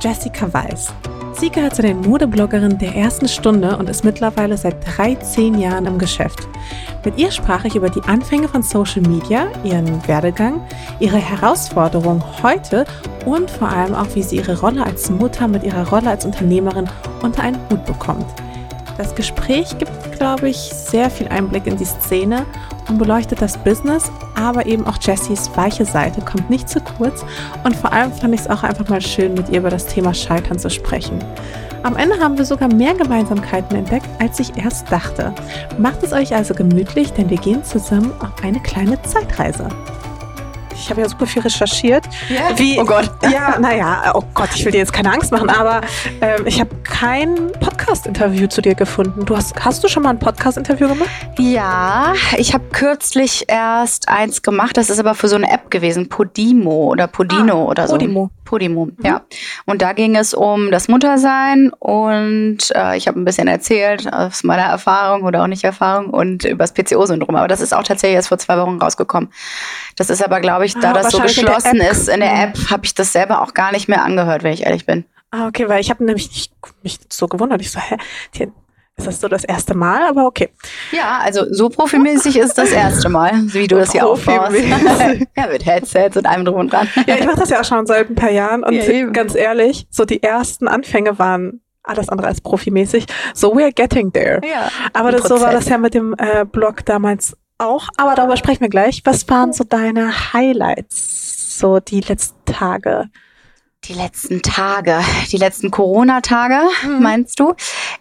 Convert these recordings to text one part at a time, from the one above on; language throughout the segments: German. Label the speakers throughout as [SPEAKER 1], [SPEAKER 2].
[SPEAKER 1] Jessica Weiß. Sie gehört zu den Modebloggerinnen der ersten Stunde und ist mittlerweile seit 13 Jahren im Geschäft. Mit ihr sprach ich über die Anfänge von Social Media, ihren Werdegang, ihre Herausforderungen heute und vor allem auch, wie sie ihre Rolle als Mutter mit ihrer Rolle als Unternehmerin unter einen Hut bekommt. Das Gespräch gibt, glaube ich, sehr viel Einblick in die Szene und beleuchtet das Business, aber eben auch Jessies weiche Seite kommt nicht zu kurz und vor allem fand ich es auch einfach mal schön, mit ihr über das Thema Scheitern zu sprechen. Am Ende haben wir sogar mehr Gemeinsamkeiten entdeckt, als ich erst dachte. Macht es euch also gemütlich, denn wir gehen zusammen auf eine kleine Zeitreise ich habe ja super viel recherchiert.
[SPEAKER 2] Yeah.
[SPEAKER 1] Wie,
[SPEAKER 2] oh Gott.
[SPEAKER 1] Ja, naja, oh Gott, ich will dir jetzt keine Angst machen, aber ähm, ich habe kein Podcast-Interview zu dir gefunden. Du hast, hast du schon mal ein Podcast-Interview gemacht?
[SPEAKER 2] Ja, ich habe kürzlich erst eins gemacht. Das ist aber für so eine App gewesen, Podimo oder Podino ah, oder so.
[SPEAKER 1] Podimo.
[SPEAKER 2] Podimo, mhm. ja. Und da ging es um das Muttersein und äh, ich habe ein bisschen erzählt aus meiner Erfahrung oder auch nicht Erfahrung und über das PCO-Syndrom. Aber das ist auch tatsächlich erst vor zwei Wochen rausgekommen. Das ist aber, glaube ich, da ah, das so geschlossen in ist in der App, habe ich das selber auch gar nicht mehr angehört, wenn ich ehrlich bin.
[SPEAKER 1] Ah, okay, weil ich habe nämlich nicht, mich so gewundert. Ich so, hä, die, ist das so das erste Mal? Aber okay.
[SPEAKER 2] Ja, also so profimäßig ist das erste Mal, wie du so das hier aufbaust. ja, mit Headsets und allem drum und dran.
[SPEAKER 1] Ja, ich mache das ja auch schon seit ein paar Jahren und ja, ganz ehrlich, so die ersten Anfänge waren alles andere als profimäßig. So we're getting there.
[SPEAKER 2] Ja,
[SPEAKER 1] Aber das, so war das ja mit dem äh, Blog damals auch. Aber darüber sprechen wir gleich. Was waren so deine Highlights, so die letzten Tage?
[SPEAKER 2] Die letzten Tage, die letzten Corona-Tage, mhm. meinst du?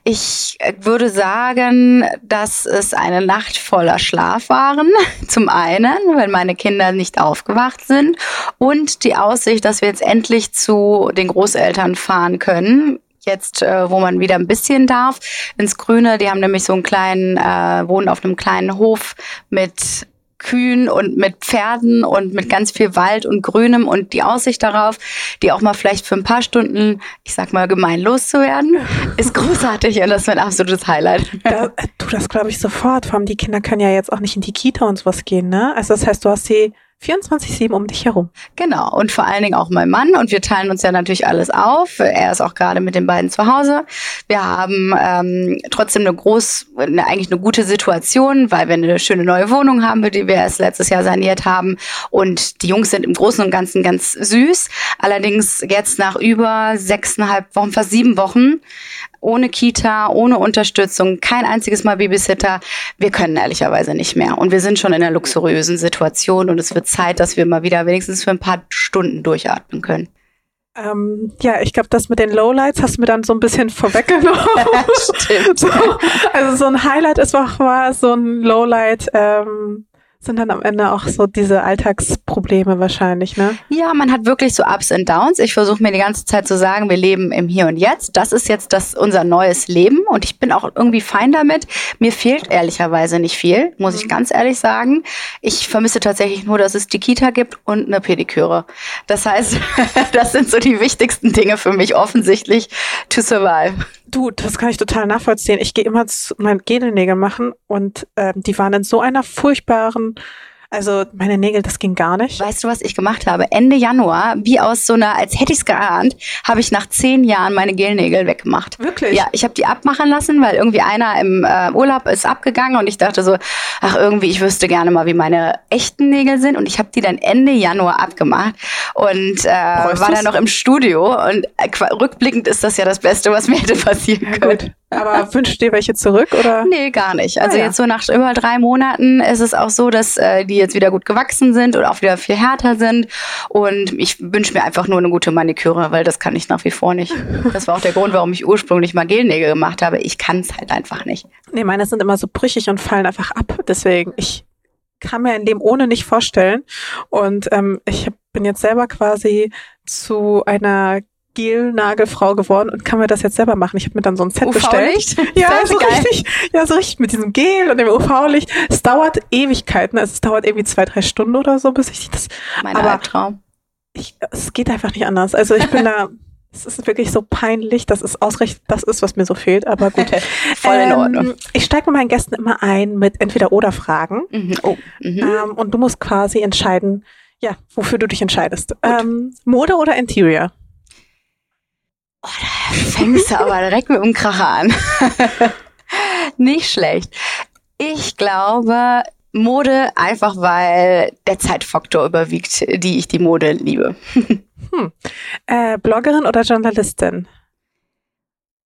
[SPEAKER 2] Ich würde sagen, dass es eine Nacht voller Schlaf waren. Zum einen, wenn meine Kinder nicht aufgewacht sind und die Aussicht, dass wir jetzt endlich zu den Großeltern fahren können jetzt, äh, wo man wieder ein bisschen darf, ins Grüne. Die haben nämlich so einen kleinen, äh, wohnen auf einem kleinen Hof mit Kühen und mit Pferden und mit ganz viel Wald und Grünem und die Aussicht darauf, die auch mal vielleicht für ein paar Stunden, ich sag mal, gemein loszuwerden, ist großartig und das ist mein absolutes Highlight.
[SPEAKER 1] Da, du, das glaube ich sofort. Vor allem die Kinder können ja jetzt auch nicht in die Kita und sowas gehen, ne? Also das heißt, du hast sie 24-7 um dich herum.
[SPEAKER 2] Genau. Und vor allen Dingen auch mein Mann. Und wir teilen uns ja natürlich alles auf. Er ist auch gerade mit den beiden zu Hause. Wir haben ähm, trotzdem eine groß, eine, eigentlich eine gute Situation, weil wir eine schöne neue Wohnung haben, die wir erst letztes Jahr saniert haben. Und die Jungs sind im Großen und Ganzen ganz süß. Allerdings jetzt nach über sechseinhalb Wochen, fast sieben Wochen, ohne Kita, ohne Unterstützung, kein einziges Mal Babysitter. Wir können ehrlicherweise nicht mehr. Und wir sind schon in einer luxuriösen Situation und es wird Zeit, dass wir mal wieder wenigstens für ein paar Stunden durchatmen können.
[SPEAKER 1] Ähm, ja, ich glaube, das mit den Lowlights hast du mir dann so ein bisschen vorweggenommen.
[SPEAKER 2] Stimmt.
[SPEAKER 1] so, also so ein Highlight ist auch war so ein Lowlight. Ähm, sind dann am Ende auch so diese Alltagsprobleme wahrscheinlich, ne?
[SPEAKER 2] Ja, man hat wirklich so Ups und Downs. Ich versuche mir die ganze Zeit zu sagen, wir leben im Hier und Jetzt. Das ist jetzt das unser neues Leben und ich bin auch irgendwie fein damit. Mir fehlt ehrlicherweise nicht viel, muss ich mhm. ganz ehrlich sagen. Ich vermisse tatsächlich nur, dass es die Kita gibt und eine Pediküre. Das heißt, das sind so die wichtigsten Dinge für mich offensichtlich to survive.
[SPEAKER 1] Du, das kann ich total nachvollziehen. Ich gehe immer zu meinen Gedelnägel machen und ähm, die waren in so einer furchtbaren also meine Nägel, das ging gar nicht.
[SPEAKER 2] Weißt du, was ich gemacht habe? Ende Januar, wie aus so einer, als hätte ich es geahnt, habe ich nach zehn Jahren meine Gelnägel weggemacht.
[SPEAKER 1] Wirklich?
[SPEAKER 2] Ja, ich habe die abmachen lassen, weil irgendwie einer im äh, Urlaub ist abgegangen und ich dachte so, ach irgendwie, ich wüsste gerne mal, wie meine echten Nägel sind und ich habe die dann Ende Januar abgemacht und äh, war dann noch im Studio und äh, rückblickend ist das ja das Beste, was mir hätte passieren können.
[SPEAKER 1] Ja, Aber wünschst du dir welche zurück oder?
[SPEAKER 2] Nee, gar nicht. Also
[SPEAKER 1] Ah, ja.
[SPEAKER 2] jetzt so nach über drei Monaten ist es auch so, dass äh, die jetzt wieder gut gewachsen sind und auch wieder viel härter sind. Und ich wünsche mir einfach nur eine gute Maniküre, weil das kann ich nach wie vor nicht. Das war auch der Grund, warum ich ursprünglich mal Gelnägel gemacht habe. Ich kann es halt einfach nicht.
[SPEAKER 1] Nee, meine sind immer so brüchig und fallen einfach ab. Deswegen, ich kann mir ein Leben ohne nicht vorstellen. Und ähm, ich bin jetzt selber quasi zu einer Gelnagelfrau geworden und kann mir das jetzt selber machen. Ich habe mir dann so ein Set bestellt. Ja, so
[SPEAKER 2] geil.
[SPEAKER 1] richtig, ja, so richtig mit diesem Gel und dem UV-Licht. Es dauert Ewigkeiten, also es dauert irgendwie zwei, drei Stunden oder so, bis ich das,
[SPEAKER 2] Mein
[SPEAKER 1] Aber-
[SPEAKER 2] Albtraum.
[SPEAKER 1] ich, es geht einfach nicht anders. Also ich bin da, es ist wirklich so peinlich, dass es ausreichend das ist, was mir so fehlt, aber gut.
[SPEAKER 2] Voll in
[SPEAKER 1] Ähm,
[SPEAKER 2] Ordnung.
[SPEAKER 1] Ich steige mit meinen Gästen immer ein mit entweder oder Fragen.
[SPEAKER 2] Mhm. Oh. Mhm.
[SPEAKER 1] Ähm, und du musst quasi entscheiden, ja, wofür du dich entscheidest. Ähm, Mode oder Interior?
[SPEAKER 2] Fängst du aber direkt mit dem Kracher an. Nicht schlecht. Ich glaube, Mode einfach, weil der Zeitfaktor überwiegt, die ich die Mode liebe.
[SPEAKER 1] Äh, Bloggerin oder Journalistin?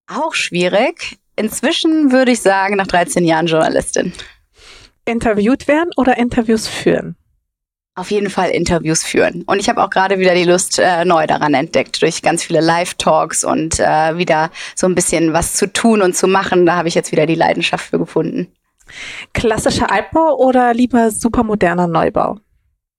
[SPEAKER 2] Auch schwierig. Inzwischen würde ich sagen, nach 13 Jahren Journalistin.
[SPEAKER 1] Interviewt werden oder Interviews führen?
[SPEAKER 2] Auf jeden Fall Interviews führen. Und ich habe auch gerade wieder die Lust äh, neu daran entdeckt, durch ganz viele Live-Talks und äh, wieder so ein bisschen was zu tun und zu machen. Da habe ich jetzt wieder die Leidenschaft für gefunden.
[SPEAKER 1] Klassischer Altbau oder lieber supermoderner Neubau?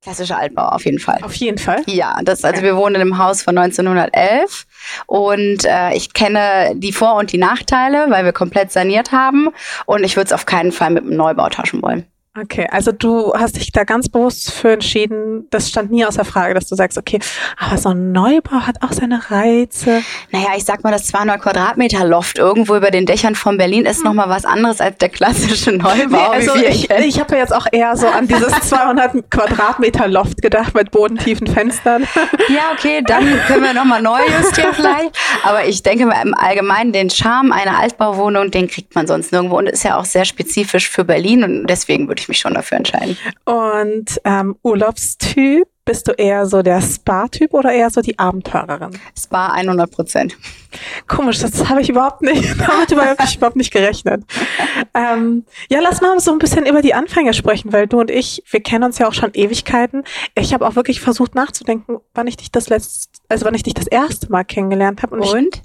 [SPEAKER 2] Klassischer Altbau auf jeden Fall.
[SPEAKER 1] Auf jeden Fall.
[SPEAKER 2] Ja, das, also wir wohnen in einem Haus von 1911 und äh, ich kenne die Vor- und die Nachteile, weil wir komplett saniert haben und ich würde es auf keinen Fall mit einem Neubau tauschen wollen.
[SPEAKER 1] Okay, also du hast dich da ganz bewusst für entschieden, das stand nie außer Frage, dass du sagst, okay, aber so ein Neubau hat auch seine Reize.
[SPEAKER 2] Naja, ich sag mal, das 200 Quadratmeter Loft irgendwo über den Dächern von Berlin ist noch mal was anderes als der klassische Neubau.
[SPEAKER 1] Nee, also ich,
[SPEAKER 2] kennen.
[SPEAKER 1] ich habe ja jetzt auch eher so an dieses 200 Quadratmeter Loft gedacht mit bodentiefen Fenstern.
[SPEAKER 2] Ja, okay, dann können wir nochmal neu justieren vielleicht. Aber ich denke mal im Allgemeinen, den Charme einer Altbauwohnung, den kriegt man sonst nirgendwo und ist ja auch sehr spezifisch für Berlin und deswegen würde ich mich schon dafür entscheiden.
[SPEAKER 1] Und ähm, Urlaubstyp, bist du eher so der Spa-Typ oder eher so die Abenteurerin?
[SPEAKER 2] Spa 100 Prozent.
[SPEAKER 1] Komisch, das habe ich überhaupt nicht, damit habe ich überhaupt nicht gerechnet. Ähm, ja, lass mal so ein bisschen über die Anfänge sprechen, weil du und ich, wir kennen uns ja auch schon Ewigkeiten. Ich habe auch wirklich versucht nachzudenken, wann ich dich das letzte, also wann ich dich das erste Mal kennengelernt habe und,
[SPEAKER 2] Und?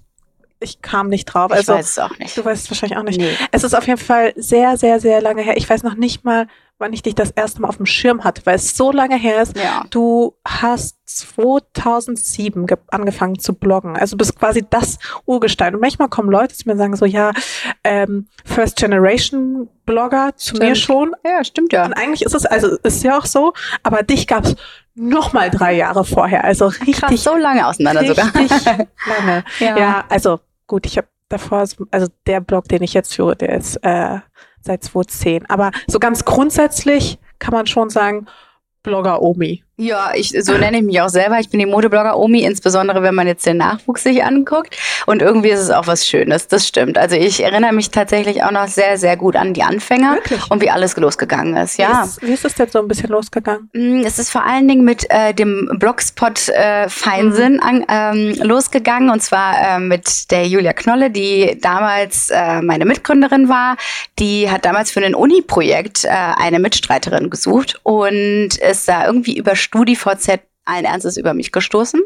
[SPEAKER 1] Ich kam nicht drauf.
[SPEAKER 2] Ich
[SPEAKER 1] also
[SPEAKER 2] weiß es auch nicht.
[SPEAKER 1] du weißt es wahrscheinlich auch nicht.
[SPEAKER 2] Nee.
[SPEAKER 1] Es ist auf jeden Fall sehr, sehr, sehr lange her. Ich weiß noch nicht mal, wann ich dich das erste Mal auf dem Schirm hatte, weil es so lange her ist.
[SPEAKER 2] Ja.
[SPEAKER 1] Du hast 2007 ge- angefangen zu bloggen. Also du bist quasi das Urgestein. Und manchmal kommen Leute zu mir und sagen so, ja, ähm, First Generation Blogger zu mir
[SPEAKER 2] Stimmt.
[SPEAKER 1] schon.
[SPEAKER 2] Ja, stimmt ja.
[SPEAKER 1] Und eigentlich ist es, also ist ja auch so, aber dich gab es noch mal drei Jahre vorher. Also richtig,
[SPEAKER 2] Krass, so lange auseinander sogar.
[SPEAKER 1] richtig lange.
[SPEAKER 2] Ja.
[SPEAKER 1] Ja, also gut, ich habe davor, so- also der Blog, den ich jetzt führe, der ist äh, seit 2010. Aber so ganz grundsätzlich kann man schon sagen, Blogger Omi.
[SPEAKER 2] Ja, ich, so nenne ich mich auch selber. Ich bin die Modeblogger Omi, insbesondere wenn man jetzt den Nachwuchs sich anguckt. Und irgendwie ist es auch was Schönes, das stimmt. Also ich erinnere mich tatsächlich auch noch sehr, sehr gut an die Anfänger
[SPEAKER 1] Wirklich?
[SPEAKER 2] und wie alles losgegangen ist. Ja.
[SPEAKER 1] Wie ist, wie ist es denn so ein bisschen losgegangen?
[SPEAKER 2] Mm, Es ist vor allen Dingen mit äh, dem Blogspot äh, Feinsinn an, ähm, losgegangen und zwar äh, mit der Julia Knolle, die damals äh, meine Mitgründerin war. Die hat damals für ein Uni-Projekt äh, eine Mitstreiterin gesucht und ist da irgendwie über StudiVZ allen Ernstes über mich gestoßen.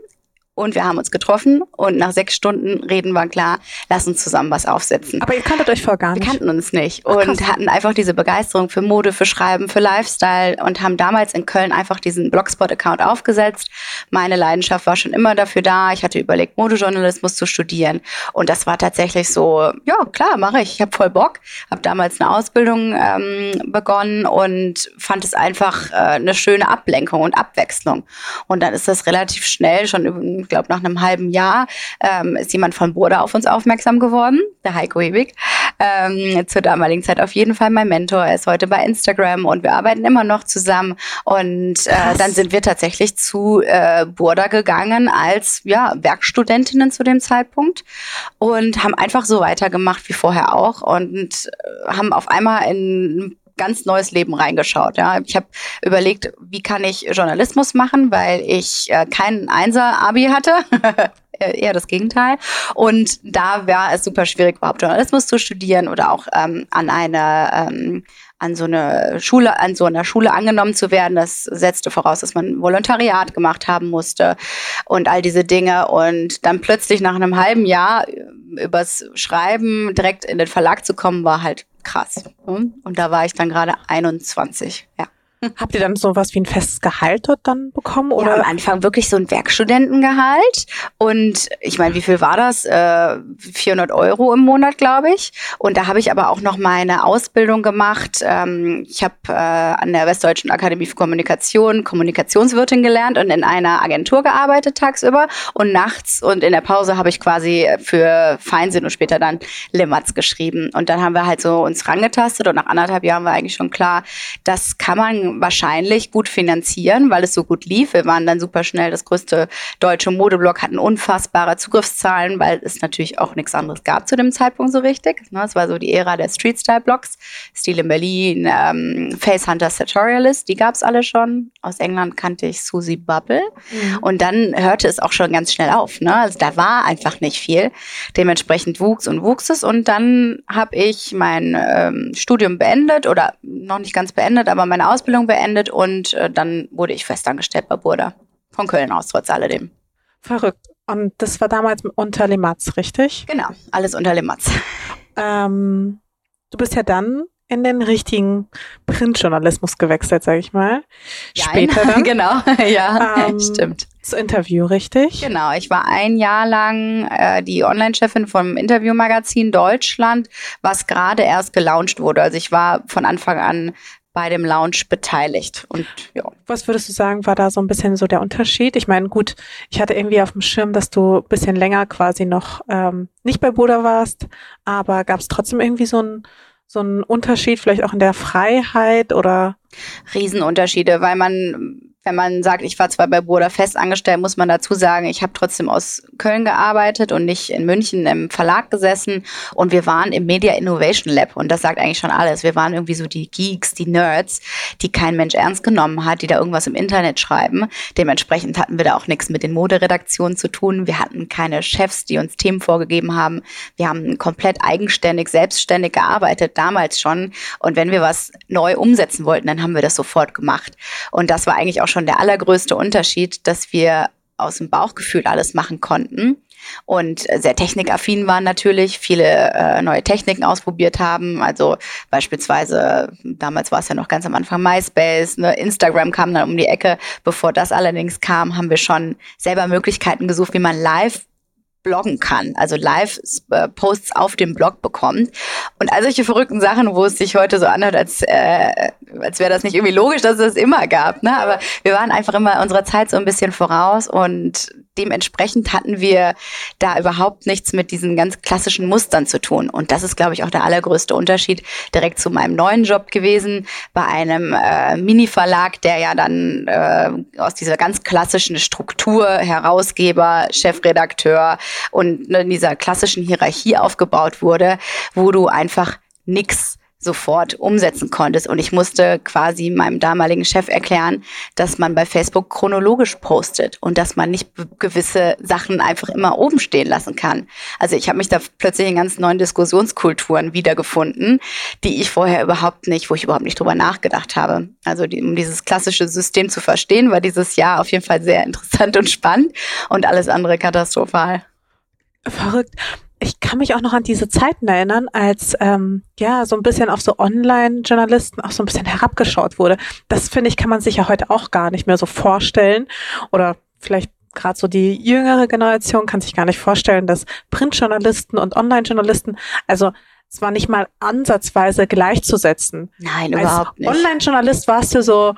[SPEAKER 2] Und wir haben uns getroffen und nach sechs Stunden reden war klar, lass uns zusammen was aufsetzen.
[SPEAKER 1] Aber ihr kanntet euch vorher gar
[SPEAKER 2] Wir
[SPEAKER 1] nicht.
[SPEAKER 2] kannten uns nicht
[SPEAKER 1] Ach,
[SPEAKER 2] und hatten einfach diese Begeisterung für Mode, für Schreiben, für Lifestyle und haben damals in Köln einfach diesen Blogspot-Account aufgesetzt. Meine Leidenschaft war schon immer dafür da. Ich hatte überlegt, Modejournalismus zu studieren und das war tatsächlich so, ja klar, mache ich. Ich habe voll Bock. Habe damals eine Ausbildung ähm, begonnen und fand es einfach äh, eine schöne Ablenkung und Abwechslung. Und dann ist das relativ schnell, schon, glaube nach einem halben Jahr, ähm, ist jemand von Burda auf uns aufmerksam geworden, der Heiko Hebig. Ähm, zur damaligen Zeit auf jeden Fall mein Mentor. Er ist heute bei Instagram und wir arbeiten immer noch zusammen. Und äh,
[SPEAKER 1] Krass.
[SPEAKER 2] dann sind wir tatsächlich zu äh, Burda gegangen als ja, Werkstudentinnen zu dem Zeitpunkt und haben einfach so weitergemacht wie vorher auch und äh, haben auf einmal in ganz neues Leben reingeschaut. Ja. Ich habe überlegt, wie kann ich Journalismus machen, weil ich äh, kein Einser-Abi hatte. äh, eher das Gegenteil. Und da war es super schwierig, überhaupt Journalismus zu studieren oder auch ähm, an eine ähm, an so eine Schule, an so einer Schule angenommen zu werden. Das setzte voraus, dass man Volontariat gemacht haben musste und all diese Dinge. Und dann plötzlich nach einem halben Jahr übers Schreiben direkt in den Verlag zu kommen, war halt krass. Und da war ich dann gerade 21, ja.
[SPEAKER 1] Habt ihr dann sowas wie ein festes Gehalt dort dann bekommen? Oder?
[SPEAKER 2] Ja, am Anfang wirklich so ein Werkstudentengehalt. Und ich meine, wie viel war das? Äh, 400 Euro im Monat, glaube ich. Und da habe ich aber auch noch meine Ausbildung gemacht. Ähm, ich habe äh, an der Westdeutschen Akademie für Kommunikation Kommunikationswirtin gelernt und in einer Agentur gearbeitet tagsüber. Und nachts und in der Pause habe ich quasi für Feinsinn und später dann Limatz geschrieben. Und dann haben wir halt so uns rangetastet und nach anderthalb Jahren war eigentlich schon klar, das kann man wahrscheinlich gut finanzieren, weil es so gut lief. Wir waren dann super schnell das größte deutsche Modeblog, hatten unfassbare Zugriffszahlen, weil es natürlich auch nichts anderes gab zu dem Zeitpunkt so richtig. Ne, es war so die Ära der Street-Style-Blogs. Stil in Berlin, ähm, Face Hunter Sartorialist, die gab es alle schon. Aus England kannte ich Susie Bubble. Mhm. Und dann hörte es auch schon ganz schnell auf. Ne? Also da war einfach nicht viel. Dementsprechend wuchs und wuchs es. Und dann habe ich mein ähm, Studium beendet oder noch nicht ganz beendet, aber meine Ausbildung Ausbildung beendet und äh, dann wurde ich festangestellt bei Burda. Von Köln aus, trotz alledem.
[SPEAKER 1] Verrückt. Und das war damals unter Lematz, richtig?
[SPEAKER 2] Genau, alles unter Lematz.
[SPEAKER 1] Ähm, du bist ja dann in den richtigen Printjournalismus gewechselt, sage ich mal. Später dann.
[SPEAKER 2] genau, ja, ähm, stimmt.
[SPEAKER 1] Das Interview, richtig?
[SPEAKER 2] Genau, ich war ein Jahr lang äh, die Online-Chefin vom Interviewmagazin Deutschland, was gerade erst gelauncht wurde. Also ich war von Anfang an bei dem Lounge beteiligt. Und ja.
[SPEAKER 1] Was würdest du sagen, war da so ein bisschen so der Unterschied? Ich meine, gut, ich hatte irgendwie auf dem Schirm, dass du ein bisschen länger quasi noch ähm, nicht bei Buda warst, aber gab es trotzdem irgendwie so ein so ein Unterschied, vielleicht auch in der Freiheit oder?
[SPEAKER 2] Riesenunterschiede, weil man wenn man sagt, ich war zwar bei Burda fest angestellt, muss man dazu sagen, ich habe trotzdem aus Köln gearbeitet und nicht in München im Verlag gesessen. Und wir waren im Media Innovation Lab. Und das sagt eigentlich schon alles. Wir waren irgendwie so die Geeks, die Nerds, die kein Mensch ernst genommen hat, die da irgendwas im Internet schreiben. Dementsprechend hatten wir da auch nichts mit den Moderedaktionen zu tun. Wir hatten keine Chefs, die uns Themen vorgegeben haben. Wir haben komplett eigenständig, selbstständig gearbeitet, damals schon. Und wenn wir was neu umsetzen wollten, dann haben wir das sofort gemacht. Und das war eigentlich auch schon der allergrößte Unterschied, dass wir aus dem Bauchgefühl alles machen konnten und sehr technikaffin waren natürlich, viele äh, neue Techniken ausprobiert haben. Also beispielsweise, damals war es ja noch ganz am Anfang MySpace, ne? Instagram kam dann um die Ecke. Bevor das allerdings kam, haben wir schon selber Möglichkeiten gesucht, wie man live bloggen kann, also Live-Posts auf dem Blog bekommt. Und all solche verrückten Sachen, wo es sich heute so anhört, als, äh, als wäre das nicht irgendwie logisch, dass es das immer gab. Ne? Aber wir waren einfach immer unserer Zeit so ein bisschen voraus und dementsprechend hatten wir da überhaupt nichts mit diesen ganz klassischen Mustern zu tun. Und das ist, glaube ich, auch der allergrößte Unterschied direkt zu meinem neuen Job gewesen, bei einem äh, Mini-Verlag, der ja dann äh, aus dieser ganz klassischen Struktur Herausgeber, Chefredakteur und in dieser klassischen Hierarchie aufgebaut wurde, wo du einfach nix sofort umsetzen konntest. Und ich musste quasi meinem damaligen Chef erklären, dass man bei Facebook chronologisch postet und dass man nicht gewisse Sachen einfach immer oben stehen lassen kann. Also ich habe mich da plötzlich in ganz neuen Diskussionskulturen wiedergefunden, die ich vorher überhaupt nicht, wo ich überhaupt nicht drüber nachgedacht habe. Also die, um dieses klassische System zu verstehen, war dieses Jahr auf jeden Fall sehr interessant und spannend und alles andere katastrophal.
[SPEAKER 1] Verrückt ich kann mich auch noch an diese Zeiten erinnern, als ähm, ja so ein bisschen auf so Online-Journalisten auch so ein bisschen herabgeschaut wurde. Das finde ich, kann man sich ja heute auch gar nicht mehr so vorstellen. Oder vielleicht gerade so die jüngere Generation kann sich gar nicht vorstellen, dass Printjournalisten und Online-Journalisten, also es war nicht mal ansatzweise gleichzusetzen.
[SPEAKER 2] Nein, überhaupt nicht.
[SPEAKER 1] Online-Journalist warst du so,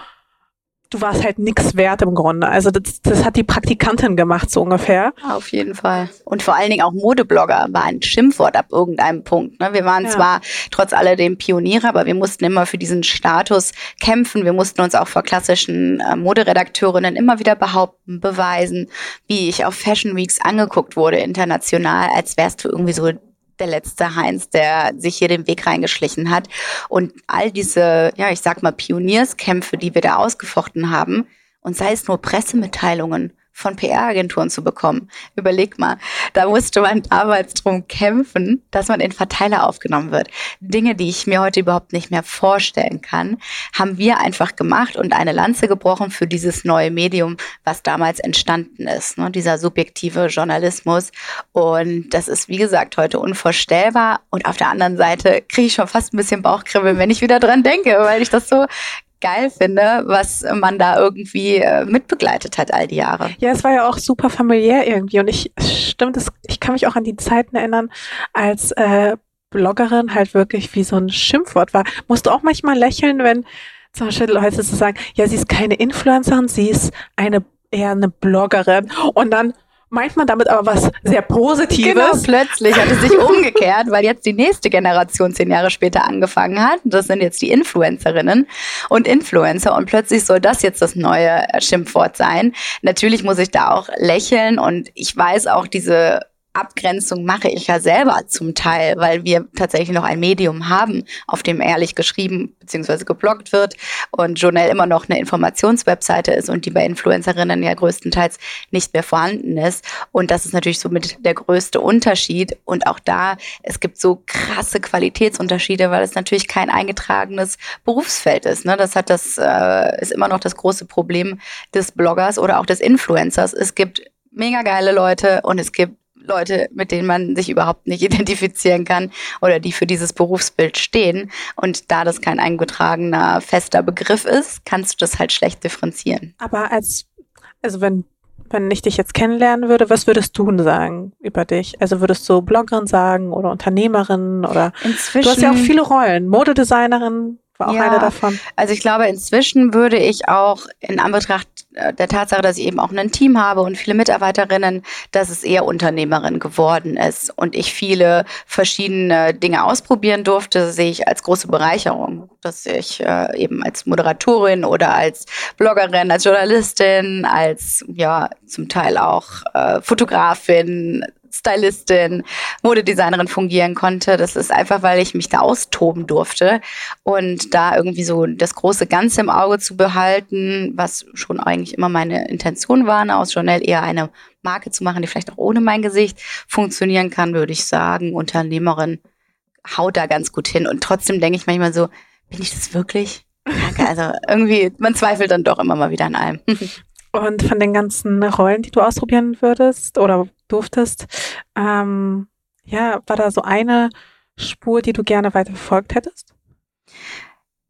[SPEAKER 1] du warst halt nix wert im Grunde. Also das, das hat die Praktikantin gemacht, so ungefähr.
[SPEAKER 2] Ja, auf jeden Fall. Und vor allen Dingen auch Modeblogger war ein Schimpfwort ab irgendeinem Punkt. Ne? Wir waren ja. zwar trotz alledem Pioniere, aber wir mussten immer für diesen Status kämpfen. Wir mussten uns auch vor klassischen äh, Moderedakteurinnen immer wieder behaupten, beweisen, wie ich auf Fashion Weeks angeguckt wurde international, als wärst du irgendwie so der letzte Heinz, der sich hier den Weg reingeschlichen hat. Und all diese, ja, ich sag mal, Pionierskämpfe, die wir da ausgefochten haben, und sei es nur Pressemitteilungen von PR-Agenturen zu bekommen. Überleg mal, da musste man damals drum kämpfen, dass man in Verteiler aufgenommen wird. Dinge, die ich mir heute überhaupt nicht mehr vorstellen kann, haben wir einfach gemacht und eine Lanze gebrochen für dieses neue Medium, was damals entstanden ist. Ne? Dieser subjektive Journalismus. Und das ist, wie gesagt, heute unvorstellbar. Und auf der anderen Seite kriege ich schon fast ein bisschen Bauchkribbeln, wenn ich wieder dran denke, weil ich das so geil finde, was man da irgendwie äh, mitbegleitet hat all die Jahre.
[SPEAKER 1] Ja, es war ja auch super familiär irgendwie und ich stimmt, es, ich kann mich auch an die Zeiten erinnern, als äh, Bloggerin halt wirklich wie so ein Schimpfwort war. Musst du auch manchmal lächeln, wenn zum Beispiel Leute zu sagen, ja, sie ist keine Influencerin, sie ist eine eher eine Bloggerin und dann meint man damit aber was sehr Positives.
[SPEAKER 2] Genau, plötzlich hat es sich umgekehrt, weil jetzt die nächste Generation zehn Jahre später angefangen hat. Das sind jetzt die Influencerinnen und Influencer und plötzlich soll das jetzt das neue Schimpfwort sein. Natürlich muss ich da auch lächeln und ich weiß auch diese Abgrenzung mache ich ja selber zum Teil, weil wir tatsächlich noch ein Medium haben, auf dem ehrlich geschrieben bzw. gebloggt wird und Journal immer noch eine Informationswebseite ist und die bei Influencerinnen ja größtenteils nicht mehr vorhanden ist. Und das ist natürlich somit der größte Unterschied. Und auch da, es gibt so krasse Qualitätsunterschiede, weil es natürlich kein eingetragenes Berufsfeld ist. Ne? Das hat das, äh, ist immer noch das große Problem des Bloggers oder auch des Influencers. Es gibt mega geile Leute und es gibt Leute, mit denen man sich überhaupt nicht identifizieren kann oder die für dieses Berufsbild stehen. Und da das kein eingetragener fester Begriff ist, kannst du das halt schlecht differenzieren.
[SPEAKER 1] Aber als, also wenn, wenn ich dich jetzt kennenlernen würde, was würdest du sagen über dich? Also würdest du Bloggerin sagen oder Unternehmerin oder?
[SPEAKER 2] Inzwischen.
[SPEAKER 1] Du hast ja auch viele Rollen. Modedesignerin, war auch ja, eine davon.
[SPEAKER 2] Also ich glaube, inzwischen würde ich auch in Anbetracht der Tatsache, dass ich eben auch ein Team habe und viele Mitarbeiterinnen, dass es eher Unternehmerin geworden ist und ich viele verschiedene Dinge ausprobieren durfte, sehe ich als große Bereicherung, dass ich äh, eben als Moderatorin oder als Bloggerin, als Journalistin, als ja zum Teil auch äh, Fotografin, Stylistin, Modedesignerin fungieren konnte. Das ist einfach, weil ich mich da austoben durfte und da irgendwie so das große Ganze im Auge zu behalten, was schon eigentlich immer meine Intention war, ne, aus Journal eher eine Marke zu machen, die vielleicht auch ohne mein Gesicht funktionieren kann, würde ich sagen. Unternehmerin haut da ganz gut hin. Und trotzdem denke ich manchmal so, bin ich das wirklich? Also irgendwie, man zweifelt dann doch immer mal wieder an allem.
[SPEAKER 1] Und von den ganzen Rollen, die du ausprobieren würdest oder durftest, ähm, ja, war da so eine Spur, die du gerne weiter verfolgt hättest?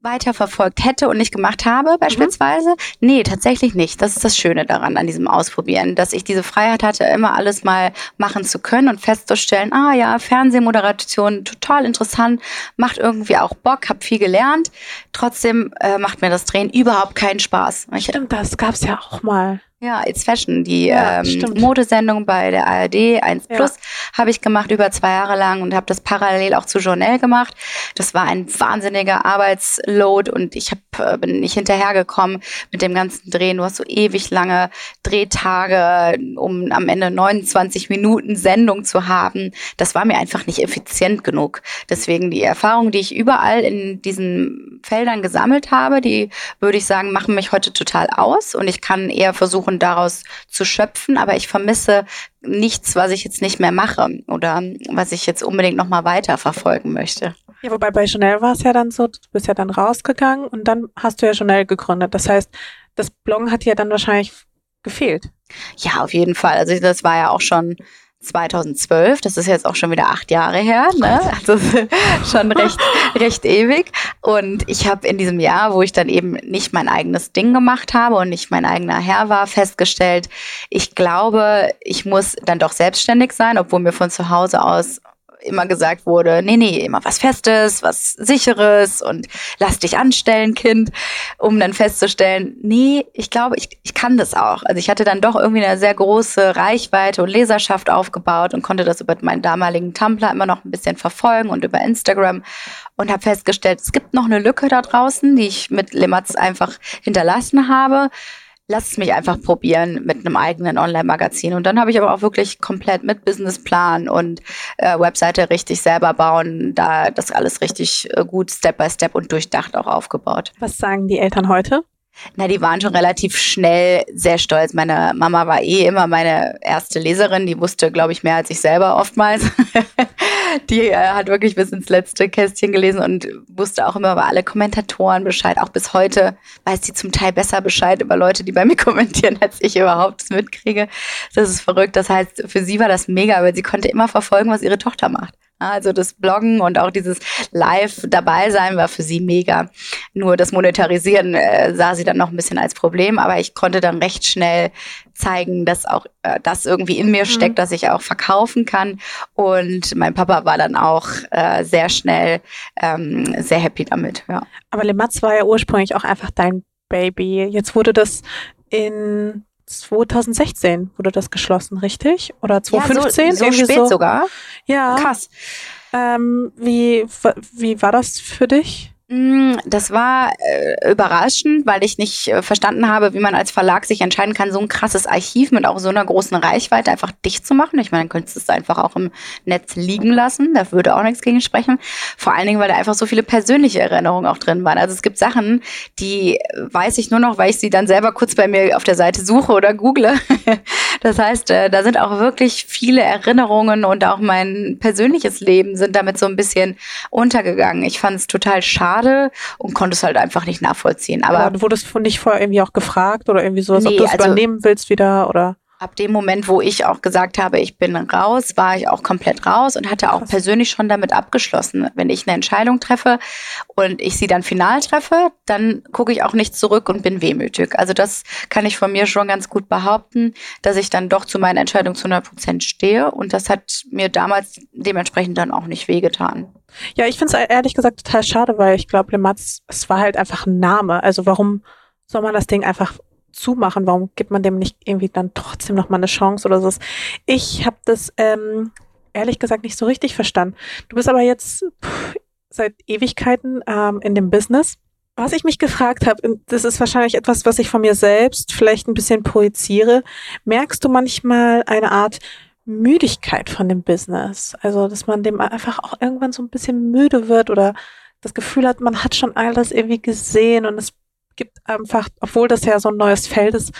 [SPEAKER 2] Weiterverfolgt hätte und nicht gemacht habe, beispielsweise? Mhm. Nee, tatsächlich nicht. Das ist das Schöne daran, an diesem Ausprobieren, dass ich diese Freiheit hatte, immer alles mal machen zu können und festzustellen, ah ja, Fernsehmoderation, total interessant, macht irgendwie auch Bock, hab viel gelernt. Trotzdem äh, macht mir das Drehen überhaupt keinen Spaß.
[SPEAKER 1] Stimmt, das gab's ja auch mal.
[SPEAKER 2] Ja, It's Fashion, die ja, ähm, Modesendung bei der ARD 1 ja. Plus habe ich gemacht über zwei Jahre lang und habe das parallel auch zu Journal gemacht. Das war ein wahnsinniger Arbeitsload und ich hab, äh, bin nicht hinterhergekommen mit dem ganzen Drehen. Du hast so ewig lange Drehtage, um am Ende 29 Minuten Sendung zu haben. Das war mir einfach nicht effizient genug. Deswegen die Erfahrungen, die ich überall in diesen Feldern gesammelt habe, die würde ich sagen, machen mich heute total aus und ich kann eher versuchen, versuchen, daraus zu schöpfen, aber ich vermisse nichts, was ich jetzt nicht mehr mache oder was ich jetzt unbedingt nochmal weiter verfolgen möchte.
[SPEAKER 1] Ja, wobei bei Chanel war es ja dann so, du bist ja dann rausgegangen und dann hast du ja Chanel gegründet. Das heißt, das Bloggen hat dir dann wahrscheinlich gefehlt.
[SPEAKER 2] Ja, auf jeden Fall. Also das war ja auch schon 2012, das ist jetzt auch schon wieder acht Jahre her, ne? also schon recht, recht ewig. Und ich habe in diesem Jahr, wo ich dann eben nicht mein eigenes Ding gemacht habe und nicht mein eigener Herr war, festgestellt, ich glaube, ich muss dann doch selbstständig sein, obwohl mir von zu Hause aus immer gesagt wurde, nee, nee, immer was Festes, was Sicheres und lass dich anstellen, Kind, um dann festzustellen, nee, ich glaube, ich, ich kann das auch. Also ich hatte dann doch irgendwie eine sehr große Reichweite und Leserschaft aufgebaut und konnte das über meinen damaligen Tumblr immer noch ein bisschen verfolgen und über Instagram und habe festgestellt, es gibt noch eine Lücke da draußen, die ich mit Limatz einfach hinterlassen habe lass es mich einfach probieren mit einem eigenen Online-Magazin. Und dann habe ich aber auch wirklich komplett mit Businessplan und äh, Webseite richtig selber bauen, da das alles richtig äh, gut Step by Step und durchdacht auch aufgebaut.
[SPEAKER 1] Was sagen die Eltern heute?
[SPEAKER 2] Na, die waren schon relativ schnell sehr stolz. Meine Mama war eh immer meine erste Leserin. Die wusste, glaube ich, mehr als ich selber oftmals. die äh, hat wirklich bis ins letzte Kästchen gelesen und wusste auch immer über alle Kommentatoren Bescheid. Auch bis heute weiß sie zum Teil besser Bescheid über Leute, die bei mir kommentieren, als ich überhaupt mitkriege. Das ist verrückt. Das heißt, für sie war das mega, weil sie konnte immer verfolgen, was ihre Tochter macht. Also das Bloggen und auch dieses Live dabei sein war für sie mega. Nur das Monetarisieren äh, sah sie dann noch ein bisschen als Problem, aber ich konnte dann recht schnell zeigen, dass auch äh, das irgendwie in mir mhm. steckt, dass ich auch verkaufen kann. Und mein Papa war dann auch äh, sehr schnell ähm, sehr happy damit. Ja.
[SPEAKER 1] Aber Le Matz war ja ursprünglich auch einfach dein Baby. Jetzt wurde das in 2016 wurde das geschlossen, richtig? Oder 2015? Ja,
[SPEAKER 2] so, so spät so. sogar.
[SPEAKER 1] Ja. Krass. Ähm, wie, wie war das für dich?
[SPEAKER 2] Mm, das war äh, überraschend, weil ich nicht äh, verstanden habe, wie man als Verlag sich entscheiden kann, so ein krasses Archiv mit auch so einer großen Reichweite einfach dicht zu machen. Ich meine, dann könntest du es einfach auch im Netz liegen lassen. Da würde auch nichts gegen sprechen. Vor allen Dingen, weil da einfach so viele persönliche Erinnerungen auch drin waren. Also es gibt Sachen, die weiß ich nur noch, weil ich sie dann selber kurz bei mir auf der Seite suche oder google. das heißt, äh, da sind auch wirklich viele Erinnerungen und auch mein persönliches Leben sind damit so ein bisschen untergegangen. Ich fand es total schade schade und konnte es halt einfach nicht nachvollziehen. Aber,
[SPEAKER 1] Aber du wurdest nicht vorher irgendwie auch gefragt oder irgendwie sowas, nee, ob du es also, übernehmen willst wieder oder?
[SPEAKER 2] Ab dem Moment, wo ich auch gesagt habe, ich bin raus, war ich auch komplett raus und hatte auch persönlich schon damit abgeschlossen. Wenn ich eine Entscheidung treffe und ich sie dann final treffe, dann gucke ich auch nicht zurück und bin wehmütig. Also das kann ich von mir schon ganz gut behaupten, dass ich dann doch zu meiner Entscheidung zu 100 Prozent stehe und das hat mir damals dementsprechend dann auch nicht wehgetan.
[SPEAKER 1] Ja, ich finde es ehrlich gesagt total schade, weil ich glaube, Lematz, es war halt einfach ein Name. Also warum soll man das Ding einfach zumachen? Warum gibt man dem nicht irgendwie dann trotzdem noch mal eine Chance oder so? Ich habe das ähm, ehrlich gesagt nicht so richtig verstanden. Du bist aber jetzt pff, seit Ewigkeiten ähm, in dem Business. Was ich mich gefragt habe, das ist wahrscheinlich etwas, was ich von mir selbst vielleicht ein bisschen projiziere. Merkst du manchmal eine Art Müdigkeit von dem Business? Also, dass man dem einfach auch irgendwann so ein bisschen müde wird oder das Gefühl hat, man hat schon alles irgendwie gesehen und es gibt einfach, obwohl das ja so ein neues Feld ist,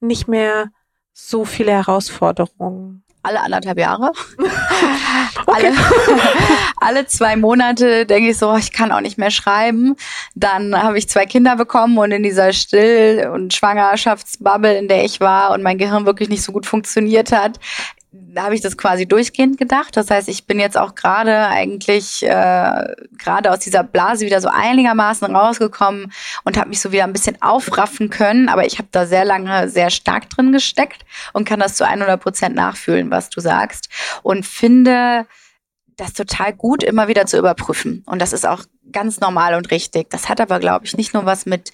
[SPEAKER 1] nicht mehr so viele Herausforderungen.
[SPEAKER 2] Alle anderthalb Jahre. alle, alle zwei Monate denke ich so, ich kann auch nicht mehr schreiben. Dann habe ich zwei Kinder bekommen und in dieser Still- und Schwangerschaftsbubble, in der ich war und mein Gehirn wirklich nicht so gut funktioniert hat, habe ich das quasi durchgehend gedacht. Das heißt, ich bin jetzt auch gerade eigentlich äh, gerade aus dieser Blase wieder so einigermaßen rausgekommen und habe mich so wieder ein bisschen aufraffen können. Aber ich habe da sehr lange sehr stark drin gesteckt und kann das zu 100 Prozent nachfühlen, was du sagst. Und finde das total gut, immer wieder zu überprüfen. Und das ist auch ganz normal und richtig. Das hat aber, glaube ich, nicht nur was mit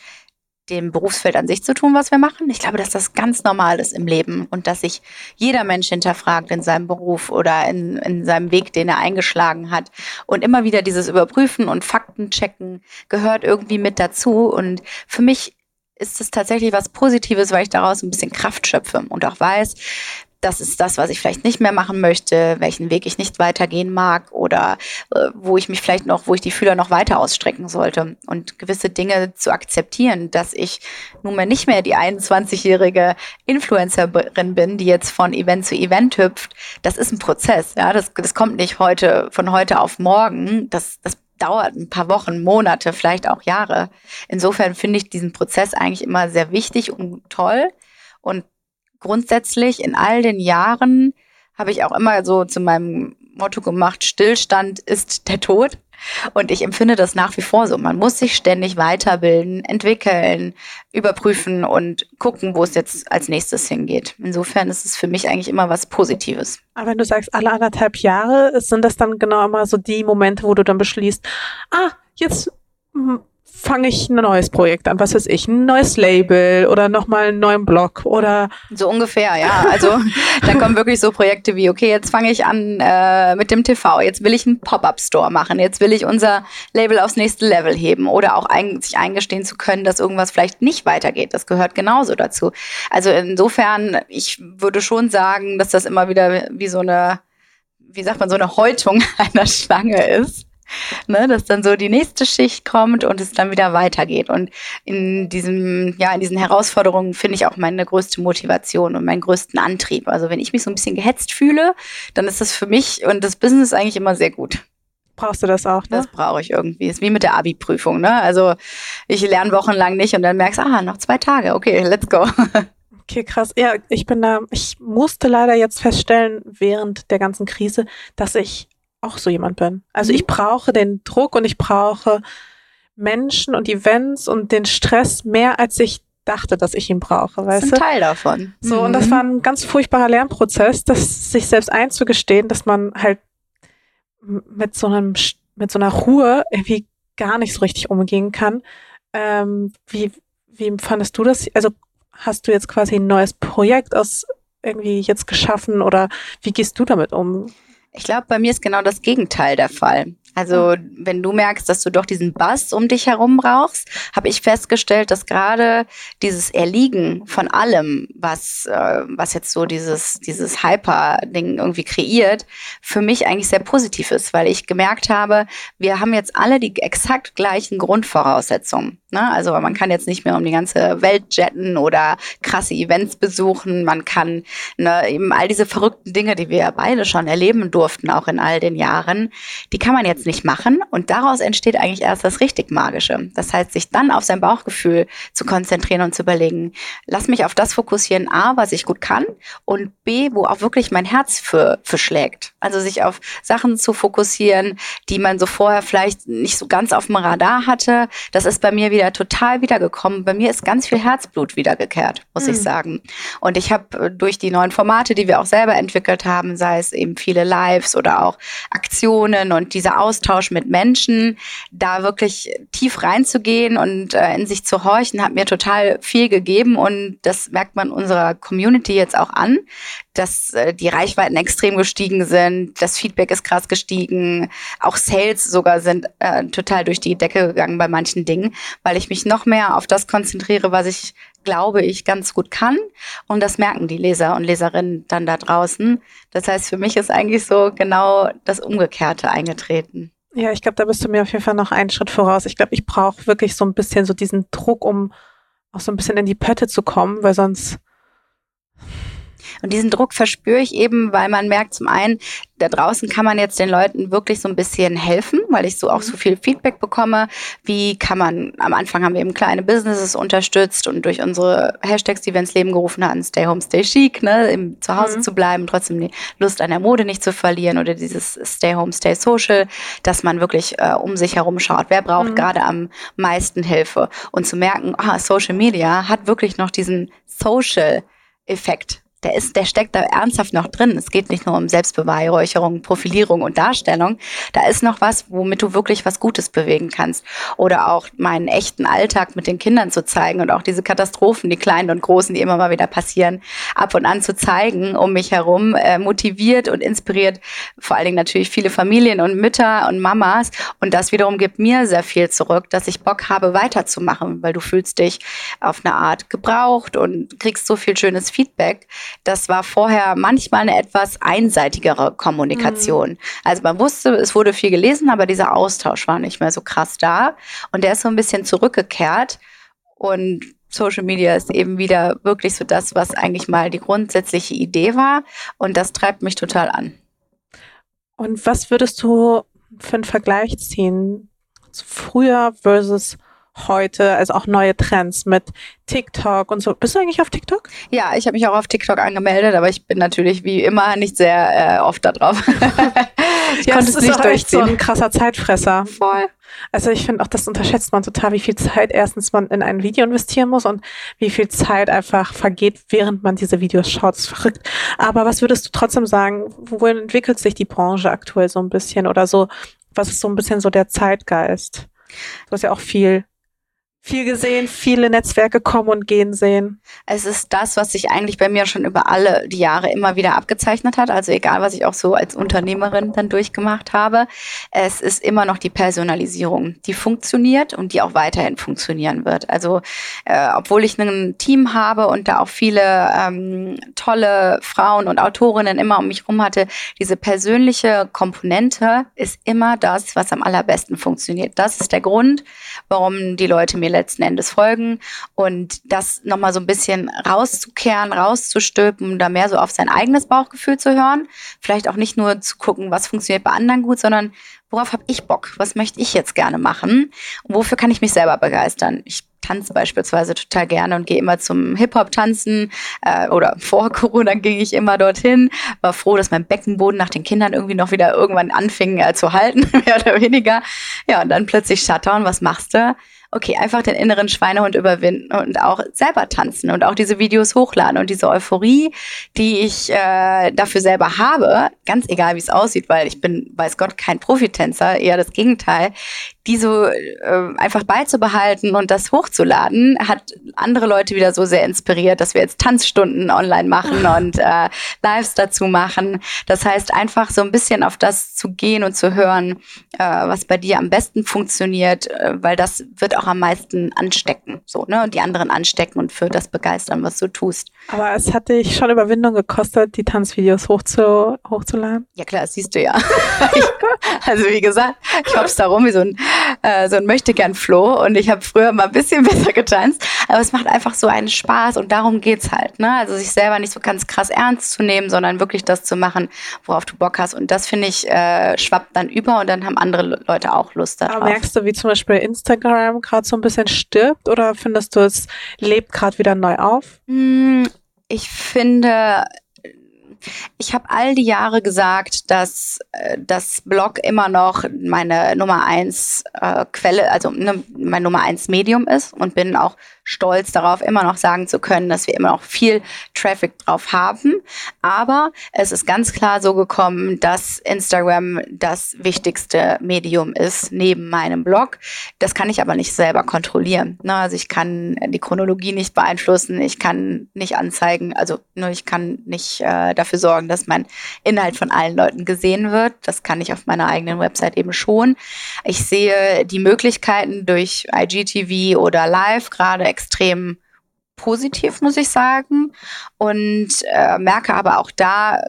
[SPEAKER 2] dem Berufsfeld an sich zu tun, was wir machen. Ich glaube, dass das ganz normal ist im Leben und dass sich jeder Mensch hinterfragt in seinem Beruf oder in, in seinem Weg, den er eingeschlagen hat. Und immer wieder dieses Überprüfen und Fakten checken gehört irgendwie mit dazu. Und für mich ist es tatsächlich was Positives, weil ich daraus ein bisschen Kraft schöpfe und auch weiß, das ist das, was ich vielleicht nicht mehr machen möchte, welchen Weg ich nicht weitergehen mag oder äh, wo ich mich vielleicht noch, wo ich die Fühler noch weiter ausstrecken sollte und gewisse Dinge zu akzeptieren, dass ich nunmehr nicht mehr die 21-jährige Influencerin bin, die jetzt von Event zu Event hüpft. Das ist ein Prozess, ja, das, das kommt nicht heute, von heute auf morgen. Das, das dauert ein paar Wochen, Monate, vielleicht auch Jahre. Insofern finde ich diesen Prozess eigentlich immer sehr wichtig und toll. Und grundsätzlich in all den Jahren habe ich auch immer so zu meinem Motto gemacht, Stillstand ist der Tod. Und ich empfinde das nach wie vor so. Man muss sich ständig weiterbilden, entwickeln, überprüfen und gucken, wo es jetzt als nächstes hingeht. Insofern ist es für mich eigentlich immer was Positives.
[SPEAKER 1] Aber wenn du sagst, alle anderthalb Jahre, sind das dann genau immer so die Momente, wo du dann beschließt, ah, jetzt fange ich ein neues Projekt an, was weiß ich, ein neues Label oder nochmal einen neuen Blog oder
[SPEAKER 2] so ungefähr, ja. Also dann kommen wirklich so Projekte wie, okay, jetzt fange ich an äh, mit dem TV, jetzt will ich einen Pop-up-Store machen, jetzt will ich unser Label aufs nächste Level heben oder auch ein, sich eingestehen zu können, dass irgendwas vielleicht nicht weitergeht. Das gehört genauso dazu. Also insofern, ich würde schon sagen, dass das immer wieder wie so eine, wie sagt man, so eine Häutung einer Schlange ist ne, dass dann so die nächste Schicht kommt und es dann wieder weitergeht. Und in diesem, ja, in diesen Herausforderungen finde ich auch meine größte Motivation und meinen größten Antrieb. Also wenn ich mich so ein bisschen gehetzt fühle, dann ist das für mich und das Business eigentlich immer sehr gut.
[SPEAKER 1] Brauchst du das auch, ne?
[SPEAKER 2] Das brauche ich irgendwie. Ist wie mit der Abi-Prüfung, ne? Also ich lerne wochenlang nicht und dann merkst, ah, noch zwei Tage, okay, let's go.
[SPEAKER 1] Okay, krass. Ja, ich bin da, ich musste leider jetzt feststellen, während der ganzen Krise, dass ich auch so jemand bin. Also mhm. ich brauche den Druck und ich brauche Menschen und Events und den Stress mehr, als ich dachte, dass ich ihn brauche, weißt
[SPEAKER 2] das ist ein Teil davon.
[SPEAKER 1] So, mhm. und das mhm. war ein ganz furchtbarer Lernprozess, das sich selbst einzugestehen, dass man halt mit so einem, mit so einer Ruhe irgendwie gar nicht so richtig umgehen kann. Ähm, wie, wie fandest du das? Also hast du jetzt quasi ein neues Projekt aus irgendwie jetzt geschaffen oder wie gehst du damit um?
[SPEAKER 2] Ich glaube, bei mir ist genau das Gegenteil der Fall. Also wenn du merkst, dass du doch diesen Bass um dich herum brauchst, habe ich festgestellt, dass gerade dieses Erliegen von allem, was äh, was jetzt so dieses dieses Hyper-Ding irgendwie kreiert, für mich eigentlich sehr positiv ist, weil ich gemerkt habe, wir haben jetzt alle die exakt gleichen Grundvoraussetzungen. Ne? Also man kann jetzt nicht mehr um die ganze Welt jetten oder krasse Events besuchen. Man kann ne, eben all diese verrückten Dinge, die wir beide schon erleben durften, auch in all den Jahren, die kann man jetzt nicht machen. Und daraus entsteht eigentlich erst das richtig Magische. Das heißt, sich dann auf sein Bauchgefühl zu konzentrieren und zu überlegen, lass mich auf das fokussieren, A, was ich gut kann und B, wo auch wirklich mein Herz für, für schlägt. Also sich auf Sachen zu fokussieren, die man so vorher vielleicht nicht so ganz auf dem Radar hatte. Das ist bei mir wieder total wiedergekommen. Bei mir ist ganz viel Herzblut wiedergekehrt, muss mhm. ich sagen. Und ich habe äh, durch die neuen Formate, die wir auch selber entwickelt haben, sei es eben viele Lives oder auch Aktionen und dieser Austausch mit Menschen, da wirklich tief reinzugehen und äh, in sich zu horchen, hat mir total viel gegeben. Und das merkt man unserer Community jetzt auch an, dass äh, die Reichweiten extrem gestiegen sind, das Feedback ist krass gestiegen, auch Sales sogar sind äh, total durch die Decke gegangen bei manchen Dingen, weil ich mich noch mehr auf das konzentriere, was ich glaube ich ganz gut kann und das merken die Leser und Leserinnen dann da draußen. Das heißt, für mich ist eigentlich so genau das Umgekehrte eingetreten.
[SPEAKER 1] Ja, ich glaube, da bist du mir auf jeden Fall noch einen Schritt voraus. Ich glaube, ich brauche wirklich so ein bisschen so diesen Druck, um auch so ein bisschen in die Pötte zu kommen, weil sonst
[SPEAKER 2] und diesen Druck verspüre ich eben, weil man merkt zum einen, da draußen kann man jetzt den Leuten wirklich so ein bisschen helfen, weil ich so auch so viel Feedback bekomme. Wie kann man, am Anfang haben wir eben kleine Businesses unterstützt und durch unsere Hashtags, die wir ins Leben gerufen hatten, Stay Home, Stay Chic, ne, im Zuhause mhm. zu bleiben, trotzdem die Lust an der Mode nicht zu verlieren oder dieses Stay Home, Stay Social, dass man wirklich äh, um sich herum schaut. Wer braucht mhm. gerade am meisten Hilfe? Und zu merken, ah, Social Media hat wirklich noch diesen Social Effekt der ist, der steckt da ernsthaft noch drin. Es geht nicht nur um Selbstbeweihräucherung, Profilierung und Darstellung. Da ist noch was, womit du wirklich was Gutes bewegen kannst. Oder auch meinen echten Alltag mit den Kindern zu zeigen und auch diese Katastrophen, die kleinen und großen, die immer mal wieder passieren, ab und an zu zeigen, um mich herum, äh, motiviert und inspiriert vor allen Dingen natürlich viele Familien und Mütter und Mamas. Und das wiederum gibt mir sehr viel zurück, dass ich Bock habe, weiterzumachen, weil du fühlst dich auf eine Art gebraucht und kriegst so viel schönes Feedback das war vorher manchmal eine etwas einseitigere Kommunikation. Mhm. Also man wusste, es wurde viel gelesen, aber dieser Austausch war nicht mehr so krass da. Und der ist so ein bisschen zurückgekehrt. Und Social Media ist eben wieder wirklich so das, was eigentlich mal die grundsätzliche Idee war. Und das treibt mich total an.
[SPEAKER 1] Und was würdest du für einen Vergleich ziehen? Früher versus heute, also auch neue Trends mit TikTok und so. Bist du eigentlich auf TikTok?
[SPEAKER 2] Ja, ich habe mich auch auf TikTok angemeldet, aber ich bin natürlich wie immer nicht sehr äh, oft da drauf.
[SPEAKER 1] ich ja, konnte es nicht durchziehen. Echt so ein krasser Zeitfresser.
[SPEAKER 2] Voll.
[SPEAKER 1] Also ich finde auch, das unterschätzt man total, wie viel Zeit erstens man in ein Video investieren muss und wie viel Zeit einfach vergeht, während man diese Videos schaut. Das ist verrückt. Aber was würdest du trotzdem sagen, wohin entwickelt sich die Branche aktuell so ein bisschen oder so? Was ist so ein bisschen so der Zeitgeist? Du hast ja auch viel viel gesehen, viele Netzwerke kommen und gehen sehen.
[SPEAKER 2] Es ist das, was sich eigentlich bei mir schon über alle die Jahre immer wieder abgezeichnet hat. Also egal, was ich auch so als Unternehmerin dann durchgemacht habe. Es ist immer noch die Personalisierung, die funktioniert und die auch weiterhin funktionieren wird. Also äh, obwohl ich ein Team habe und da auch viele ähm, tolle Frauen und Autorinnen immer um mich rum hatte, diese persönliche Komponente ist immer das, was am allerbesten funktioniert. Das ist der Grund, warum die Leute mir letzten Endes folgen. Und das nochmal so ein bisschen rauszukehren, rauszustülpen, da mehr so auf sein eigenes Bauchgefühl zu hören. Vielleicht auch nicht nur zu gucken, was funktioniert bei anderen gut, sondern worauf habe ich Bock? Was möchte ich jetzt gerne machen? Wofür kann ich mich selber begeistern? Ich tanze beispielsweise total gerne und gehe immer zum Hip-Hop-Tanzen äh, oder vor Corona ging ich immer dorthin. War froh, dass mein Beckenboden nach den Kindern irgendwie noch wieder irgendwann anfing äh, zu halten, mehr oder weniger. Ja, und dann plötzlich Shutdown, was machst du? Okay, einfach den inneren Schweinehund überwinden und auch selber tanzen und auch diese Videos hochladen und diese Euphorie, die ich äh, dafür selber habe, ganz egal wie es aussieht, weil ich bin, weiß Gott, kein Profitänzer, eher das Gegenteil, die so äh, einfach beizubehalten und das hochzuladen, hat andere Leute wieder so sehr inspiriert, dass wir jetzt Tanzstunden online machen und äh, Lives dazu machen. Das heißt, einfach so ein bisschen auf das zu gehen und zu hören, äh, was bei dir am besten funktioniert, äh, weil das wird auch am meisten anstecken, so, ne? Und die anderen anstecken und für das begeistern, was du tust.
[SPEAKER 1] Aber es hat dich schon Überwindung gekostet, die Tanzvideos hochzu, hochzuladen?
[SPEAKER 2] Ja klar, das siehst du ja. also wie gesagt, ich hop's da rum wie so ein äh, so ein möchtegern Floh und ich habe früher mal ein bisschen besser getanzt, aber es macht einfach so einen Spaß und darum geht's halt, ne? Also sich selber nicht so ganz krass ernst zu nehmen, sondern wirklich das zu machen, worauf du Bock hast und das finde ich äh, schwappt dann über und dann haben andere Leute auch Lust darauf.
[SPEAKER 1] Aber merkst du, wie zum Beispiel Instagram gerade so ein bisschen stirbt oder findest du, es lebt gerade wieder neu auf?
[SPEAKER 2] Hm, ich finde, ich habe all die Jahre gesagt, dass äh, das Blog immer noch meine Nummer eins äh, Quelle, also ne, mein Nummer eins Medium ist und bin auch stolz darauf, immer noch sagen zu können, dass wir immer noch viel Traffic drauf haben. Aber es ist ganz klar so gekommen, dass Instagram das wichtigste Medium ist neben meinem Blog. Das kann ich aber nicht selber kontrollieren. Ne? Also ich kann die Chronologie nicht beeinflussen, ich kann nicht anzeigen, also nur ich kann nicht äh, dafür sorgen, dass mein Inhalt von allen Leuten gesehen wird. Das kann ich auf meiner eigenen Website eben schon. Ich sehe die Möglichkeiten durch IGTV oder Live gerade extrem positiv, muss ich sagen. Und äh, merke aber auch da,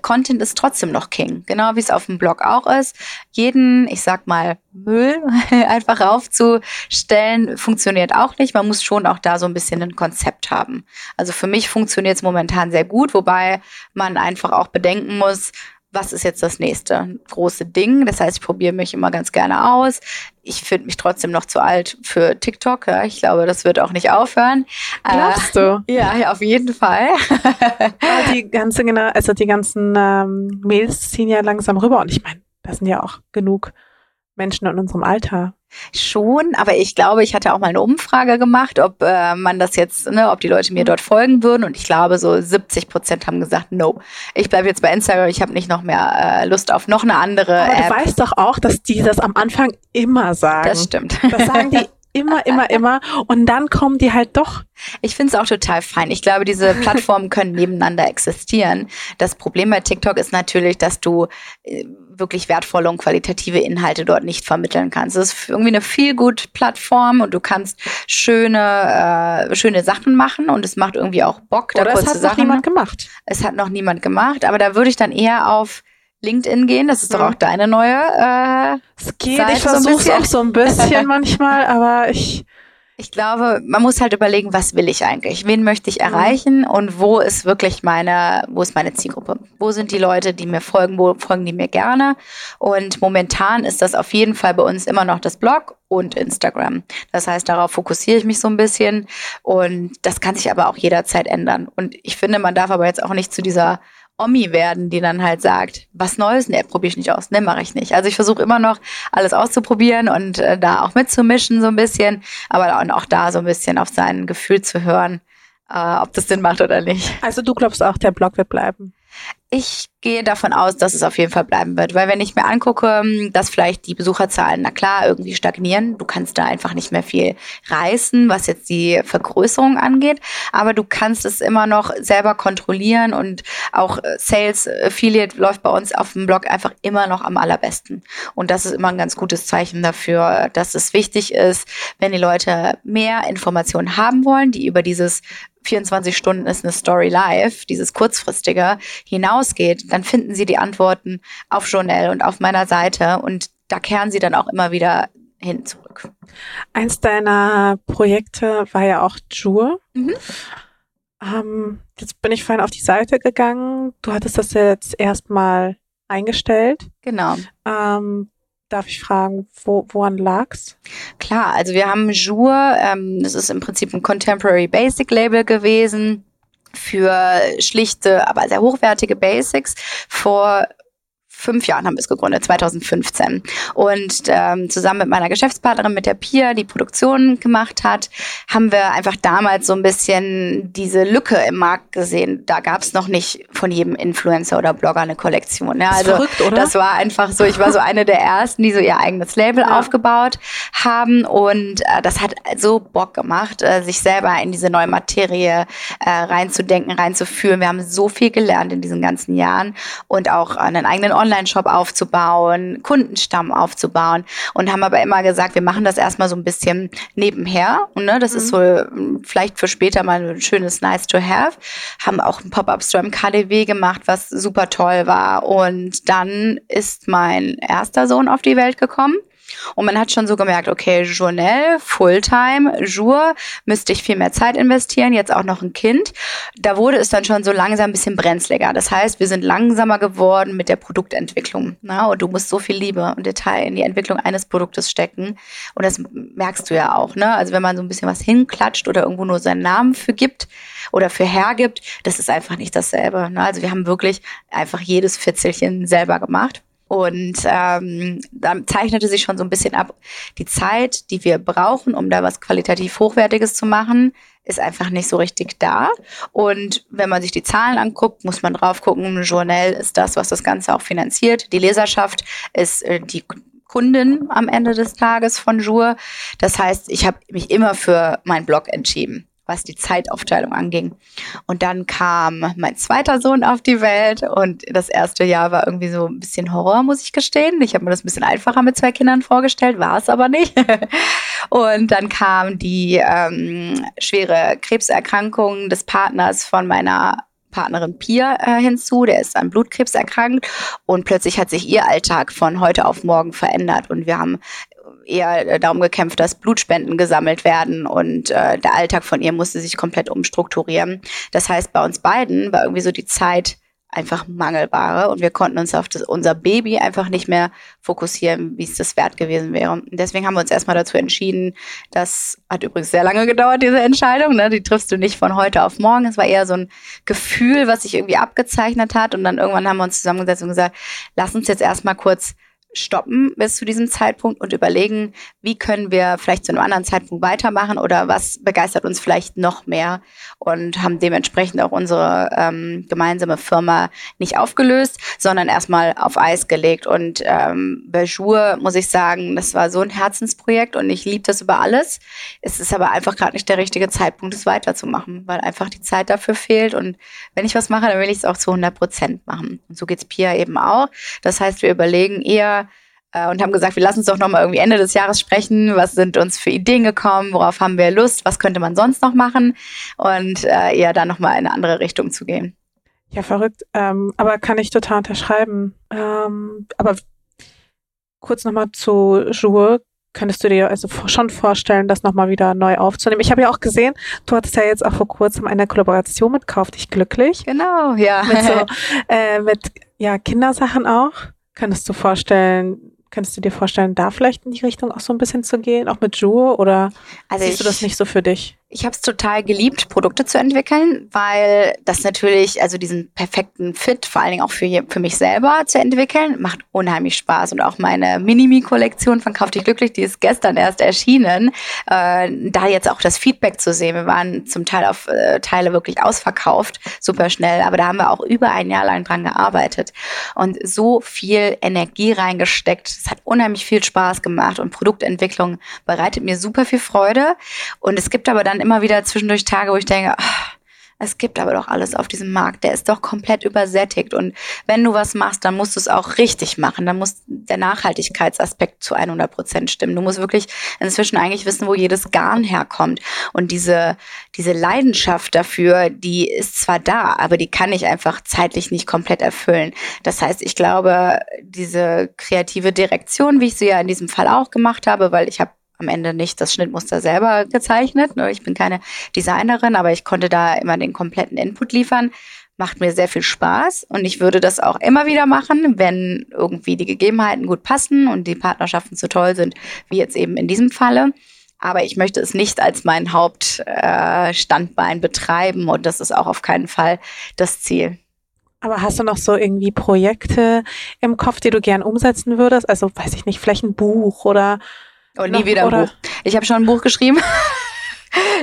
[SPEAKER 2] Content ist trotzdem noch King. Genau wie es auf dem Blog auch ist. Jeden, ich sag mal, Müll einfach aufzustellen, funktioniert auch nicht. Man muss schon auch da so ein bisschen ein Konzept haben. Also für mich funktioniert es momentan sehr gut, wobei man einfach auch bedenken muss, was ist jetzt das nächste große Ding. Das heißt, ich probiere mich immer ganz gerne aus. Ich finde mich trotzdem noch zu alt für TikTok. Ja. Ich glaube, das wird auch nicht aufhören.
[SPEAKER 1] Glaubst du?
[SPEAKER 2] Äh, ja, ja, auf jeden Fall.
[SPEAKER 1] die ganze, also die ganzen ähm, Mails ziehen ja langsam rüber. Und ich meine, das sind ja auch genug Menschen in unserem Alter.
[SPEAKER 2] Schon, aber ich glaube, ich hatte auch mal eine Umfrage gemacht, ob äh, man das jetzt, ne, ob die Leute mir dort folgen würden. Und ich glaube, so 70 Prozent haben gesagt, no. Ich bleibe jetzt bei Instagram, ich habe nicht noch mehr äh, Lust auf noch eine andere
[SPEAKER 1] aber
[SPEAKER 2] App.
[SPEAKER 1] Du weißt doch auch, dass die das am Anfang immer sagen.
[SPEAKER 2] Das stimmt.
[SPEAKER 1] Das sagen die immer, immer, immer. Und dann kommen die halt doch.
[SPEAKER 2] Ich finde es auch total fein. Ich glaube, diese Plattformen können nebeneinander existieren. Das Problem bei TikTok ist natürlich, dass du äh, wirklich wertvolle und qualitative Inhalte dort nicht vermitteln kannst. Es ist irgendwie eine viel gut Plattform und du kannst schöne, äh, schöne Sachen machen und es macht irgendwie auch Bock.
[SPEAKER 1] Da Oder es hat Sachen noch niemand gemacht.
[SPEAKER 2] Es hat noch niemand gemacht, aber da würde ich dann eher auf LinkedIn gehen. Das ist doch auch deine neue. Äh,
[SPEAKER 1] es geht. Seite ich versuche es auch so ein bisschen manchmal, aber ich.
[SPEAKER 2] Ich glaube, man muss halt überlegen, was will ich eigentlich? Wen möchte ich erreichen und wo ist wirklich meine, wo ist meine Zielgruppe? Wo sind die Leute, die mir folgen? Wo folgen die mir gerne? Und momentan ist das auf jeden Fall bei uns immer noch das Blog und Instagram. Das heißt, darauf fokussiere ich mich so ein bisschen und das kann sich aber auch jederzeit ändern. Und ich finde, man darf aber jetzt auch nicht zu dieser Omi werden, die dann halt sagt, was Neues, ne, probiere ich nicht aus, ne, mache ich nicht. Also ich versuche immer noch alles auszuprobieren und äh, da auch mitzumischen so ein bisschen, aber auch da so ein bisschen auf sein Gefühl zu hören, äh, ob das Sinn macht oder nicht.
[SPEAKER 1] Also du glaubst auch, der Blog wird bleiben?
[SPEAKER 2] Ich gehe davon aus, dass es auf jeden Fall bleiben wird, weil wenn ich mir angucke, dass vielleicht die Besucherzahlen, na klar, irgendwie stagnieren, du kannst da einfach nicht mehr viel reißen, was jetzt die Vergrößerung angeht, aber du kannst es immer noch selber kontrollieren und auch äh, Sales Affiliate läuft bei uns auf dem Blog einfach immer noch am allerbesten. Und das ist immer ein ganz gutes Zeichen dafür, dass es wichtig ist, wenn die Leute mehr Informationen haben wollen, die über dieses 24 Stunden ist eine Story live, dieses kurzfristige, hinausgeht, dann finden Sie die Antworten auf Journal und auf meiner Seite und da kehren Sie dann auch immer wieder hin zurück.
[SPEAKER 1] Eins deiner Projekte war ja auch Jure. Mhm. Ähm, jetzt bin ich vorhin auf die Seite gegangen. Du hattest das jetzt erstmal eingestellt.
[SPEAKER 2] Genau.
[SPEAKER 1] Ähm, Darf ich fragen, wo, woran lag's?
[SPEAKER 2] Klar, also wir haben Jour, ähm, das ist im Prinzip ein Contemporary Basic Label gewesen für schlichte, aber sehr hochwertige Basics vor fünf Jahren haben wir es gegründet, 2015. Und ähm, zusammen mit meiner Geschäftspartnerin, mit der Pia, die Produktion gemacht hat, haben wir einfach damals so ein bisschen diese Lücke im Markt gesehen. Da gab es noch nicht von jedem Influencer oder Blogger eine Kollektion. Ja, also verrückt, oder? das war einfach so, ich war so eine der ersten, die so ihr eigenes Label ja. aufgebaut haben. Und äh, das hat so Bock gemacht, äh, sich selber in diese neue Materie äh, reinzudenken, reinzuführen. Wir haben so viel gelernt in diesen ganzen Jahren und auch einen eigenen Online Online-Shop aufzubauen, Kundenstamm aufzubauen und haben aber immer gesagt, wir machen das erstmal so ein bisschen nebenher. Und ne, das mhm. ist so hm, vielleicht für später mal ein schönes Nice to have. Haben auch ein Pop-Up-Store im KDW gemacht, was super toll war. Und dann ist mein erster Sohn auf die Welt gekommen. Und man hat schon so gemerkt, okay, Journal, Fulltime, Jour, müsste ich viel mehr Zeit investieren, jetzt auch noch ein Kind. Da wurde es dann schon so langsam ein bisschen brenzliger. Das heißt, wir sind langsamer geworden mit der Produktentwicklung. Na? Und du musst so viel Liebe und Detail in die Entwicklung eines Produktes stecken. Und das merkst du ja auch. Ne? Also wenn man so ein bisschen was hinklatscht oder irgendwo nur seinen Namen für gibt, oder für hergibt, das ist einfach nicht dasselbe. Ne? Also wir haben wirklich einfach jedes Fitzelchen selber gemacht. Und ähm, dann zeichnete sich schon so ein bisschen ab, die Zeit, die wir brauchen, um da was qualitativ Hochwertiges zu machen, ist einfach nicht so richtig da. Und wenn man sich die Zahlen anguckt, muss man drauf gucken, Journal ist das, was das Ganze auch finanziert. Die Leserschaft ist äh, die Kundin am Ende des Tages von Jour. Das heißt, ich habe mich immer für meinen Blog entschieden was die Zeitaufteilung anging. Und dann kam mein zweiter Sohn auf die Welt und das erste Jahr war irgendwie so ein bisschen Horror, muss ich gestehen. Ich habe mir das ein bisschen einfacher mit zwei Kindern vorgestellt, war es aber nicht. und dann kam die ähm, schwere Krebserkrankung des Partners von meiner Partnerin Pia äh, hinzu, der ist an Blutkrebs erkrankt und plötzlich hat sich ihr Alltag von heute auf morgen verändert und wir haben eher äh, darum gekämpft, dass Blutspenden gesammelt werden und äh, der Alltag von ihr musste sich komplett umstrukturieren. Das heißt, bei uns beiden war irgendwie so die Zeit einfach mangelbare und wir konnten uns auf das, unser Baby einfach nicht mehr fokussieren, wie es das wert gewesen wäre. Und deswegen haben wir uns erstmal dazu entschieden, das hat übrigens sehr lange gedauert, diese Entscheidung, ne? die triffst du nicht von heute auf morgen. Es war eher so ein Gefühl, was sich irgendwie abgezeichnet hat und dann irgendwann haben wir uns zusammengesetzt und gesagt, lass uns jetzt erstmal kurz stoppen bis zu diesem Zeitpunkt und überlegen, wie können wir vielleicht zu einem anderen Zeitpunkt weitermachen oder was begeistert uns vielleicht noch mehr und haben dementsprechend auch unsere ähm, gemeinsame Firma nicht aufgelöst, sondern erstmal auf Eis gelegt. Und ähm, bei Jour muss ich sagen, das war so ein Herzensprojekt und ich liebe das über alles. Es ist aber einfach gerade nicht der richtige Zeitpunkt, es weiterzumachen, weil einfach die Zeit dafür fehlt. Und wenn ich was mache, dann will ich es auch zu 100 Prozent machen. Und so geht's Pia eben auch. Das heißt, wir überlegen eher, und haben gesagt, wir lassen uns doch noch mal irgendwie Ende des Jahres sprechen. Was sind uns für Ideen gekommen? Worauf haben wir Lust? Was könnte man sonst noch machen? Und äh, eher dann noch mal in eine andere Richtung zu gehen.
[SPEAKER 1] Ja, verrückt. Ähm, aber kann ich total unterschreiben. Ähm, aber kurz noch mal zu Jour. Könntest du dir also schon vorstellen, das nochmal wieder neu aufzunehmen? Ich habe ja auch gesehen, du hattest ja jetzt auch vor kurzem eine Kollaboration mit Kauf dich glücklich.
[SPEAKER 2] Genau, ja.
[SPEAKER 1] Mit, so, äh, mit ja, Kindersachen auch. Könntest du vorstellen, Könntest du dir vorstellen, da vielleicht in die Richtung auch so ein bisschen zu gehen, auch mit Jour oder also siehst ich, du das nicht so für dich?
[SPEAKER 2] Ich habe es total geliebt, Produkte zu entwickeln, weil das natürlich, also diesen perfekten Fit, vor allen Dingen auch für, für mich selber zu entwickeln, macht unheimlich Spaß. Und auch meine Minimi-Kollektion von Kauf dich glücklich, die ist gestern erst erschienen, äh, da jetzt auch das Feedback zu sehen. Wir waren zum Teil auf äh, Teile wirklich ausverkauft, super schnell, aber da haben wir auch über ein Jahr lang dran gearbeitet und so viel Energie reingesteckt. Es hat unheimlich viel Spaß gemacht und Produktentwicklung bereitet mir super viel Freude. Und es gibt aber dann immer wieder zwischendurch Tage, wo ich denke, ach, es gibt aber doch alles auf diesem Markt, der ist doch komplett übersättigt. Und wenn du was machst, dann musst du es auch richtig machen. Dann muss der Nachhaltigkeitsaspekt zu 100 Prozent stimmen. Du musst wirklich inzwischen eigentlich wissen, wo jedes Garn herkommt. Und diese, diese Leidenschaft dafür, die ist zwar da, aber die kann ich einfach zeitlich nicht komplett erfüllen. Das heißt, ich glaube, diese kreative Direktion, wie ich sie ja in diesem Fall auch gemacht habe, weil ich habe am Ende nicht das Schnittmuster selber gezeichnet. Ne? Ich bin keine Designerin, aber ich konnte da immer den kompletten Input liefern. Macht mir sehr viel Spaß und ich würde das auch immer wieder machen, wenn irgendwie die Gegebenheiten gut passen und die Partnerschaften so toll sind, wie jetzt eben in diesem Falle. Aber ich möchte es nicht als mein Hauptstandbein äh, betreiben und das ist auch auf keinen Fall das Ziel.
[SPEAKER 1] Aber hast du noch so irgendwie Projekte im Kopf, die du gern umsetzen würdest? Also weiß ich nicht, vielleicht ein Buch oder
[SPEAKER 2] und nie wieder ein Buch. Ich habe schon ein Buch geschrieben.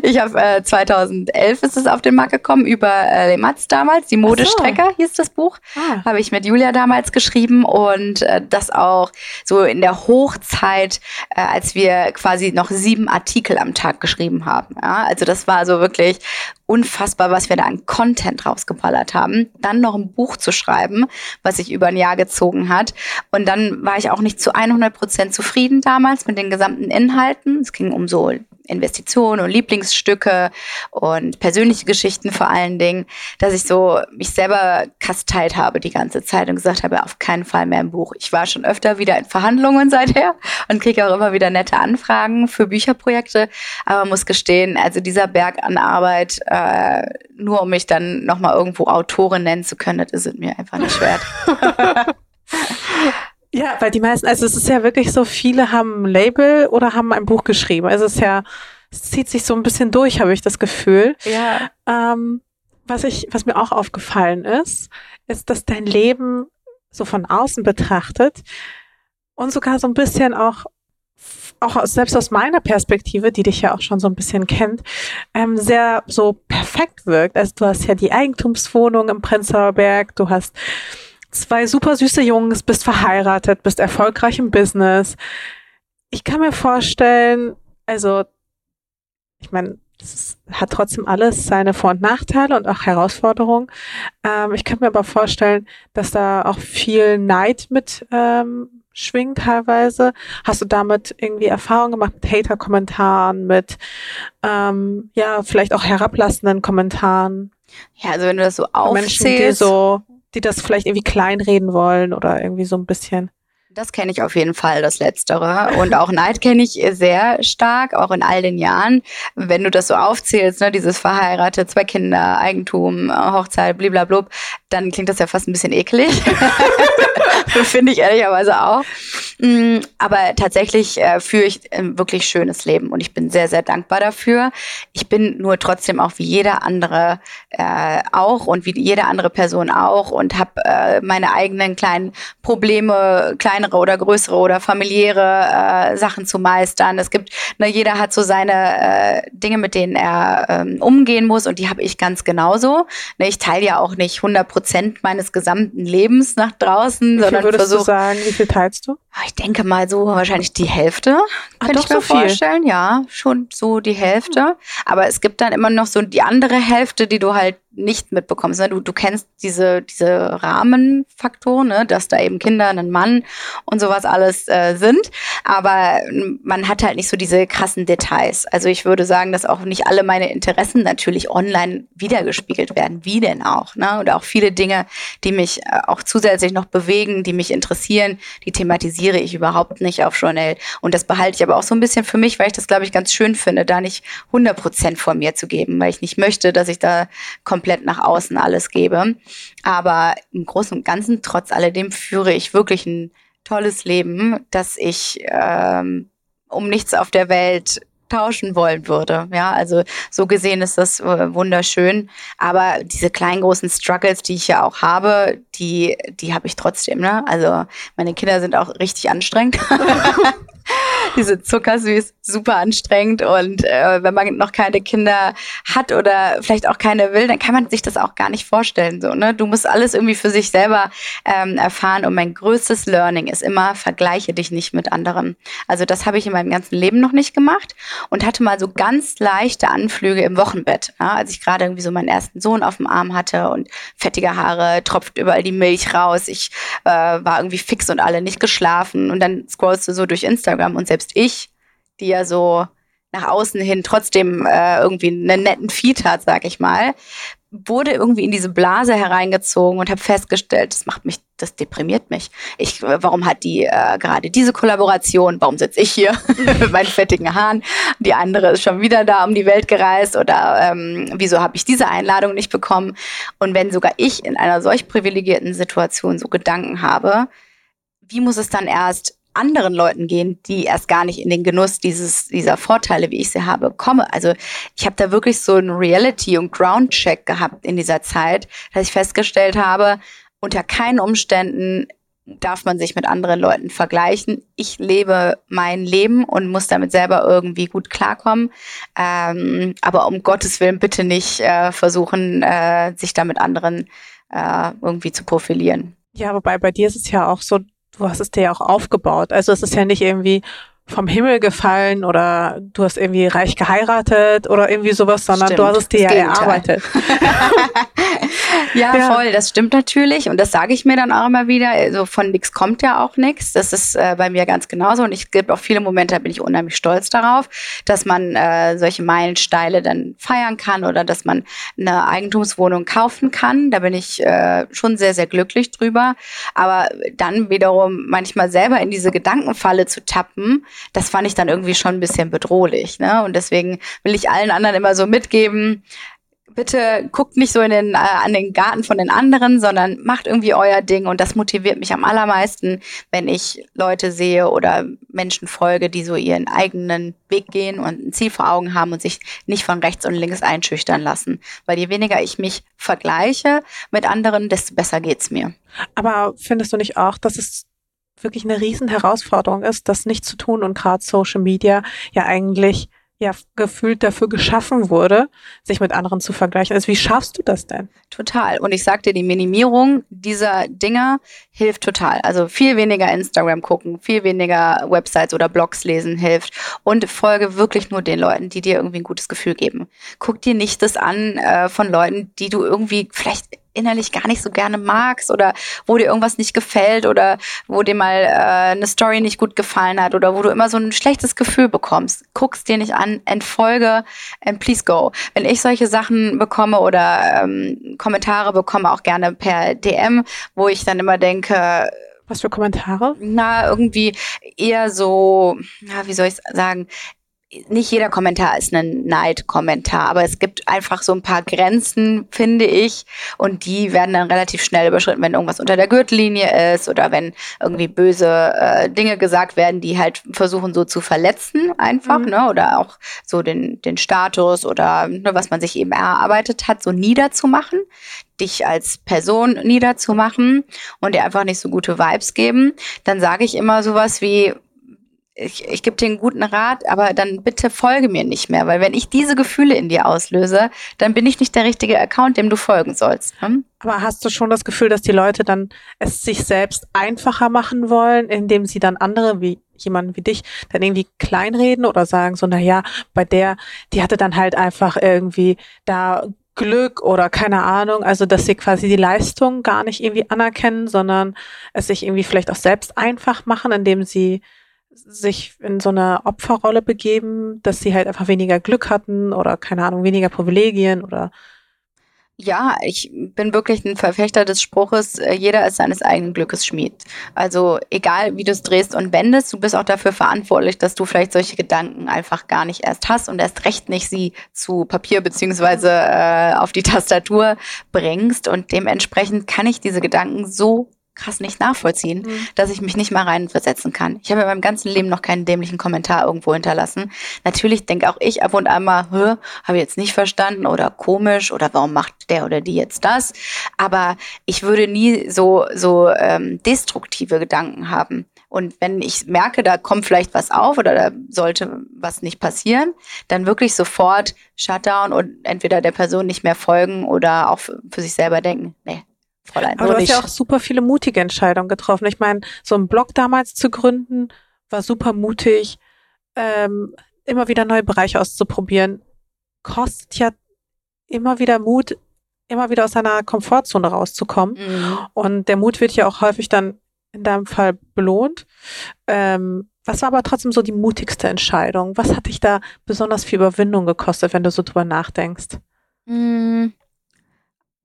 [SPEAKER 2] Ich habe äh, 2011 ist es auf den Markt gekommen über äh, Le Matz damals, die Modestrecker so. hieß das Buch. Ah. Habe ich mit Julia damals geschrieben und äh, das auch so in der Hochzeit, äh, als wir quasi noch sieben Artikel am Tag geschrieben haben. Ja? Also das war so wirklich unfassbar, was wir da an Content rausgeballert haben. Dann noch ein Buch zu schreiben, was sich über ein Jahr gezogen hat. Und dann war ich auch nicht zu 100 Prozent zufrieden damals mit den gesamten Inhalten. Es ging um so Investitionen und Lieblingsstücke und persönliche Geschichten vor allen Dingen, dass ich so mich selber kasteilt habe die ganze Zeit und gesagt habe, auf keinen Fall mehr ein Buch. Ich war schon öfter wieder in Verhandlungen seither und kriege auch immer wieder nette Anfragen für Bücherprojekte, aber muss gestehen, also dieser Berg an Arbeit, äh, nur um mich dann nochmal irgendwo Autorin nennen zu können, das ist mir einfach nicht wert.
[SPEAKER 1] Ja, weil die meisten, also es ist ja wirklich so, viele haben ein Label oder haben ein Buch geschrieben. Also es ist ja, es zieht sich so ein bisschen durch, habe ich das Gefühl.
[SPEAKER 2] Ja.
[SPEAKER 1] Ähm, was ich, was mir auch aufgefallen ist, ist, dass dein Leben so von außen betrachtet und sogar so ein bisschen auch auch selbst aus meiner Perspektive, die dich ja auch schon so ein bisschen kennt, ähm, sehr so perfekt wirkt. Also du hast ja die Eigentumswohnung im Prenzlauer Berg, du hast zwei super süße Jungs, bist verheiratet, bist erfolgreich im Business. Ich kann mir vorstellen, also ich meine, es hat trotzdem alles seine Vor- und Nachteile und auch Herausforderungen. Ähm, ich kann mir aber vorstellen, dass da auch viel Neid mit ähm, schwingt teilweise. Hast du damit irgendwie Erfahrungen gemacht mit Hater-Kommentaren, mit ähm, ja, vielleicht auch herablassenden Kommentaren?
[SPEAKER 2] Ja, also wenn du das so aufzählst. Menschen,
[SPEAKER 1] die so, die das vielleicht irgendwie kleinreden wollen oder irgendwie so ein bisschen.
[SPEAKER 2] Das kenne ich auf jeden Fall, das Letztere. Und auch Neid kenne ich sehr stark, auch in all den Jahren. Wenn du das so aufzählst, ne, dieses verheiratet, zwei Kinder, Eigentum, Hochzeit, bliblablub, dann klingt das ja fast ein bisschen eklig. Finde ich ehrlicherweise auch. Mm, aber tatsächlich äh, führe ich ein wirklich schönes Leben und ich bin sehr, sehr dankbar dafür. Ich bin nur trotzdem auch wie jeder andere äh, auch und wie jede andere Person auch und habe äh, meine eigenen kleinen Probleme, kleinere oder größere oder familiäre äh, Sachen zu meistern. Es gibt, ne, jeder hat so seine äh, Dinge, mit denen er ähm, umgehen muss und die habe ich ganz genauso. Ne, ich teile ja auch nicht 100 Prozent meines gesamten Lebens nach draußen,
[SPEAKER 1] wie sondern versuche. sagen, wie viel teilst du?
[SPEAKER 2] Ah, ich denke mal so wahrscheinlich die Hälfte. Ach, könnte ich mir so vorstellen. Viel. Ja, schon so die Hälfte. Aber es gibt dann immer noch so die andere Hälfte, die du halt nicht mitbekommst. Du, du kennst diese, diese Rahmenfaktoren, ne? dass da eben Kinder, ein Mann und sowas alles äh, sind. Aber man hat halt nicht so diese krassen Details. Also ich würde sagen, dass auch nicht alle meine Interessen natürlich online wiedergespiegelt werden. Wie denn auch? Ne? Oder auch viele Dinge, die mich äh, auch zusätzlich noch bewegen, die mich interessieren, die thematisiere ich überhaupt nicht auf Journal. Und das behalte ich aber auch so ein bisschen für mich, weil ich das, glaube ich, ganz schön finde, da nicht 100 Prozent von mir zu geben, weil ich nicht möchte, dass ich da komplett komplett nach außen alles gebe. Aber im Großen und Ganzen, trotz alledem, führe ich wirklich ein tolles Leben, dass ich ähm, um nichts auf der Welt tauschen wollen würde. Ja, also so gesehen ist das äh, wunderschön. Aber diese kleinen großen Struggles, die ich ja auch habe, die, die habe ich trotzdem. Ne? Also meine Kinder sind auch richtig anstrengend. diese zuckersüß, super anstrengend. Und äh, wenn man noch keine Kinder hat oder vielleicht auch keine will, dann kann man sich das auch gar nicht vorstellen. So, ne? Du musst alles irgendwie für sich selber ähm, erfahren. Und mein größtes Learning ist immer, vergleiche dich nicht mit anderen. Also das habe ich in meinem ganzen Leben noch nicht gemacht und hatte mal so ganz leichte Anflüge im Wochenbett. Ja? Als ich gerade irgendwie so meinen ersten Sohn auf dem Arm hatte und fettige Haare, tropft überall die Milch raus. Ich äh, war irgendwie fix und alle nicht geschlafen. Und dann scrollst du so durch Instagram und selbst ich, die ja so nach außen hin trotzdem äh, irgendwie einen netten Feed hat, sag ich mal, wurde irgendwie in diese Blase hereingezogen und habe festgestellt, das macht mich, das deprimiert mich. Ich, warum hat die äh, gerade diese Kollaboration? Warum sitze ich hier mit meinen fettigen Haaren? Die andere ist schon wieder da um die Welt gereist oder ähm, wieso habe ich diese Einladung nicht bekommen? Und wenn sogar ich in einer solch privilegierten Situation so Gedanken habe, wie muss es dann erst anderen Leuten gehen, die erst gar nicht in den Genuss dieses, dieser Vorteile, wie ich sie habe, komme. Also ich habe da wirklich so einen Reality- und Ground-Check gehabt in dieser Zeit, dass ich festgestellt habe, unter keinen Umständen darf man sich mit anderen Leuten vergleichen. Ich lebe mein Leben und muss damit selber irgendwie gut klarkommen. Ähm, aber um Gottes Willen bitte nicht äh, versuchen, äh, sich da mit anderen äh, irgendwie zu profilieren.
[SPEAKER 1] Ja, wobei bei dir ist es ja auch so, du hast es dir ja auch aufgebaut. Also es ist ja nicht irgendwie vom Himmel gefallen oder du hast irgendwie reich geheiratet oder irgendwie sowas, sondern stimmt, du hast es dir ja erarbeitet.
[SPEAKER 2] ja, ja, voll, das stimmt natürlich und das sage ich mir dann auch immer wieder. Also von nichts kommt ja auch nichts. Das ist äh, bei mir ganz genauso und ich gibt auch viele Momente, da bin ich unheimlich stolz darauf, dass man äh, solche Meilensteine dann feiern kann oder dass man eine Eigentumswohnung kaufen kann. Da bin ich äh, schon sehr, sehr glücklich drüber. Aber dann wiederum manchmal selber in diese Gedankenfalle zu tappen, das fand ich dann irgendwie schon ein bisschen bedrohlich. Ne? Und deswegen will ich allen anderen immer so mitgeben, bitte guckt nicht so in den, äh, an den Garten von den anderen, sondern macht irgendwie euer Ding. Und das motiviert mich am allermeisten, wenn ich Leute sehe oder Menschen folge, die so ihren eigenen Weg gehen und ein Ziel vor Augen haben und sich nicht von rechts und links einschüchtern lassen. Weil je weniger ich mich vergleiche mit anderen, desto besser geht's mir.
[SPEAKER 1] Aber findest du nicht auch, dass es wirklich eine riesen ist, das nicht zu tun und gerade Social Media ja eigentlich ja gefühlt dafür geschaffen wurde, sich mit anderen zu vergleichen. Also wie schaffst du das denn?
[SPEAKER 2] Total. Und ich sag dir, die Minimierung dieser Dinger hilft total. Also viel weniger Instagram gucken, viel weniger Websites oder Blogs lesen hilft. Und folge wirklich nur den Leuten, die dir irgendwie ein gutes Gefühl geben. Guck dir nicht das an äh, von Leuten, die du irgendwie vielleicht innerlich gar nicht so gerne magst oder wo dir irgendwas nicht gefällt oder wo dir mal äh, eine Story nicht gut gefallen hat oder wo du immer so ein schlechtes Gefühl bekommst. Guck's dir nicht an, entfolge and please go. Wenn ich solche Sachen bekomme oder ähm, Kommentare bekomme, auch gerne per DM, wo ich dann immer denke,
[SPEAKER 1] was für Kommentare?
[SPEAKER 2] Na, irgendwie eher so, na, wie soll ich sagen, nicht jeder Kommentar ist ein Neidkommentar, aber es gibt einfach so ein paar Grenzen, finde ich, und die werden dann relativ schnell überschritten, wenn irgendwas unter der Gürtellinie ist oder wenn irgendwie böse äh, Dinge gesagt werden, die halt versuchen so zu verletzen einfach, mhm. ne, oder auch so den den Status oder ne, was man sich eben erarbeitet hat, so niederzumachen. Dich als Person niederzumachen und dir einfach nicht so gute Vibes geben, dann sage ich immer sowas wie, ich, ich gebe dir einen guten Rat, aber dann bitte folge mir nicht mehr, weil wenn ich diese Gefühle in dir auslöse, dann bin ich nicht der richtige Account, dem du folgen sollst. Hm?
[SPEAKER 1] Aber hast du schon das Gefühl, dass die Leute dann es sich selbst einfacher machen wollen, indem sie dann andere wie jemanden wie dich dann irgendwie kleinreden oder sagen so, na ja, bei der, die hatte dann halt einfach irgendwie da Glück oder keine Ahnung, also dass sie quasi die Leistung gar nicht irgendwie anerkennen, sondern es sich irgendwie vielleicht auch selbst einfach machen, indem sie sich in so eine Opferrolle begeben, dass sie halt einfach weniger Glück hatten oder keine Ahnung, weniger Privilegien oder
[SPEAKER 2] ja, ich bin wirklich ein Verfechter des Spruches, äh, jeder ist seines eigenen Glückes Schmied. Also egal, wie du es drehst und wendest, du bist auch dafür verantwortlich, dass du vielleicht solche Gedanken einfach gar nicht erst hast und erst recht nicht sie zu Papier beziehungsweise äh, auf die Tastatur bringst. Und dementsprechend kann ich diese Gedanken so krass nicht nachvollziehen, mhm. dass ich mich nicht mal reinversetzen kann. Ich habe in meinem ganzen Leben noch keinen dämlichen Kommentar irgendwo hinterlassen. Natürlich denke auch ich ab und an mal, habe ich jetzt nicht verstanden oder komisch oder warum macht der oder die jetzt das? Aber ich würde nie so so ähm, destruktive Gedanken haben. Und wenn ich merke, da kommt vielleicht was auf oder da sollte was nicht passieren, dann wirklich sofort Shutdown und entweder der Person nicht mehr folgen oder auch für, für sich selber denken, nee,
[SPEAKER 1] Fräulein. Aber du hast ja auch super viele mutige Entscheidungen getroffen. Ich meine, so einen Blog damals zu gründen, war super mutig. Ähm, immer wieder neue Bereiche auszuprobieren, kostet ja immer wieder Mut, immer wieder aus seiner Komfortzone rauszukommen. Mhm. Und der Mut wird ja auch häufig dann in deinem Fall belohnt. Ähm, was war aber trotzdem so die mutigste Entscheidung? Was hat dich da besonders viel Überwindung gekostet, wenn du so drüber nachdenkst?
[SPEAKER 2] Mhm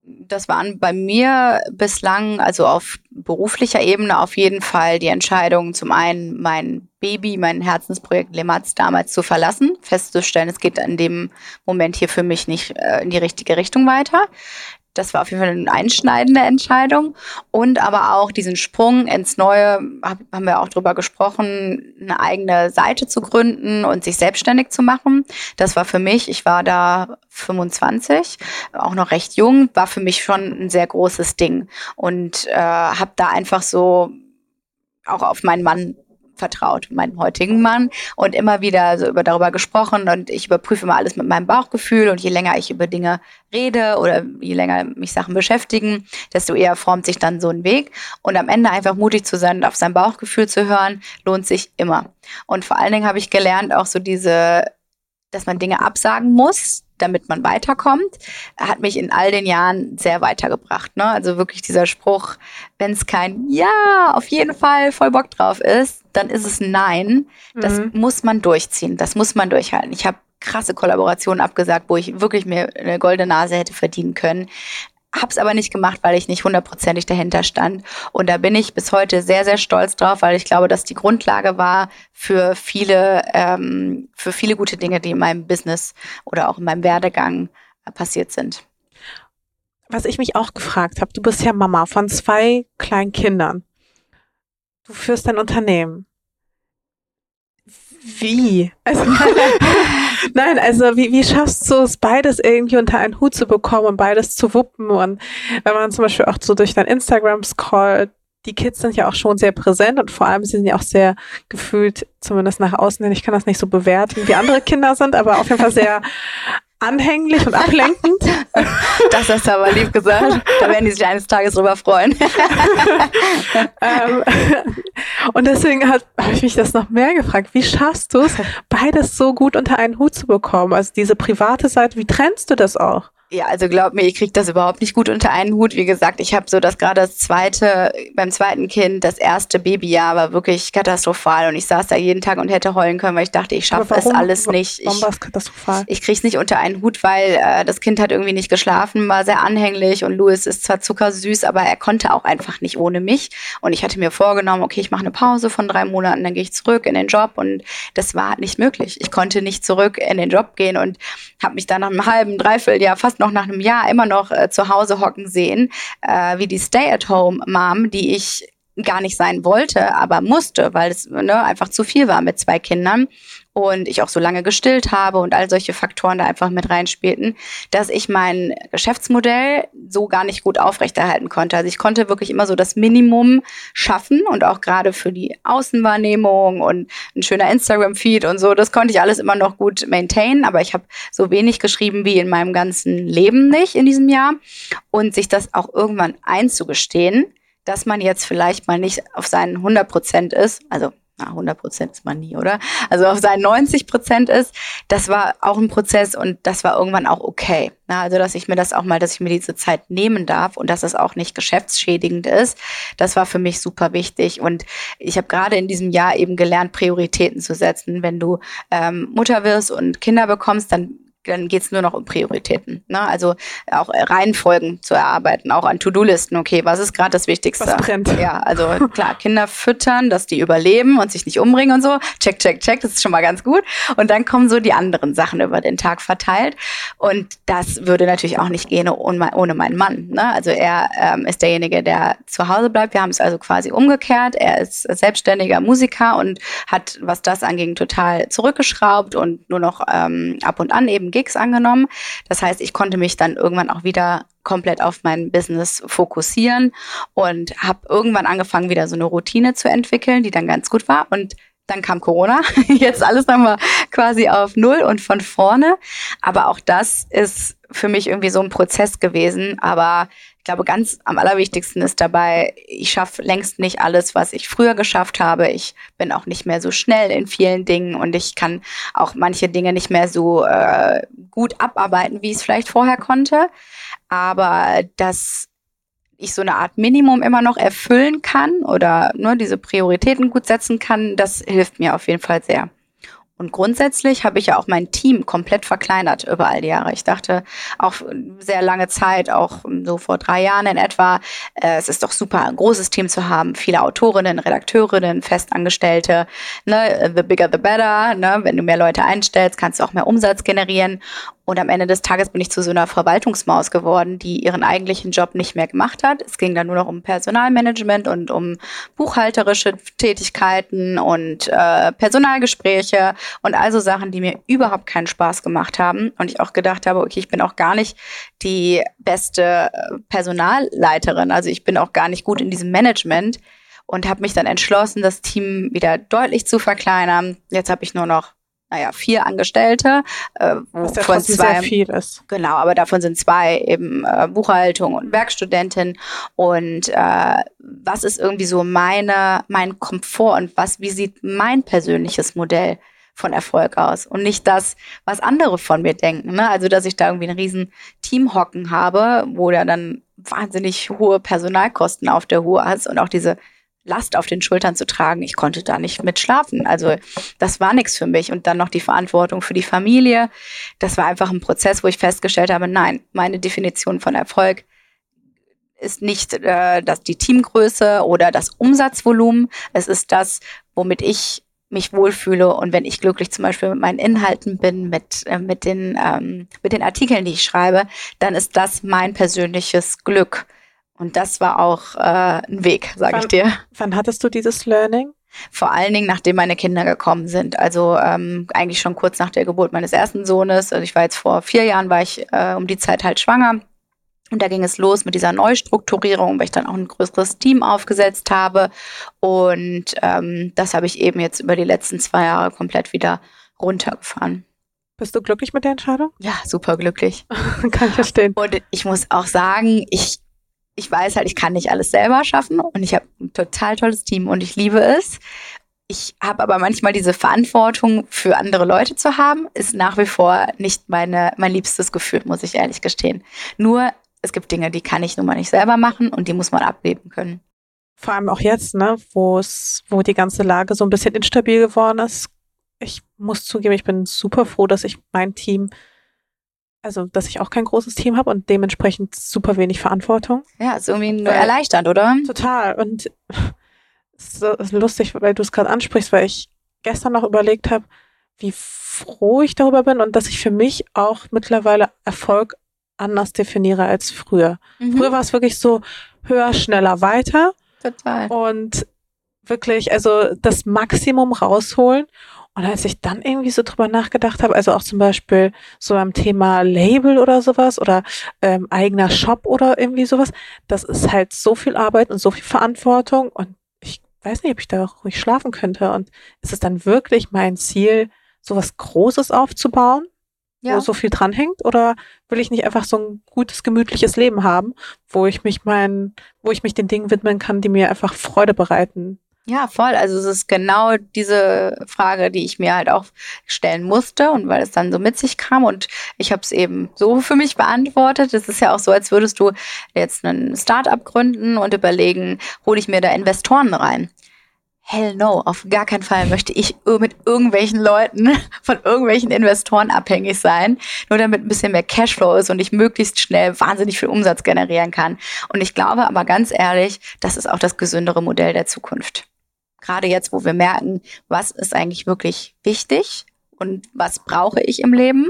[SPEAKER 2] das waren bei mir bislang, also auf beruflicher Ebene auf jeden Fall die Entscheidung, zum einen mein Baby, mein Herzensprojekt Lematz damals zu verlassen, festzustellen, es geht in dem Moment hier für mich nicht äh, in die richtige Richtung weiter das war auf jeden Fall eine einschneidende Entscheidung. Und aber auch diesen Sprung ins Neue, hab, haben wir auch drüber gesprochen, eine eigene Seite zu gründen und sich selbstständig zu machen. Das war für mich, ich war da 25, auch noch recht jung, war für mich schon ein sehr großes Ding. Und äh, habe da einfach so auch auf meinen Mann vertraut, meinem heutigen Mann, und immer wieder so über darüber gesprochen und ich überprüfe immer alles mit meinem Bauchgefühl und je länger ich über Dinge rede oder je länger mich Sachen beschäftigen, desto eher formt sich dann so ein Weg und am Ende einfach mutig zu sein und auf sein Bauchgefühl zu hören, lohnt sich immer. Und vor allen Dingen habe ich gelernt auch so diese dass man Dinge absagen muss, damit man weiterkommt, hat mich in all den Jahren sehr weitergebracht. Ne? Also wirklich dieser Spruch, wenn es kein Ja, auf jeden Fall voll Bock drauf ist, dann ist es Nein. Das mhm. muss man durchziehen, das muss man durchhalten. Ich habe krasse Kollaborationen abgesagt, wo ich wirklich mir eine goldene Nase hätte verdienen können. Hab's aber nicht gemacht, weil ich nicht hundertprozentig dahinter stand. Und da bin ich bis heute sehr, sehr stolz drauf, weil ich glaube, dass die Grundlage war für viele, ähm, für viele gute Dinge, die in meinem Business oder auch in meinem Werdegang äh, passiert sind.
[SPEAKER 1] Was ich mich auch gefragt habe, du bist ja Mama von zwei kleinen Kindern. Du führst ein Unternehmen. Wie? Also, nein, also wie, wie schaffst du es, beides irgendwie unter einen Hut zu bekommen und beides zu wuppen? Und wenn man zum Beispiel auch so durch dein Instagram scrollt, die Kids sind ja auch schon sehr präsent und vor allem sie sind ja auch sehr gefühlt, zumindest nach außen hin, ich kann das nicht so bewerten, wie andere Kinder sind, aber auf jeden Fall sehr anhänglich und ablenkend.
[SPEAKER 2] Das hast du aber lieb gesagt. Da werden die sich eines Tages drüber freuen.
[SPEAKER 1] ähm, und deswegen habe ich mich das noch mehr gefragt. Wie schaffst du es, beides so gut unter einen Hut zu bekommen? Also diese private Seite, wie trennst du das auch?
[SPEAKER 2] Ja, also glaub mir, ich krieg das überhaupt nicht gut unter einen Hut. Wie gesagt, ich habe so das gerade das zweite, beim zweiten Kind, das erste Babyjahr war wirklich katastrophal und ich saß da jeden Tag und hätte heulen können, weil ich dachte, ich schaffe es alles nicht.
[SPEAKER 1] Warum war es katastrophal?
[SPEAKER 2] Ich krieg's nicht unter einen Hut, weil äh, das Kind hat irgendwie nicht geschlafen, war sehr anhänglich und Louis ist zwar zuckersüß, aber er konnte auch einfach nicht ohne mich. Und ich hatte mir vorgenommen, okay, ich mache eine Pause von drei Monaten, dann gehe ich zurück in den Job und das war nicht möglich. Ich konnte nicht zurück in den Job gehen und habe mich dann nach einem halben, dreiviertel Jahr, fast noch nach einem Jahr immer noch äh, zu Hause hocken sehen, äh, wie die Stay-at-Home-Mom, die ich gar nicht sein wollte, aber musste, weil es ne, einfach zu viel war mit zwei Kindern und ich auch so lange gestillt habe und all solche Faktoren da einfach mit reinspielten, dass ich mein Geschäftsmodell so gar nicht gut aufrechterhalten konnte. Also ich konnte wirklich immer so das Minimum schaffen und auch gerade für die Außenwahrnehmung und ein schöner Instagram-Feed und so, das konnte ich alles immer noch gut maintainen, aber ich habe so wenig geschrieben wie in meinem ganzen Leben nicht in diesem Jahr und sich das auch irgendwann einzugestehen, dass man jetzt vielleicht mal nicht auf seinen 100 Prozent ist, also na, 100 Prozent ist man nie, oder? Also auf seinen 90 Prozent ist, das war auch ein Prozess und das war irgendwann auch okay. Na, also, dass ich mir das auch mal, dass ich mir diese Zeit nehmen darf und dass es auch nicht geschäftsschädigend ist, das war für mich super wichtig. Und ich habe gerade in diesem Jahr eben gelernt, Prioritäten zu setzen. Wenn du ähm, Mutter wirst und Kinder bekommst, dann dann geht's nur noch um Prioritäten. Ne? Also auch Reihenfolgen zu erarbeiten, auch an To-Do-Listen. Okay, was ist gerade das Wichtigste?
[SPEAKER 1] Was brennt?
[SPEAKER 2] Ja, also klar, Kinder füttern, dass die überleben und sich nicht umbringen und so. Check, check, check, das ist schon mal ganz gut. Und dann kommen so die anderen Sachen über den Tag verteilt. Und das würde natürlich auch nicht gehen ohne meinen Mann. Ne? Also er ähm, ist derjenige, der zu Hause bleibt. Wir haben es also quasi umgekehrt. Er ist selbstständiger Musiker und hat, was das anging, total zurückgeschraubt und nur noch ähm, ab und an eben Gigs angenommen. Das heißt, ich konnte mich dann irgendwann auch wieder komplett auf mein Business fokussieren und habe irgendwann angefangen, wieder so eine Routine zu entwickeln, die dann ganz gut war. Und dann kam Corona. Jetzt alles nochmal quasi auf Null und von vorne. Aber auch das ist für mich irgendwie so ein Prozess gewesen. Aber ich glaube, ganz am allerwichtigsten ist dabei, ich schaffe längst nicht alles, was ich früher geschafft habe. Ich bin auch nicht mehr so schnell in vielen Dingen und ich kann auch manche Dinge nicht mehr so äh, gut abarbeiten, wie ich es vielleicht vorher konnte. Aber dass ich so eine Art Minimum immer noch erfüllen kann oder nur diese Prioritäten gut setzen kann, das hilft mir auf jeden Fall sehr. Und grundsätzlich habe ich ja auch mein Team komplett verkleinert über all die Jahre. Ich dachte auch sehr lange Zeit, auch so vor drei Jahren in etwa, äh, es ist doch super, ein großes Team zu haben. Viele Autorinnen, Redakteurinnen, Festangestellte. Ne? The bigger the better. Ne? Wenn du mehr Leute einstellst, kannst du auch mehr Umsatz generieren. Und am Ende des Tages bin ich zu so einer Verwaltungsmaus geworden, die ihren eigentlichen Job nicht mehr gemacht hat. Es ging dann nur noch um Personalmanagement und um buchhalterische Tätigkeiten und äh, Personalgespräche und also Sachen, die mir überhaupt keinen Spaß gemacht haben. Und ich auch gedacht habe, okay, ich bin auch gar nicht die beste äh, Personalleiterin. Also ich bin auch gar nicht gut in diesem Management und habe mich dann entschlossen, das Team wieder deutlich zu verkleinern. Jetzt habe ich nur noch naja, vier Angestellte.
[SPEAKER 1] Äh, Was ja von zwei, sehr viel ist.
[SPEAKER 2] Genau, aber davon sind zwei eben äh, Buchhaltung und Werkstudentin. Und äh, was ist irgendwie so meine, mein Komfort und was, wie sieht mein persönliches Modell von Erfolg aus und nicht das, was andere von mir denken. Ne? Also, dass ich da irgendwie ein riesen Team hocken habe, wo der dann wahnsinnig hohe Personalkosten auf der Uhr hast und auch diese Last auf den Schultern zu tragen. Ich konnte da nicht mit schlafen. Also das war nichts für mich. Und dann noch die Verantwortung für die Familie. Das war einfach ein Prozess, wo ich festgestellt habe, nein, meine Definition von Erfolg ist nicht äh, das, die Teamgröße oder das Umsatzvolumen. Es ist das, womit ich mich wohlfühle und wenn ich glücklich zum Beispiel mit meinen Inhalten bin, mit, äh, mit, den, ähm, mit den Artikeln, die ich schreibe, dann ist das mein persönliches Glück. Und das war auch äh, ein Weg, sage ich dir.
[SPEAKER 1] Wann hattest du dieses Learning?
[SPEAKER 2] Vor allen Dingen, nachdem meine Kinder gekommen sind. Also ähm, eigentlich schon kurz nach der Geburt meines ersten Sohnes. Also ich war jetzt vor vier Jahren, war ich äh, um die Zeit halt schwanger. Und da ging es los mit dieser Neustrukturierung, weil ich dann auch ein größeres Team aufgesetzt habe. Und ähm, das habe ich eben jetzt über die letzten zwei Jahre komplett wieder runtergefahren.
[SPEAKER 1] Bist du glücklich mit der Entscheidung?
[SPEAKER 2] Ja, super glücklich.
[SPEAKER 1] Kann ich verstehen.
[SPEAKER 2] Und ich muss auch sagen, ich ich weiß halt, ich kann nicht alles selber schaffen und ich habe ein total tolles Team und ich liebe es. Ich habe aber manchmal diese Verantwortung für andere Leute zu haben, ist nach wie vor nicht meine, mein liebstes Gefühl, muss ich ehrlich gestehen. Nur es gibt Dinge, die kann ich nun mal nicht selber machen und die muss man ableben können.
[SPEAKER 1] Vor allem auch jetzt, ne, wo es, wo die ganze Lage so ein bisschen instabil geworden ist. Ich muss zugeben, ich bin super froh, dass ich mein Team also, dass ich auch kein großes Team habe und dementsprechend super wenig Verantwortung.
[SPEAKER 2] Ja, ist irgendwie nur erleichternd, oder?
[SPEAKER 1] Total. Und es ist lustig, weil du es gerade ansprichst, weil ich gestern noch überlegt habe, wie froh ich darüber bin und dass ich für mich auch mittlerweile Erfolg anders definiere als früher. Mhm. Früher war es wirklich so höher, schneller, weiter.
[SPEAKER 2] Total.
[SPEAKER 1] Und wirklich, also das Maximum rausholen. Und als ich dann irgendwie so drüber nachgedacht habe, also auch zum Beispiel so beim Thema Label oder sowas oder ähm, eigener Shop oder irgendwie sowas, das ist halt so viel Arbeit und so viel Verantwortung und ich weiß nicht, ob ich da ruhig schlafen könnte. Und ist es dann wirklich mein Ziel, sowas Großes aufzubauen, ja. wo so viel dranhängt? Oder will ich nicht einfach so ein gutes, gemütliches Leben haben, wo ich mich mein, wo ich mich den Dingen widmen kann, die mir einfach Freude bereiten?
[SPEAKER 2] Ja, voll. Also es ist genau diese Frage, die ich mir halt auch stellen musste und weil es dann so mit sich kam und ich habe es eben so für mich beantwortet. Es ist ja auch so, als würdest du jetzt ein Startup gründen und überlegen, hole ich mir da Investoren rein. Hell no, auf gar keinen Fall möchte ich mit irgendwelchen Leuten von irgendwelchen Investoren abhängig sein, nur damit ein bisschen mehr Cashflow ist und ich möglichst schnell wahnsinnig viel Umsatz generieren kann. Und ich glaube aber ganz ehrlich, das ist auch das gesündere Modell der Zukunft. Gerade jetzt, wo wir merken, was ist eigentlich wirklich wichtig und was brauche ich im Leben,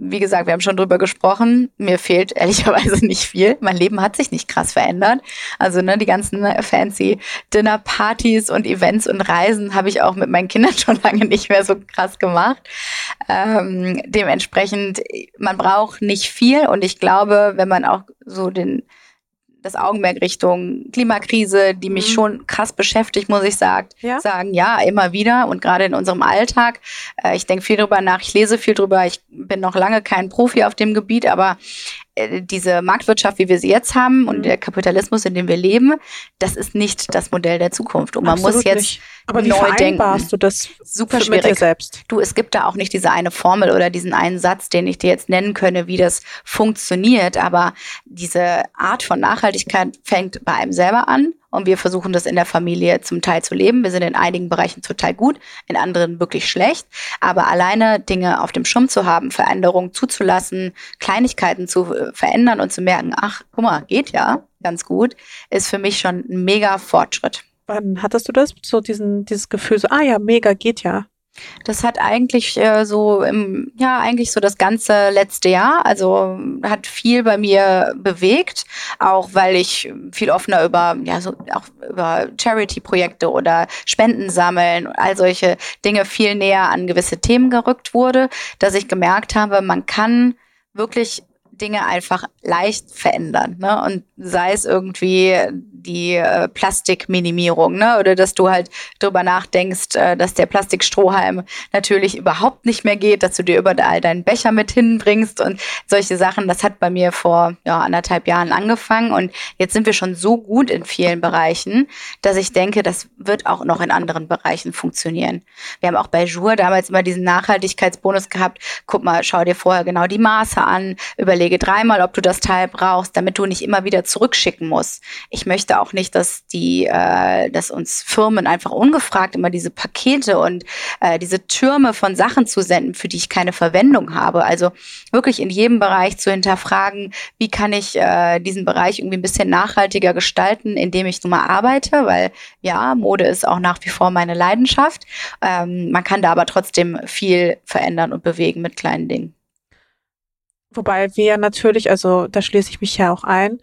[SPEAKER 2] wie gesagt, wir haben schon drüber gesprochen. Mir fehlt ehrlicherweise nicht viel. Mein Leben hat sich nicht krass verändert. Also ne, die ganzen fancy Dinnerpartys und Events und Reisen habe ich auch mit meinen Kindern schon lange nicht mehr so krass gemacht. Ähm, dementsprechend, man braucht nicht viel und ich glaube, wenn man auch so den das Augenmerk Richtung Klimakrise, die mich mhm. schon krass beschäftigt, muss ich sagen. Ja? sagen. Ja, immer wieder und gerade in unserem Alltag. Äh, ich denke viel drüber nach, ich lese viel drüber. Ich bin noch lange kein Profi auf dem Gebiet, aber diese Marktwirtschaft, wie wir sie jetzt haben und mhm. der Kapitalismus, in dem wir leben, das ist nicht das Modell der Zukunft. Und man Absolut muss jetzt nicht.
[SPEAKER 1] Aber wie neu denken. du das
[SPEAKER 2] super schwierig. Mit dir selbst? Du, es gibt da auch nicht diese eine Formel oder diesen einen Satz, den ich dir jetzt nennen könne, wie das funktioniert. Aber diese Art von Nachhaltigkeit fängt bei einem selber an. Und wir versuchen das in der Familie zum Teil zu leben. Wir sind in einigen Bereichen total gut, in anderen wirklich schlecht. Aber alleine Dinge auf dem Schirm zu haben, Veränderungen zuzulassen, Kleinigkeiten zu äh, verändern und zu merken, ach, guck mal, geht ja ganz gut, ist für mich schon ein mega Fortschritt.
[SPEAKER 1] Wann hattest du das? So diesen, dieses Gefühl, so, ah ja, mega, geht ja.
[SPEAKER 2] Das hat eigentlich äh, so im, ja, eigentlich so das ganze letzte Jahr, also hat viel bei mir bewegt, auch weil ich viel offener über, ja, so auch über Charity-Projekte oder Spenden sammeln, all solche Dinge viel näher an gewisse Themen gerückt wurde, dass ich gemerkt habe, man kann wirklich Dinge einfach leicht verändern. Ne? Und sei es irgendwie die äh, Plastikminimierung, ne? Oder dass du halt drüber nachdenkst, äh, dass der Plastikstrohhalm natürlich überhaupt nicht mehr geht, dass du dir überall deinen Becher mit hinbringst und solche Sachen. Das hat bei mir vor ja, anderthalb Jahren angefangen und jetzt sind wir schon so gut in vielen Bereichen, dass ich denke, das wird auch noch in anderen Bereichen funktionieren. Wir haben auch bei Jour damals immer diesen Nachhaltigkeitsbonus gehabt. Guck mal, schau dir vorher genau die Maße an, überlege dreimal, ob du das Teil brauchst, damit du nicht immer wieder zurückschicken musst. Ich möchte auch nicht, dass die, äh, dass uns Firmen einfach ungefragt immer diese Pakete und äh, diese Türme von Sachen zu senden, für die ich keine Verwendung habe. Also wirklich in jedem Bereich zu hinterfragen, wie kann ich äh, diesen Bereich irgendwie ein bisschen nachhaltiger gestalten, indem ich nun mal arbeite, weil ja, Mode ist auch nach wie vor meine Leidenschaft. Ähm, man kann da aber trotzdem viel verändern und bewegen mit kleinen Dingen.
[SPEAKER 1] Wobei wir natürlich, also da schließe ich mich ja auch ein,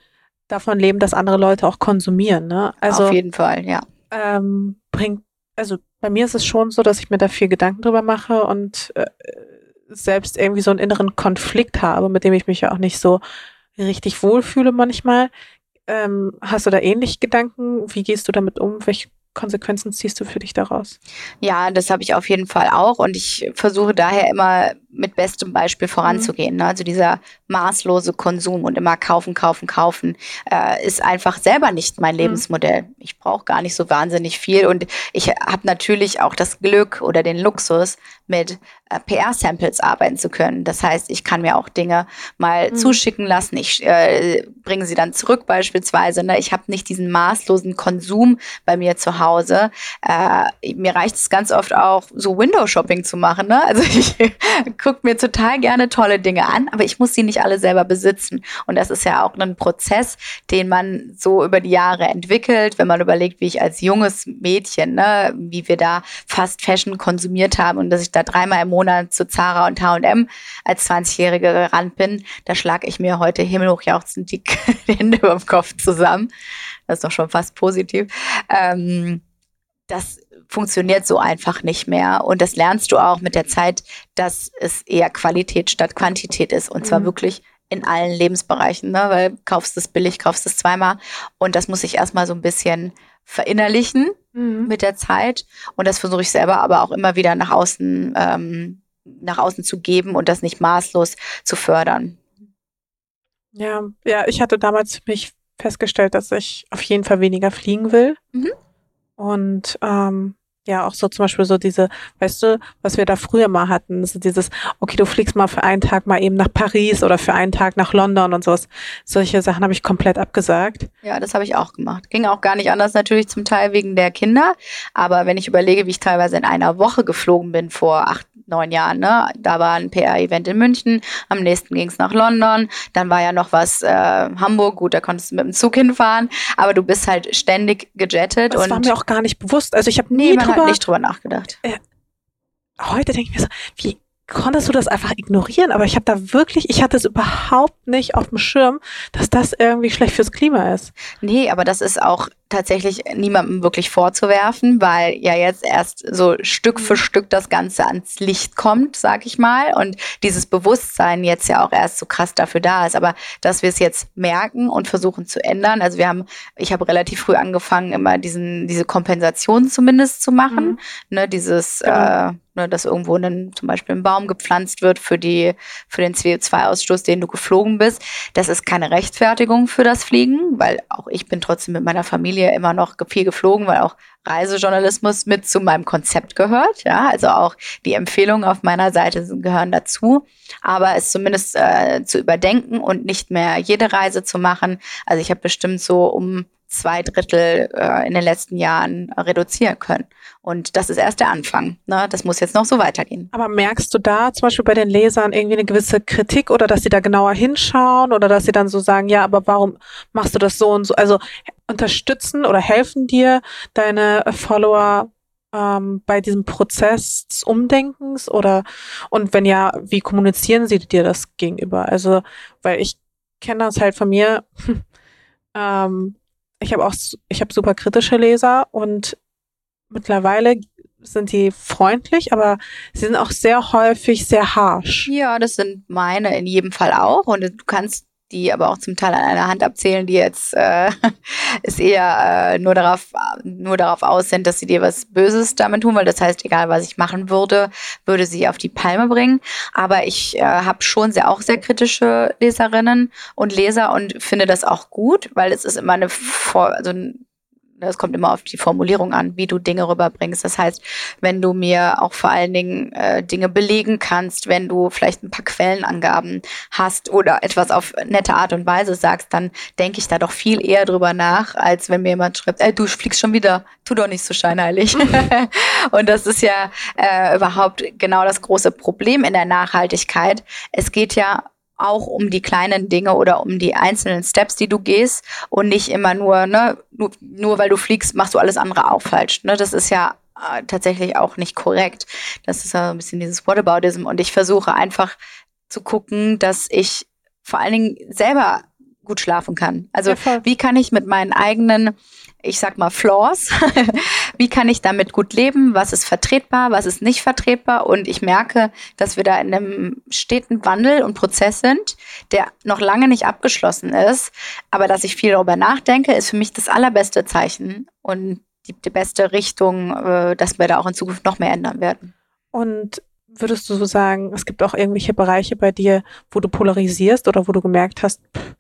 [SPEAKER 1] davon leben, dass andere Leute auch konsumieren. Ne? Also,
[SPEAKER 2] Auf jeden Fall, ja.
[SPEAKER 1] Ähm, bringt, also bei mir ist es schon so, dass ich mir da viel Gedanken drüber mache und äh, selbst irgendwie so einen inneren Konflikt habe, mit dem ich mich ja auch nicht so richtig wohlfühle manchmal. Ähm, hast du da ähnlich Gedanken? Wie gehst du damit um? Welche Konsequenzen ziehst du für dich daraus?
[SPEAKER 2] Ja, das habe ich auf jeden Fall auch und ich versuche daher immer mit bestem Beispiel voranzugehen. Mhm. Ne? Also dieser maßlose Konsum und immer kaufen, kaufen, kaufen äh, ist einfach selber nicht mein mhm. Lebensmodell. Ich brauche gar nicht so wahnsinnig viel und ich habe natürlich auch das Glück oder den Luxus, mit äh, PR-Samples arbeiten zu können. Das heißt, ich kann mir auch Dinge mal mhm. zuschicken lassen. Ich äh, bringe sie dann zurück beispielsweise. Ne? Ich habe nicht diesen maßlosen Konsum bei mir zu Hause. Äh, mir reicht es ganz oft auch, so Window-Shopping zu machen. Ne? Also ich gucke mir total gerne tolle Dinge an, aber ich muss sie nicht alle selber besitzen. Und das ist ja auch ein Prozess, den man so über die Jahre entwickelt, wenn man überlegt, wie ich als junges Mädchen, ne, wie wir da Fast Fashion konsumiert haben und dass ich da dreimal im Monat zu Zara und H&M als 20-Jährige gerannt bin, da schlage ich mir heute himmelhochjauchzend die Hände über dem Kopf zusammen. Das ist doch schon fast positiv. Ähm, das funktioniert so einfach nicht mehr. Und das lernst du auch mit der Zeit, dass es eher Qualität statt Quantität ist. Und zwar mhm. wirklich in allen Lebensbereichen, ne? weil kaufst es billig, kaufst es zweimal. Und das muss ich erstmal so ein bisschen verinnerlichen mhm. mit der Zeit. Und das versuche ich selber aber auch immer wieder nach außen, ähm, nach außen zu geben und das nicht maßlos zu fördern.
[SPEAKER 1] Ja, ja, ich hatte damals mich festgestellt, dass ich auf jeden Fall weniger fliegen will. Mhm. Und ähm, Ja, auch so zum Beispiel so diese, weißt du, was wir da früher mal hatten, so dieses, okay, du fliegst mal für einen Tag mal eben nach Paris oder für einen Tag nach London und sowas. Solche Sachen habe ich komplett abgesagt.
[SPEAKER 2] Ja, das habe ich auch gemacht. Ging auch gar nicht anders natürlich zum Teil wegen der Kinder. Aber wenn ich überlege, wie ich teilweise in einer Woche geflogen bin vor acht, neun Jahren, ne? Da war ein PR-Event in München, am nächsten ging es nach London, dann war ja noch was äh, Hamburg, gut, da konntest du mit dem Zug hinfahren, aber du bist halt ständig gejettet.
[SPEAKER 1] Das
[SPEAKER 2] und
[SPEAKER 1] war mir auch gar nicht bewusst. Also ich habe nie
[SPEAKER 2] nee, man
[SPEAKER 1] drüber,
[SPEAKER 2] hat nicht drüber nachgedacht.
[SPEAKER 1] heute denke ich mir so, wie konntest du das einfach ignorieren? Aber ich habe da wirklich, ich hatte es überhaupt nicht auf dem Schirm, dass das irgendwie schlecht fürs Klima ist.
[SPEAKER 2] Nee, aber das ist auch tatsächlich niemandem wirklich vorzuwerfen, weil ja jetzt erst so Stück für Stück das Ganze ans Licht kommt, sag ich mal, und dieses Bewusstsein jetzt ja auch erst so krass dafür da ist. Aber dass wir es jetzt merken und versuchen zu ändern, also wir haben, ich habe relativ früh angefangen, immer diesen, diese Kompensation zumindest zu machen,
[SPEAKER 1] Mhm.
[SPEAKER 2] ne, dieses,
[SPEAKER 1] Genau.
[SPEAKER 2] äh, ne, dass irgendwo ein, zum Beispiel ein Baum gepflanzt wird für die, für den CO2-Ausstoß, den du geflogen bist. Das ist keine Rechtfertigung für das Fliegen, weil auch ich bin trotzdem mit meiner Familie immer noch viel geflogen, weil auch Reisejournalismus mit zu meinem Konzept gehört. Ja, also auch die Empfehlungen auf meiner Seite gehören dazu. Aber es zumindest äh, zu überdenken und nicht mehr jede Reise zu machen. Also ich habe bestimmt so um zwei Drittel äh, in den letzten Jahren reduzieren können. Und das ist erst der Anfang. Ne? Das muss jetzt noch so weitergehen.
[SPEAKER 1] Aber merkst du da zum Beispiel bei den Lesern irgendwie eine gewisse Kritik oder dass sie da genauer hinschauen oder dass sie dann so sagen, ja, aber warum machst du das so und so? Also unterstützen oder helfen dir deine Follower ähm, bei diesem Prozess des Umdenkens oder und wenn ja, wie kommunizieren sie dir das gegenüber? Also, weil ich kenne das halt von mir. ähm, ich habe auch, ich habe super kritische Leser und mittlerweile sind die freundlich, aber sie sind auch sehr häufig sehr harsh.
[SPEAKER 2] Ja, das sind meine in jedem Fall auch. Und du kannst die aber auch zum Teil an einer Hand abzählen, die jetzt äh, ist eher äh, nur darauf nur darauf aus sind, dass sie dir was Böses damit tun, weil das heißt, egal was ich machen würde, würde sie auf die Palme bringen. Aber ich äh, habe schon sehr auch sehr kritische Leserinnen und Leser und finde das auch gut, weil es ist immer eine also ein- es kommt immer auf die Formulierung an, wie du Dinge rüberbringst. Das heißt, wenn du mir auch vor allen Dingen äh, Dinge belegen kannst, wenn du vielleicht ein paar Quellenangaben hast oder etwas auf nette Art und Weise sagst, dann denke ich da doch viel eher drüber nach, als wenn mir jemand schreibt, ey, du fliegst schon wieder, tu doch nicht so scheinheilig. und das ist ja äh, überhaupt genau das große Problem in der Nachhaltigkeit. Es geht ja auch um die kleinen Dinge oder um die einzelnen Steps, die du gehst und nicht immer nur, ne, nur, nur weil du fliegst, machst du alles andere auch falsch. Ne? Das ist ja äh, tatsächlich auch nicht korrekt. Das ist ja ein bisschen dieses Whataboutism und ich versuche einfach zu gucken, dass ich vor allen Dingen selber gut schlafen kann. Also
[SPEAKER 1] Ja,
[SPEAKER 2] wie kann ich mit meinen eigenen, ich sag mal, Flaws, wie kann ich damit gut leben? Was ist vertretbar, was ist nicht vertretbar? Und ich merke, dass wir da in einem steten Wandel und Prozess sind, der noch lange nicht abgeschlossen ist. Aber dass ich viel darüber nachdenke, ist für mich das allerbeste Zeichen und die, die beste Richtung, äh, dass wir da auch in Zukunft noch mehr ändern werden.
[SPEAKER 1] Und würdest du so sagen, es gibt auch irgendwelche Bereiche bei dir, wo du polarisierst oder wo du gemerkt hast, pff,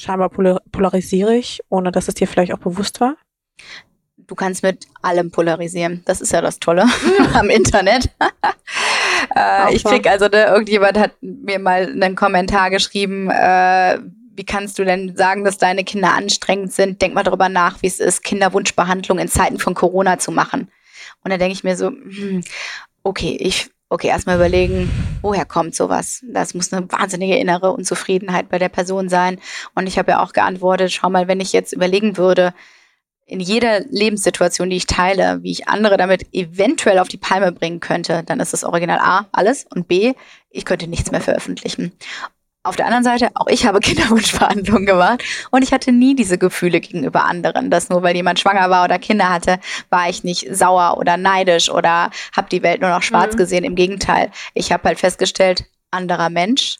[SPEAKER 1] scheinbar polar polarisiere ich, ohne dass es dir vielleicht auch bewusst war?
[SPEAKER 2] du kannst mit allem polarisieren. Das ist ja das Tolle am Internet. äh, ich krieg also, ne, irgendjemand hat mir mal einen Kommentar geschrieben, äh, wie kannst du denn sagen, dass deine Kinder anstrengend sind? Denk mal darüber nach, wie es ist, Kinderwunschbehandlung in Zeiten von Corona zu machen. Und dann denke ich mir so, hm, okay, ich, okay, erstmal überlegen, woher kommt sowas? Das muss eine wahnsinnige innere Unzufriedenheit bei der Person sein. Und ich habe ja auch geantwortet, schau mal, wenn ich jetzt überlegen würde, in jeder Lebenssituation, die ich teile, wie ich andere damit eventuell auf die Palme bringen könnte, dann ist das Original A alles und B, ich könnte nichts mehr veröffentlichen. Auf der anderen Seite, auch ich habe Kinderwunschverhandlungen gemacht und ich hatte nie diese Gefühle gegenüber anderen, dass nur weil jemand schwanger war oder Kinder hatte, war ich nicht sauer oder neidisch oder habe die Welt nur noch schwarz
[SPEAKER 1] Mhm.
[SPEAKER 2] gesehen. Im Gegenteil, ich habe halt festgestellt, anderer Mensch,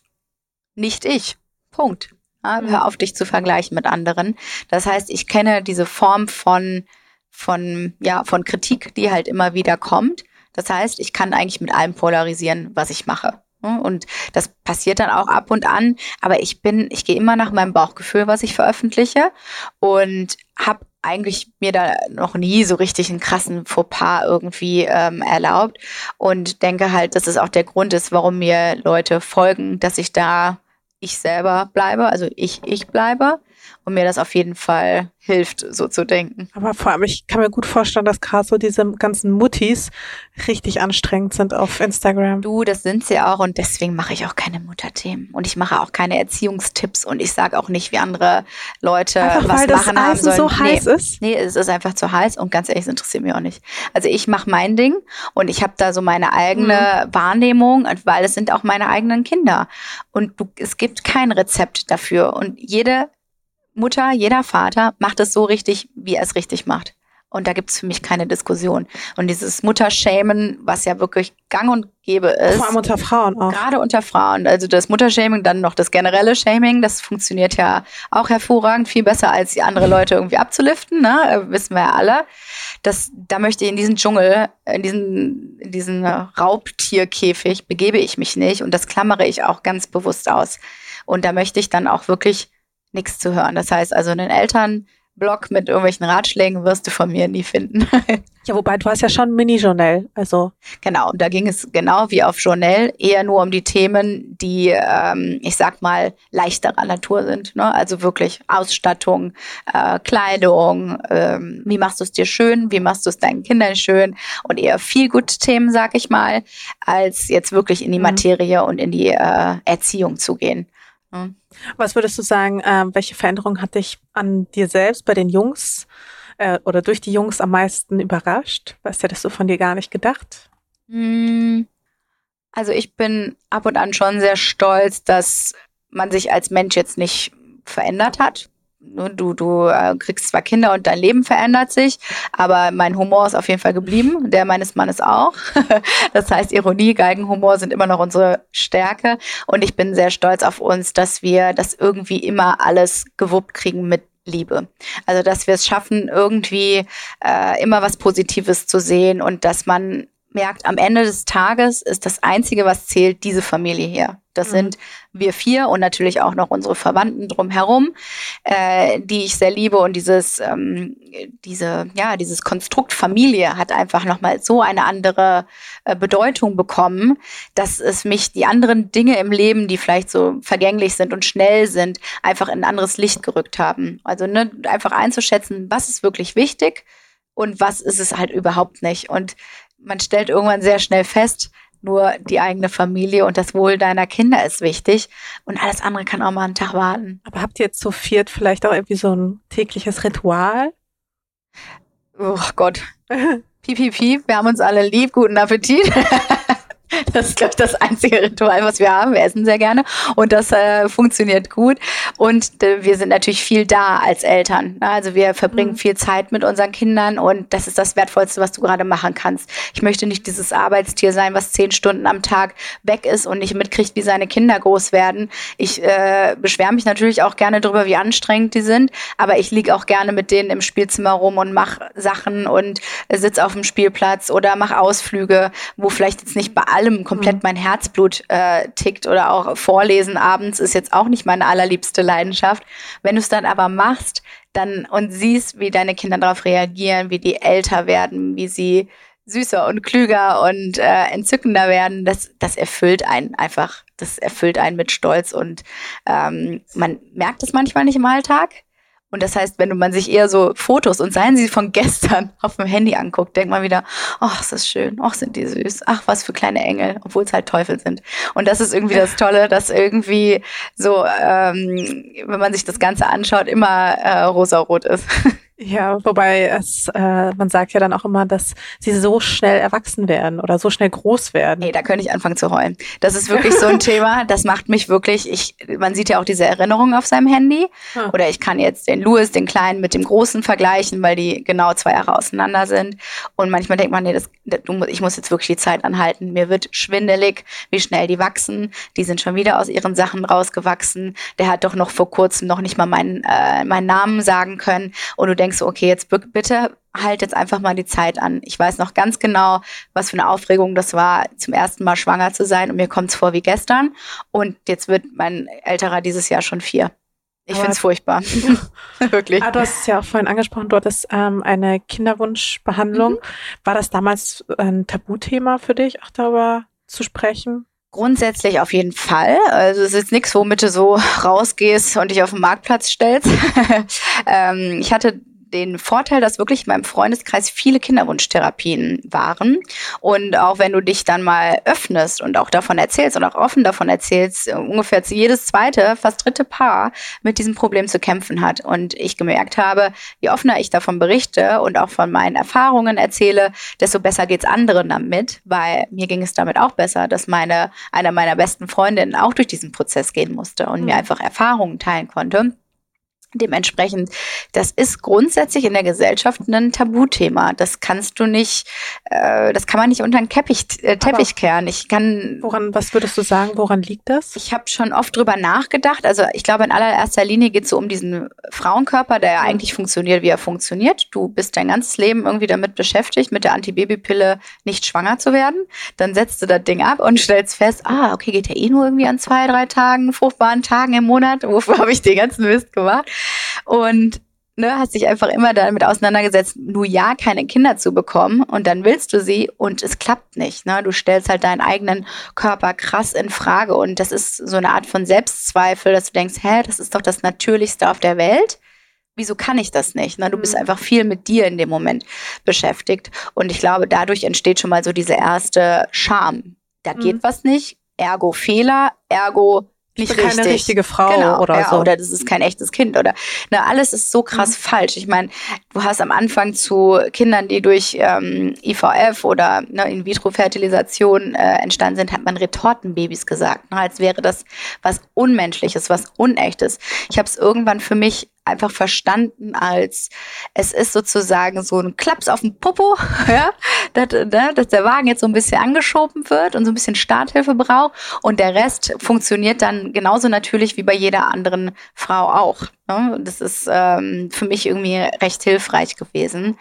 [SPEAKER 2] nicht ich. Punkt. Ja,
[SPEAKER 1] Mhm.
[SPEAKER 2] hör auf, dich zu vergleichen mit anderen. Das heißt, ich kenne diese Form von, von, ja, von Kritik, die halt immer wieder kommt. Das heißt, ich kann eigentlich mit allem polarisieren, was ich mache. Ja, Und das passiert dann auch ab und an. Aber ich bin, ich gehe immer nach meinem Bauchgefühl, was ich veröffentliche. Und habe eigentlich mir da noch nie so richtig einen krassen Fauxpas irgendwie ähm, erlaubt. Und denke halt, dass es auch der Grund ist, warum mir Leute folgen, dass ich da ich selber bleibe, also ich ich bleibe und mir das auf jeden Fall hilft, so zu denken.
[SPEAKER 1] Aber vor allem, ich kann mir gut vorstellen, dass gerade so diese ganzen Muttis richtig anstrengend sind auf Instagram.
[SPEAKER 2] Du, das sind sie auch und deswegen mache ich auch keine Mutterthemen und ich mache auch keine Erziehungstipps und ich sage auch nicht, wie andere Leute
[SPEAKER 1] einfach,
[SPEAKER 2] was
[SPEAKER 1] weil
[SPEAKER 2] machen
[SPEAKER 1] das
[SPEAKER 2] haben sollen.
[SPEAKER 1] so
[SPEAKER 2] nee,
[SPEAKER 1] heiß ist.
[SPEAKER 2] Nee, es ist einfach zu heiß und ganz ehrlich, es interessiert mich auch nicht. Also ich mache mein Ding und ich habe da so meine eigene mhm. Wahrnehmung, weil es sind auch meine eigenen Kinder und du, es gibt kein Rezept dafür und jede Mutter, jeder Vater macht es so richtig, wie er es richtig macht. Und da gibt es für mich keine Diskussion. Und dieses Mutterschämen, was ja wirklich gang und gäbe ist.
[SPEAKER 1] Vor allem unter Frauen auch.
[SPEAKER 2] Gerade unter Frauen. Also das Muttershaming, dann noch das generelle Shaming, das funktioniert ja auch hervorragend, viel besser als die andere Leute irgendwie abzuliften, ne? Wissen wir ja alle. Das, da möchte ich in diesen Dschungel, in diesen, in diesen Raubtierkäfig begebe ich mich nicht. Und das klammere ich auch ganz bewusst aus. Und da möchte ich dann auch wirklich nichts zu hören. Das heißt also, einen Elternblog mit irgendwelchen Ratschlägen wirst du von mir nie finden.
[SPEAKER 1] ja, wobei du hast ja schon Mini-Journal, also.
[SPEAKER 2] Genau, da ging es genau wie auf Journal eher nur um die Themen, die, ähm, ich sag mal, leichterer Natur sind. Ne? Also wirklich Ausstattung, äh, Kleidung, ähm, wie machst du es dir schön, wie machst du es deinen Kindern schön und eher viel gut Themen, sag ich mal, als jetzt wirklich in die mhm. Materie und in die äh, Erziehung zu gehen.
[SPEAKER 1] Was würdest du sagen, äh, welche Veränderung hat dich an dir selbst bei den Jungs äh, oder durch die Jungs am meisten überrascht? Was hättest du von dir gar nicht gedacht?
[SPEAKER 2] Hm. Also ich bin ab und an schon sehr stolz, dass man sich als Mensch jetzt nicht verändert hat. Ne, du, du äh, kriegst zwar Kinder und dein Leben verändert sich, aber mein Humor ist auf jeden Fall geblieben, der meines Mannes auch. das heißt, Ironie, Geigenhumor sind immer noch unsere Stärke und ich bin sehr stolz auf uns, dass wir das irgendwie immer alles gewuppt kriegen mit Liebe. Also, dass wir es schaffen, irgendwie äh, immer was Positives zu sehen und dass man merkt, am Ende des Tages ist das Einzige, was zählt, diese Familie hier. Das mhm. sind wir vier und natürlich auch noch unsere Verwandten drumherum, äh, die ich sehr liebe. Und dieses, ähm, diese, ja, dieses Konstrukt Familie hat einfach nochmal so eine andere äh, Bedeutung bekommen, dass es mich die anderen Dinge im Leben, die vielleicht so vergänglich sind und schnell sind, einfach in ein anderes Licht gerückt haben. Also ne, einfach einzuschätzen, was ist wirklich wichtig und was ist es halt überhaupt nicht. Und man stellt irgendwann sehr schnell fest, nur die eigene Familie und das Wohl deiner Kinder ist wichtig und alles andere kann auch mal einen Tag warten.
[SPEAKER 1] Aber habt ihr jetzt zu viert vielleicht auch irgendwie so ein tägliches Ritual?
[SPEAKER 2] Oh Gott. piep, piep, piep, wir haben uns alle lieb, guten Appetit. Das ist, glaube ich, das einzige Ritual, was wir haben. Wir essen sehr gerne und das äh, funktioniert gut. Und äh, wir sind natürlich viel da als Eltern. Also wir verbringen mhm. viel Zeit mit unseren Kindern und das ist das Wertvollste, was du gerade machen kannst. Ich möchte nicht dieses Arbeitstier sein, was zehn Stunden am Tag weg ist und nicht mitkriegt, wie seine Kinder groß werden. Ich äh, beschwere mich natürlich auch gerne darüber, wie anstrengend die sind, aber ich liege auch gerne mit denen im Spielzimmer rum und mache Sachen und sitze auf dem Spielplatz oder mache Ausflüge, wo vielleicht jetzt nicht bei allem komplett mhm. mein Herzblut äh, tickt oder auch Vorlesen abends ist jetzt auch nicht meine allerliebste Leidenschaft. Wenn du es dann aber machst, dann und siehst, wie deine Kinder darauf reagieren, wie die älter werden, wie sie süßer und klüger und äh, entzückender werden, das, das erfüllt einen einfach, das erfüllt einen mit Stolz und ähm, man merkt es manchmal nicht im Alltag, und das heißt, wenn man sich eher so Fotos und seien sie von gestern auf dem Handy anguckt, denkt man wieder, ach, ist das schön, ach, sind die süß, ach, was für kleine Engel, obwohl es halt Teufel sind. Und das ist irgendwie das Tolle, dass irgendwie so, ähm, wenn man sich das Ganze anschaut, immer äh, rosarot ist.
[SPEAKER 1] Ja, wobei es, äh, man sagt ja dann auch immer, dass sie so schnell erwachsen werden oder so schnell groß werden.
[SPEAKER 2] Nee, da könnte ich anfangen zu heulen. Das ist wirklich so ein Thema, das macht mich wirklich, ich, man sieht ja auch diese Erinnerungen auf seinem Handy. Hm. Oder ich kann jetzt den Louis, den Kleinen, mit dem Großen vergleichen, weil die genau zwei Jahre auseinander sind. Und manchmal denkt man, nee, das, du, ich muss jetzt wirklich die Zeit anhalten. Mir wird schwindelig, wie schnell die wachsen. Die sind schon wieder aus ihren Sachen rausgewachsen. Der hat doch noch vor kurzem noch nicht mal meinen, äh, meinen Namen sagen können. Und du denkst, denkst so, okay, jetzt bitte halt jetzt einfach mal die Zeit an. Ich weiß noch ganz genau, was für eine Aufregung das war, zum ersten Mal schwanger zu sein und mir kommt es vor wie gestern. Und jetzt wird mein älterer dieses Jahr schon vier. Ich finde es furchtbar.
[SPEAKER 1] Wirklich. Ah, du hast es ja auch vorhin angesprochen, du hattest ähm, eine Kinderwunschbehandlung. Mhm. War das damals ein Tabuthema für dich, auch darüber zu sprechen?
[SPEAKER 2] Grundsätzlich auf jeden Fall. Also es ist nichts, womit du so rausgehst und dich auf den Marktplatz stellst. ähm, ich hatte den Vorteil, dass wirklich in meinem Freundeskreis viele Kinderwunschtherapien waren. Und auch wenn du dich dann mal öffnest und auch davon erzählst und auch offen davon erzählst, ungefähr jedes zweite, fast dritte Paar mit diesem Problem zu kämpfen hat. Und ich gemerkt habe, je offener ich davon berichte und auch von meinen Erfahrungen erzähle, desto besser geht's anderen damit, weil mir ging es damit auch besser, dass meine, eine meiner besten Freundinnen auch durch diesen Prozess gehen musste und mhm. mir einfach Erfahrungen teilen konnte. Dementsprechend, das ist grundsätzlich in der Gesellschaft ein Tabuthema. Das kannst du nicht, äh, das kann man nicht unter den Teppich, äh, Teppich kehren. Ich kann.
[SPEAKER 1] Woran, was würdest du sagen, woran liegt das?
[SPEAKER 2] Ich habe schon oft drüber nachgedacht. Also ich glaube, in allererster Linie geht es so um diesen Frauenkörper, der ja eigentlich funktioniert, wie er funktioniert. Du bist dein ganzes Leben irgendwie damit beschäftigt, mit der Antibabypille nicht schwanger zu werden. Dann setzt du das Ding ab und stellst fest, ah, okay, geht ja eh nur irgendwie an zwei, drei Tagen, fruchtbaren Tagen im Monat. Wofür habe ich den ganzen Mist gemacht? Und ne, hast dich einfach immer damit auseinandergesetzt, nur ja keine Kinder zu bekommen und dann willst du sie und es klappt nicht. Ne? Du stellst halt deinen eigenen Körper krass in Frage und das ist so eine Art von Selbstzweifel, dass du denkst, hä, das ist doch das Natürlichste auf der Welt. Wieso kann ich das nicht? Ne? Du bist mhm. einfach viel mit dir in dem Moment beschäftigt. Und ich glaube, dadurch entsteht schon mal so diese erste Scham. Da geht mhm. was nicht, ergo Fehler, ergo nicht
[SPEAKER 1] keine
[SPEAKER 2] richtig.
[SPEAKER 1] richtige Frau
[SPEAKER 2] genau,
[SPEAKER 1] oder
[SPEAKER 2] ja,
[SPEAKER 1] so.
[SPEAKER 2] Oder das ist kein echtes Kind oder ne, alles ist so krass mhm. falsch. Ich meine, du hast am Anfang zu Kindern, die durch ähm, IVF oder ne, In-vitro-Fertilisation äh, entstanden sind, hat man Retortenbabys gesagt, ne, als wäre das was Unmenschliches, was Unechtes. Ich habe es irgendwann für mich einfach verstanden als, es ist sozusagen so ein Klaps auf dem Popo, ja, dass, ne, dass der Wagen jetzt so ein bisschen angeschoben wird und so ein bisschen Starthilfe braucht und der Rest funktioniert dann genauso natürlich wie bei jeder anderen Frau auch. Ne? Das ist ähm, für mich irgendwie recht hilfreich gewesen.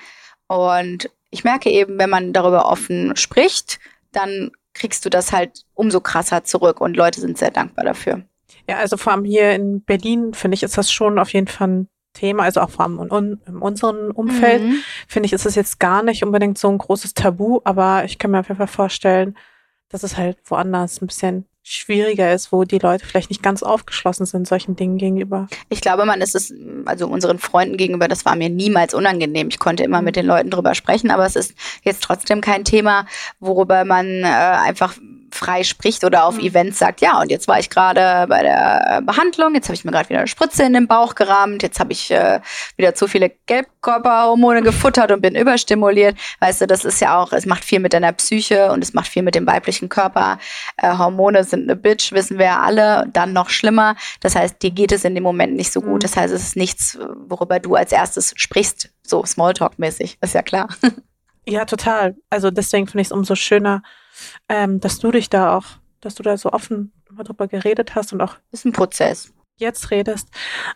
[SPEAKER 2] Und ich merke eben, wenn man darüber offen spricht, dann kriegst du das halt umso krasser zurück und Leute sind sehr dankbar dafür.
[SPEAKER 1] Ja, also vor allem hier in Berlin, finde ich, ist das schon auf jeden Fall ein Thema, also auch vor allem in, in unserem Umfeld, mhm. finde ich, ist es jetzt gar nicht unbedingt so ein großes Tabu, aber ich kann mir auf jeden Fall vorstellen, dass es halt woanders ein bisschen schwieriger ist, wo die Leute vielleicht nicht ganz aufgeschlossen sind solchen Dingen gegenüber.
[SPEAKER 2] Ich glaube, man ist es, also unseren Freunden gegenüber, das war mir niemals unangenehm. Ich konnte immer mhm. mit den Leuten drüber sprechen, aber es ist jetzt trotzdem kein Thema, worüber man äh, einfach frei spricht oder auf mhm. Events sagt, ja, und jetzt war ich gerade bei der Behandlung, jetzt habe ich mir gerade wieder eine Spritze in den Bauch gerammt, jetzt habe ich äh, wieder zu viele Gelbkörperhormone gefuttert und bin überstimuliert. Weißt du, das ist ja auch, es macht viel mit deiner Psyche und es macht viel mit dem weiblichen Körper. Äh, Hormone sind eine Bitch, wissen wir ja alle, dann noch schlimmer. Das heißt, dir geht es in dem Moment nicht so gut. Mhm. Das heißt, es ist nichts, worüber du als erstes sprichst, so Smalltalk-mäßig, ist ja klar.
[SPEAKER 1] Ja, total. Also deswegen finde ich es umso schöner, ähm, dass du dich da auch, dass du da so offen darüber geredet hast und auch.
[SPEAKER 2] Das ist ein Prozess.
[SPEAKER 1] Jetzt redest.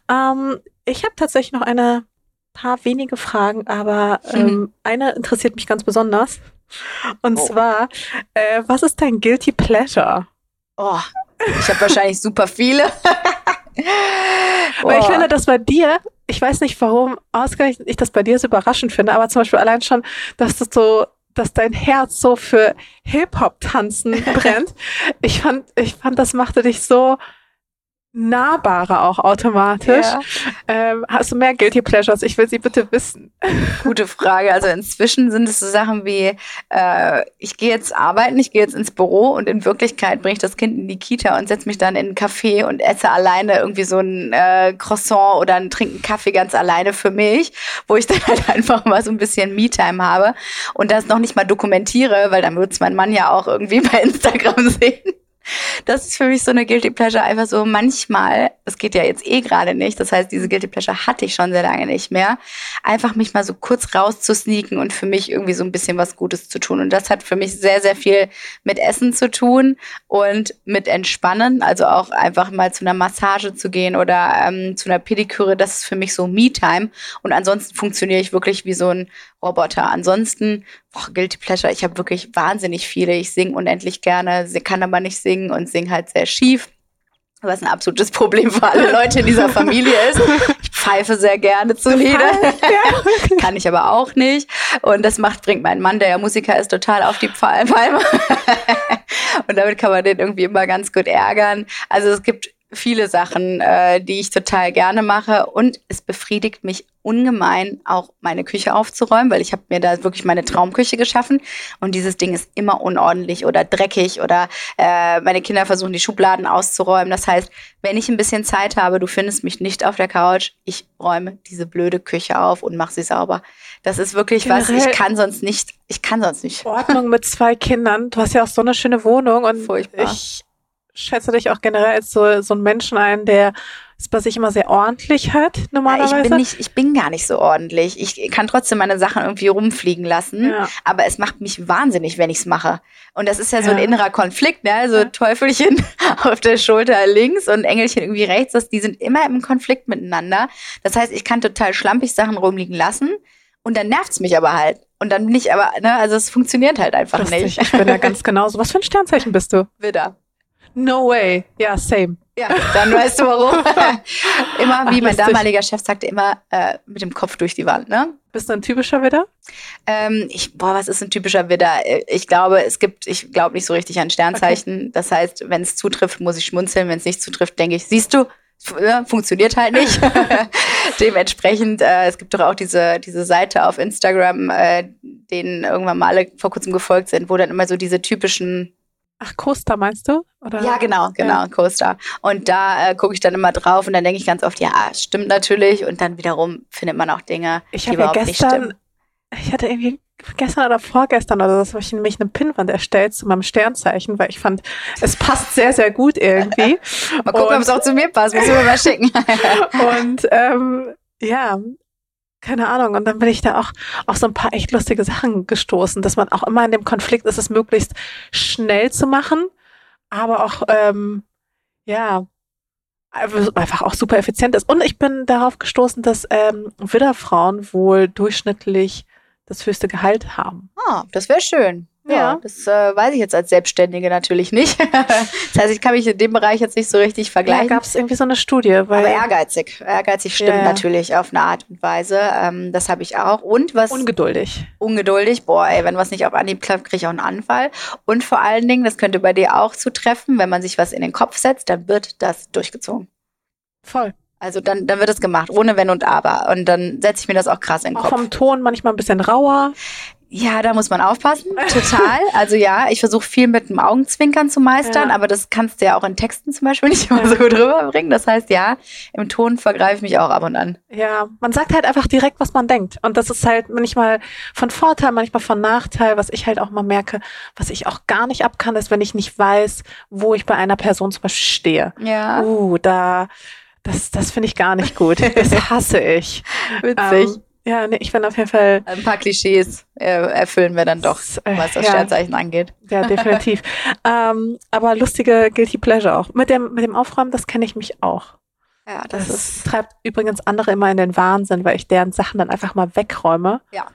[SPEAKER 1] Ähm, ich habe tatsächlich noch eine paar wenige Fragen, aber ähm, hm. eine interessiert mich ganz besonders. Und oh. zwar, äh, was ist dein Guilty Pleasure?
[SPEAKER 2] Oh, ich habe wahrscheinlich super viele.
[SPEAKER 1] Weil ich finde, dass bei dir, ich weiß nicht warum, ausgerechnet ich das bei dir so überraschend finde, aber zum Beispiel allein schon, dass du so dass dein Herz so für Hip-Hop-Tanzen brennt. ich fand, ich fand, das machte dich so nahbarer auch automatisch. Ja. Ähm, hast du mehr Guilty Pleasures? Ich will sie bitte wissen.
[SPEAKER 2] Gute Frage. Also inzwischen sind es so Sachen wie, äh, ich gehe jetzt arbeiten, ich gehe jetzt ins Büro und in Wirklichkeit bringe ich das Kind in die Kita und setze mich dann in einen Café und esse alleine irgendwie so ein äh, Croissant oder einen, trinke einen Kaffee ganz alleine für mich, wo ich dann halt einfach mal so ein bisschen Me-Time habe und das noch nicht mal dokumentiere, weil dann wird es mein Mann ja auch irgendwie bei Instagram sehen. Das ist für mich so eine Guilty Pleasure einfach so manchmal, es geht ja jetzt eh gerade nicht, das heißt, diese Guilty Pleasure hatte ich schon sehr lange nicht mehr, einfach mich mal so kurz rauszusneaken und für mich irgendwie so ein bisschen was Gutes zu tun. Und das hat für mich sehr, sehr viel mit Essen zu tun und mit Entspannen, also auch einfach mal zu einer Massage zu gehen oder ähm, zu einer Pediküre, das ist für mich so Me-Time. Und ansonsten funktioniere ich wirklich wie so ein Roboter. Ansonsten, boah, Guilty Pleasure, ich habe wirklich wahnsinnig viele. Ich singe unendlich gerne, kann aber nicht singen und singe halt sehr schief. was ein absolutes Problem für alle Leute in dieser Familie ist. Ich pfeife sehr gerne zu Lieder. Kann ich aber auch nicht. Und das macht, bringt mein Mann, der ja Musiker ist, total auf die Palme. Und damit kann man den irgendwie immer ganz gut ärgern. Also es gibt viele Sachen, äh, die ich total gerne mache. Und es befriedigt mich ungemein, auch meine Küche aufzuräumen, weil ich habe mir da wirklich meine Traumküche geschaffen. Und dieses Ding ist immer unordentlich oder dreckig oder äh, meine Kinder versuchen, die Schubladen auszuräumen. Das heißt, wenn ich ein bisschen Zeit habe, du findest mich nicht auf der Couch, ich räume diese blöde Küche auf und mache sie sauber. Das ist wirklich Generell was, ich kann sonst nicht, ich kann sonst nicht.
[SPEAKER 1] Ordnung mit zwei Kindern. Du hast ja auch so eine schöne Wohnung und Furchtbar. ich schätze dich auch generell als so, so ein Menschen ein, der es bei sich immer sehr ordentlich hat, normalerweise.
[SPEAKER 2] Ja, ich, bin nicht, ich bin gar nicht so ordentlich. Ich kann trotzdem meine Sachen irgendwie rumfliegen lassen, ja. aber es macht mich wahnsinnig, wenn ich es mache. Und das ist ja so ein innerer Konflikt, ne? Also Teufelchen auf der Schulter links und Engelchen irgendwie rechts. Das, die sind immer im Konflikt miteinander. Das heißt, ich kann total schlampig Sachen rumliegen lassen und dann nervt's mich aber halt. Und dann bin ich aber, ne, also es funktioniert halt einfach Lustig. nicht.
[SPEAKER 1] Ich bin ja ganz genauso. Was für ein Sternzeichen bist du?
[SPEAKER 2] Widder.
[SPEAKER 1] No way. Ja, same.
[SPEAKER 2] Ja, dann weißt du warum. immer, wie mein damaliger Chef sagte, immer äh, mit dem Kopf durch die Wand, ne?
[SPEAKER 1] Bist du ein typischer Widder?
[SPEAKER 2] Ähm, ich, boah, was ist ein typischer Widder? Ich glaube, es gibt, ich glaube nicht so richtig an Sternzeichen. Okay. Das heißt, wenn es zutrifft, muss ich schmunzeln. Wenn es nicht zutrifft, denke ich, siehst du, ne, funktioniert halt nicht. Dementsprechend, äh, es gibt doch auch diese, diese Seite auf Instagram, äh, denen irgendwann mal alle vor kurzem gefolgt sind, wo dann immer so diese typischen
[SPEAKER 1] Ach, Coaster meinst du?
[SPEAKER 2] Oder? Ja, genau, genau. Coaster. Und da äh, gucke ich dann immer drauf und dann denke ich ganz oft, ja, stimmt natürlich. Und dann wiederum findet man auch Dinge,
[SPEAKER 1] ich die überhaupt ja gestern, nicht stimmen. Ich hatte irgendwie gestern oder vorgestern oder so, habe ich nämlich eine Pinnwand erstellt zu meinem Sternzeichen, weil ich fand, es passt sehr, sehr gut irgendwie.
[SPEAKER 2] mal gucken, ob es auch zu mir passt, muss ich mir mal schicken.
[SPEAKER 1] und ähm, ja, keine Ahnung. Und dann bin ich da auch auf so ein paar echt lustige Sachen gestoßen, dass man auch immer in dem Konflikt ist, es möglichst schnell zu machen, aber auch, ähm, ja, einfach auch super effizient ist. Und ich bin darauf gestoßen, dass ähm, Widderfrauen wohl durchschnittlich das höchste Gehalt haben.
[SPEAKER 2] Ah, das wäre schön. Ja, ja. das äh, weiß ich jetzt als Selbstständige natürlich nicht. das heißt, ich kann mich in dem Bereich jetzt nicht so richtig vergleichen.
[SPEAKER 1] Da gab es irgendwie so eine Studie. Weil
[SPEAKER 2] Aber ehrgeizig. Ehrgeizig stimmt ja. natürlich auf eine Art und Weise. Ähm, das habe ich auch. Und was...
[SPEAKER 1] Ungeduldig.
[SPEAKER 2] Ungeduldig. Boah, ey, wenn was nicht auf Anhieb klappt, kriege ich auch einen Anfall. Und vor allen Dingen, das könnte bei dir auch zutreffen, wenn man sich was in den Kopf setzt, dann wird das durchgezogen.
[SPEAKER 1] Voll.
[SPEAKER 2] Also dann, dann wird es gemacht, ohne Wenn und Aber. Und dann setze ich mir das auch krass in den
[SPEAKER 1] Kopf. Auch vom Ton manchmal ein bisschen rauer.
[SPEAKER 2] Ja, da muss man aufpassen, total. Also ja, ich versuche viel mit dem Augenzwinkern zu meistern, ja. aber das kannst du ja auch in Texten zum Beispiel nicht immer so gut rüberbringen. Das heißt, ja, im Ton vergreife ich mich auch ab und an.
[SPEAKER 1] Ja, man sagt halt einfach direkt, was man denkt. Und das ist halt manchmal von Vorteil, manchmal von Nachteil. Was ich halt auch mal merke, was ich auch gar nicht abkann, ist, wenn ich nicht weiß, wo ich bei einer Person zum Beispiel stehe.
[SPEAKER 2] Ja.
[SPEAKER 1] Uh, da, das, das finde ich gar nicht gut. Das hasse ich.
[SPEAKER 2] Witzig. Ähm,
[SPEAKER 1] ja, nee, ich bin auf jeden Fall.
[SPEAKER 2] Ein paar Klischees äh, erfüllen wir dann doch, äh, was das ja, Sternzeichen angeht.
[SPEAKER 1] Ja, definitiv. ähm, aber lustige Guilty Pleasure auch. Mit dem, mit dem Aufräumen, das kenne ich mich auch. Ja, das, das ist, treibt übrigens andere immer in den Wahnsinn, weil ich deren Sachen dann einfach mal wegräume.
[SPEAKER 2] Ja.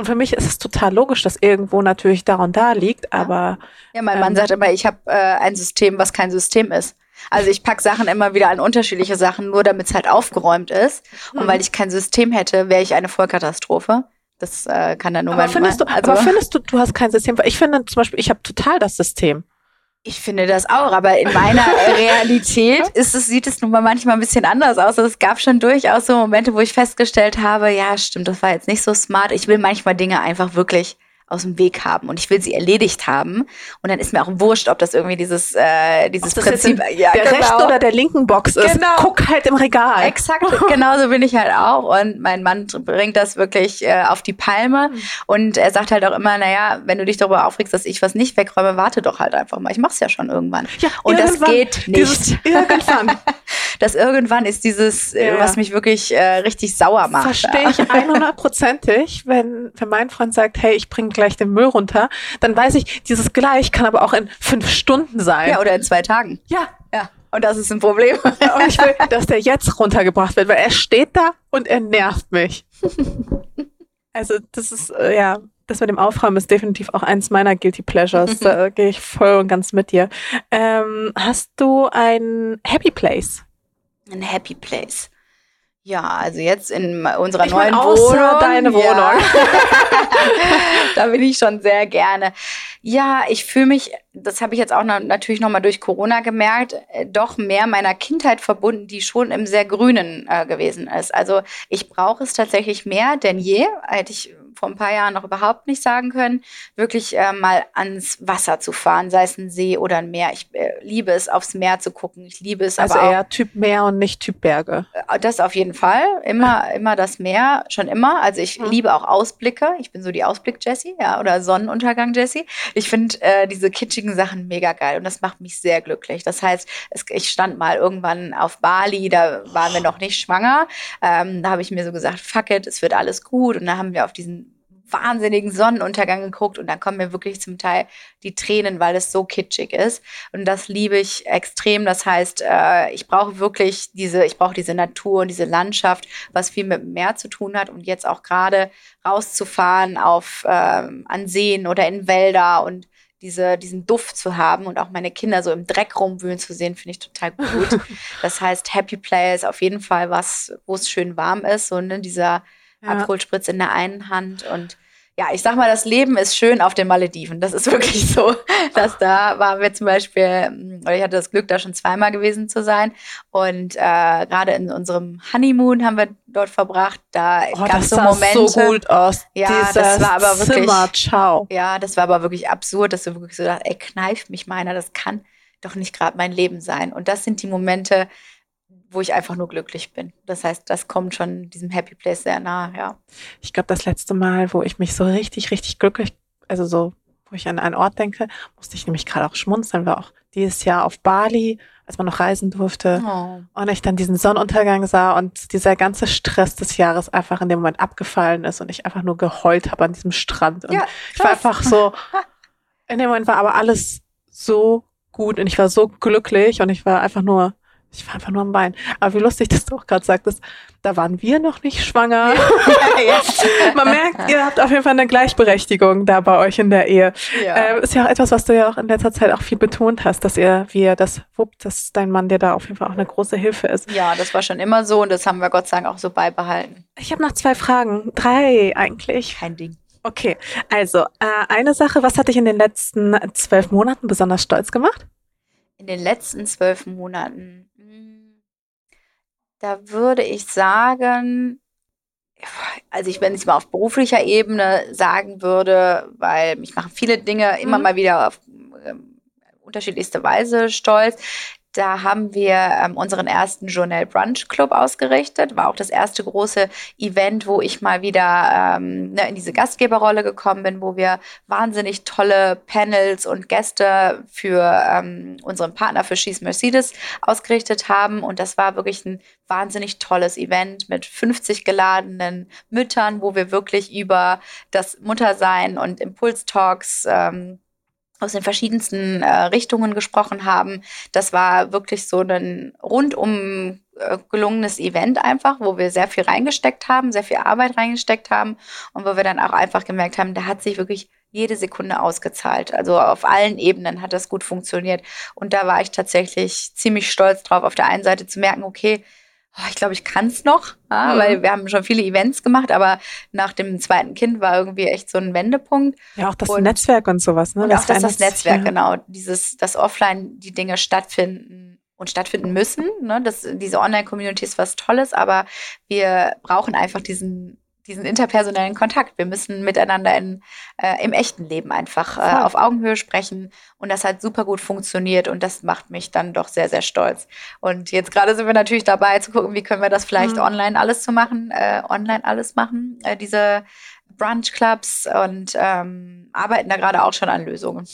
[SPEAKER 1] Und für mich ist es total logisch, dass irgendwo natürlich da und da liegt, aber.
[SPEAKER 2] Ja, mein Mann ähm, sagt immer, ich habe äh, ein System, was kein System ist. Also ich pack Sachen immer wieder an unterschiedliche Sachen, nur damit es halt aufgeräumt ist. Und mhm. weil ich kein System hätte, wäre ich eine Vollkatastrophe. Das äh, kann dann nur
[SPEAKER 1] aber mein findest du, also Aber findest du, du hast kein System? Ich finde zum Beispiel, ich habe total das System.
[SPEAKER 2] Ich finde das auch, aber in meiner Realität ist es, sieht es nun mal manchmal ein bisschen anders aus. Also es gab schon durchaus so Momente, wo ich festgestellt habe, ja, stimmt, das war jetzt nicht so smart. Ich will manchmal Dinge einfach wirklich aus dem Weg haben und ich will sie erledigt haben. Und dann ist mir auch wurscht, ob das irgendwie dieses, äh, dieses das Prinzip
[SPEAKER 1] ja, der genau. rechten oder der linken Box ist. Genau. Guck halt im Regal.
[SPEAKER 2] Exakt, genauso bin ich halt auch. Und mein Mann bringt das wirklich äh, auf die Palme. Mhm. Und er sagt halt auch immer, naja, wenn du dich darüber aufregst, dass ich was nicht wegräume, warte doch halt einfach mal. Ich mach's ja schon irgendwann. Ja, und das geht nicht. Dieses,
[SPEAKER 1] irgendwann.
[SPEAKER 2] das irgendwann ist dieses, äh, ja. was mich wirklich äh, richtig sauer macht.
[SPEAKER 1] Verstehe ich 100%ig, wenn, wenn mein Freund sagt, hey, ich bringe gleich den Müll runter, dann weiß ich, dieses gleich kann aber auch in fünf Stunden sein.
[SPEAKER 2] Ja, oder in zwei Tagen.
[SPEAKER 1] Ja.
[SPEAKER 2] Ja. Und das ist ein Problem.
[SPEAKER 1] Und ich will, dass der jetzt runtergebracht wird, weil er steht da und er nervt mich. Also das ist, äh, ja, das mit dem Aufräumen ist definitiv auch eins meiner Guilty Pleasures. da gehe ich voll und ganz mit dir. Ähm, hast du ein Happy Place?
[SPEAKER 2] Ein Happy Place. Ja, also jetzt in unserer
[SPEAKER 1] Ich
[SPEAKER 2] neuen
[SPEAKER 1] mein, außer
[SPEAKER 2] Wohnung.
[SPEAKER 1] deine
[SPEAKER 2] Ja.
[SPEAKER 1] Wohnung.
[SPEAKER 2] da bin ich schon sehr gerne. Ja, ich fühle mich, das habe ich jetzt auch noch, natürlich nochmal durch Corona gemerkt, äh, doch mehr meiner Kindheit verbunden, die schon im sehr Grünen äh, gewesen ist. Also ich brauche es tatsächlich mehr denn je. Hätte ich vor ein paar Jahren noch überhaupt nicht sagen können, wirklich äh, mal ans Wasser zu fahren, sei es ein See oder ein Meer. Ich äh, liebe es, aufs Meer zu gucken. Ich liebe es
[SPEAKER 1] Also
[SPEAKER 2] aber auch
[SPEAKER 1] eher Typ Meer und nicht Typ Berge.
[SPEAKER 2] äh, Das auf jeden Fall. Immer, immer das Meer, schon immer. Also ich
[SPEAKER 1] Mhm.
[SPEAKER 2] liebe auch Ausblicke. Ich bin so die Ausblick-Jessie, ja, oder Sonnenuntergang-Jessie. Ich finde äh, diese kitschigen Sachen mega geil und das macht mich sehr glücklich. Das heißt, es, ich stand mal irgendwann auf Bali, da waren wir noch nicht schwanger. Ähm, da habe ich mir so gesagt, fuck it, es wird alles gut. Und da haben wir auf diesen wahnsinnigen Sonnenuntergang geguckt und dann kommen mir wirklich zum Teil die Tränen, weil es so kitschig ist. Und das liebe ich extrem. Das heißt, äh, ich brauche wirklich diese, ich brauche diese Natur und diese Landschaft, was viel mit dem Meer zu tun hat. Und jetzt auch gerade rauszufahren auf ähm, an Seen oder in Wälder und diese, diesen Duft zu haben und auch meine Kinder so im Dreck rumwühlen zu sehen, finde ich total gut. das heißt, Happy Play ist auf jeden Fall was, wo es schön warm ist. So, ne, dieser
[SPEAKER 1] Ja.
[SPEAKER 2] Abholspritz in der einen Hand und ja, ich sag mal, das Leben ist schön auf den Malediven. Das ist wirklich so. Dass da waren wir zum Beispiel, mm, oder ich hatte das Glück, da schon zweimal gewesen zu sein. Und äh, gerade in unserem Honeymoon haben wir dort verbracht. Da
[SPEAKER 1] Oh,
[SPEAKER 2] gab
[SPEAKER 1] das
[SPEAKER 2] es so
[SPEAKER 1] sah
[SPEAKER 2] Momente.
[SPEAKER 1] so gut aus.
[SPEAKER 2] Ja, das war aber wirklich-
[SPEAKER 1] Zimmer, ciao.
[SPEAKER 2] Ja, das war aber wirklich absurd, dass du wirklich so dachtest, ey, kneif mich meiner, das kann doch nicht gerade mein Leben sein. Und das sind die Momente, wo ich einfach nur glücklich bin. Das heißt, das kommt schon diesem Happy Place sehr nahe, ja.
[SPEAKER 1] Ich glaube, das letzte Mal, wo ich mich so richtig, richtig glücklich, also so, wo ich an einen Ort denke, musste ich nämlich gerade auch schmunzeln, war auch dieses Jahr auf Bali, als man noch reisen durfte.
[SPEAKER 2] Oh.
[SPEAKER 1] Und ich dann diesen Sonnenuntergang sah und dieser ganze Stress des Jahres einfach in dem Moment abgefallen ist und ich einfach nur geheult habe an diesem Strand. Und
[SPEAKER 2] Ja,
[SPEAKER 1] ich war einfach so, in dem Moment war aber alles so gut und ich war so glücklich und ich war einfach nur, ich war einfach nur am Weinen. Aber wie lustig, dass du auch gerade sagtest, da waren wir noch nicht schwanger. Man merkt, ihr habt auf jeden Fall eine Gleichberechtigung da bei euch in der Ehe.
[SPEAKER 2] ja.
[SPEAKER 1] Ähm, ist ja auch etwas, was du ja auch in letzter Zeit auch viel betont hast, dass ihr, wie ihr das wuppt, dass dein Mann dir da auf jeden Fall auch eine große Hilfe ist.
[SPEAKER 2] ja, das war schon immer so und das haben wir Gott sei Dank auch so beibehalten.
[SPEAKER 1] Ich habe noch zwei Fragen. Drei eigentlich.
[SPEAKER 2] Kein Ding.
[SPEAKER 1] Okay, also äh, eine Sache, was hat dich in den letzten zwölf Monaten besonders stolz gemacht?
[SPEAKER 2] In den letzten zwölf Monaten, da würde ich sagen, also ich, wenn ich mal auf beruflicher Ebene sagen würde, weil mich machen viele Dinge immer
[SPEAKER 1] Mhm.
[SPEAKER 2] mal wieder auf ähm, unterschiedlichste Weise stolz. Da haben wir ähm, unseren ersten Journal Brunch Club ausgerichtet. War auch das erste große Event, wo ich mal wieder ähm, ne, in diese Gastgeberrolle gekommen bin, wo wir wahnsinnig tolle Panels und Gäste für ähm, unseren Partner für She's Mercedes ausgerichtet haben. Und das war wirklich ein wahnsinnig tolles Event mit 50 geladenen Müttern, wo wir wirklich über das Muttersein und Impulstalks ähm, aus den verschiedensten äh, Richtungen gesprochen haben. Das war wirklich so ein rundum äh, gelungenes Event einfach, wo wir sehr viel reingesteckt haben, sehr viel Arbeit reingesteckt haben und wo wir dann auch einfach gemerkt haben, da hat sich wirklich jede Sekunde ausgezahlt. Also auf allen Ebenen hat das gut funktioniert. Und da war ich tatsächlich ziemlich stolz drauf, auf der einen Seite zu merken, okay, ich glaube, ich kann es noch, ja,
[SPEAKER 1] Mhm.
[SPEAKER 2] weil wir haben schon viele Events gemacht, aber nach dem zweiten Kind war irgendwie echt so ein Wendepunkt.
[SPEAKER 1] Ja, auch das
[SPEAKER 2] Und-
[SPEAKER 1] Netzwerk und sowas. Ne?
[SPEAKER 2] Und auch dass
[SPEAKER 1] verändert
[SPEAKER 2] das Netzwerk,
[SPEAKER 1] ja.
[SPEAKER 2] genau, dieses, dass offline die Dinge stattfinden und stattfinden müssen. Ne? Das, diese Online-Community ist was Tolles, aber wir brauchen einfach diesen, diesen interpersonellen Kontakt. Wir müssen miteinander in, äh, im echten Leben einfach äh, auf Augenhöhe sprechen. Und das hat super gut funktioniert und das macht mich dann doch sehr, sehr stolz. Und jetzt gerade sind wir natürlich dabei zu gucken, wie können wir das vielleicht
[SPEAKER 1] Mhm.
[SPEAKER 2] online alles zu machen, äh, online alles machen, äh, diese Brunch Clubs und ähm, arbeiten da gerade auch schon an Lösungen.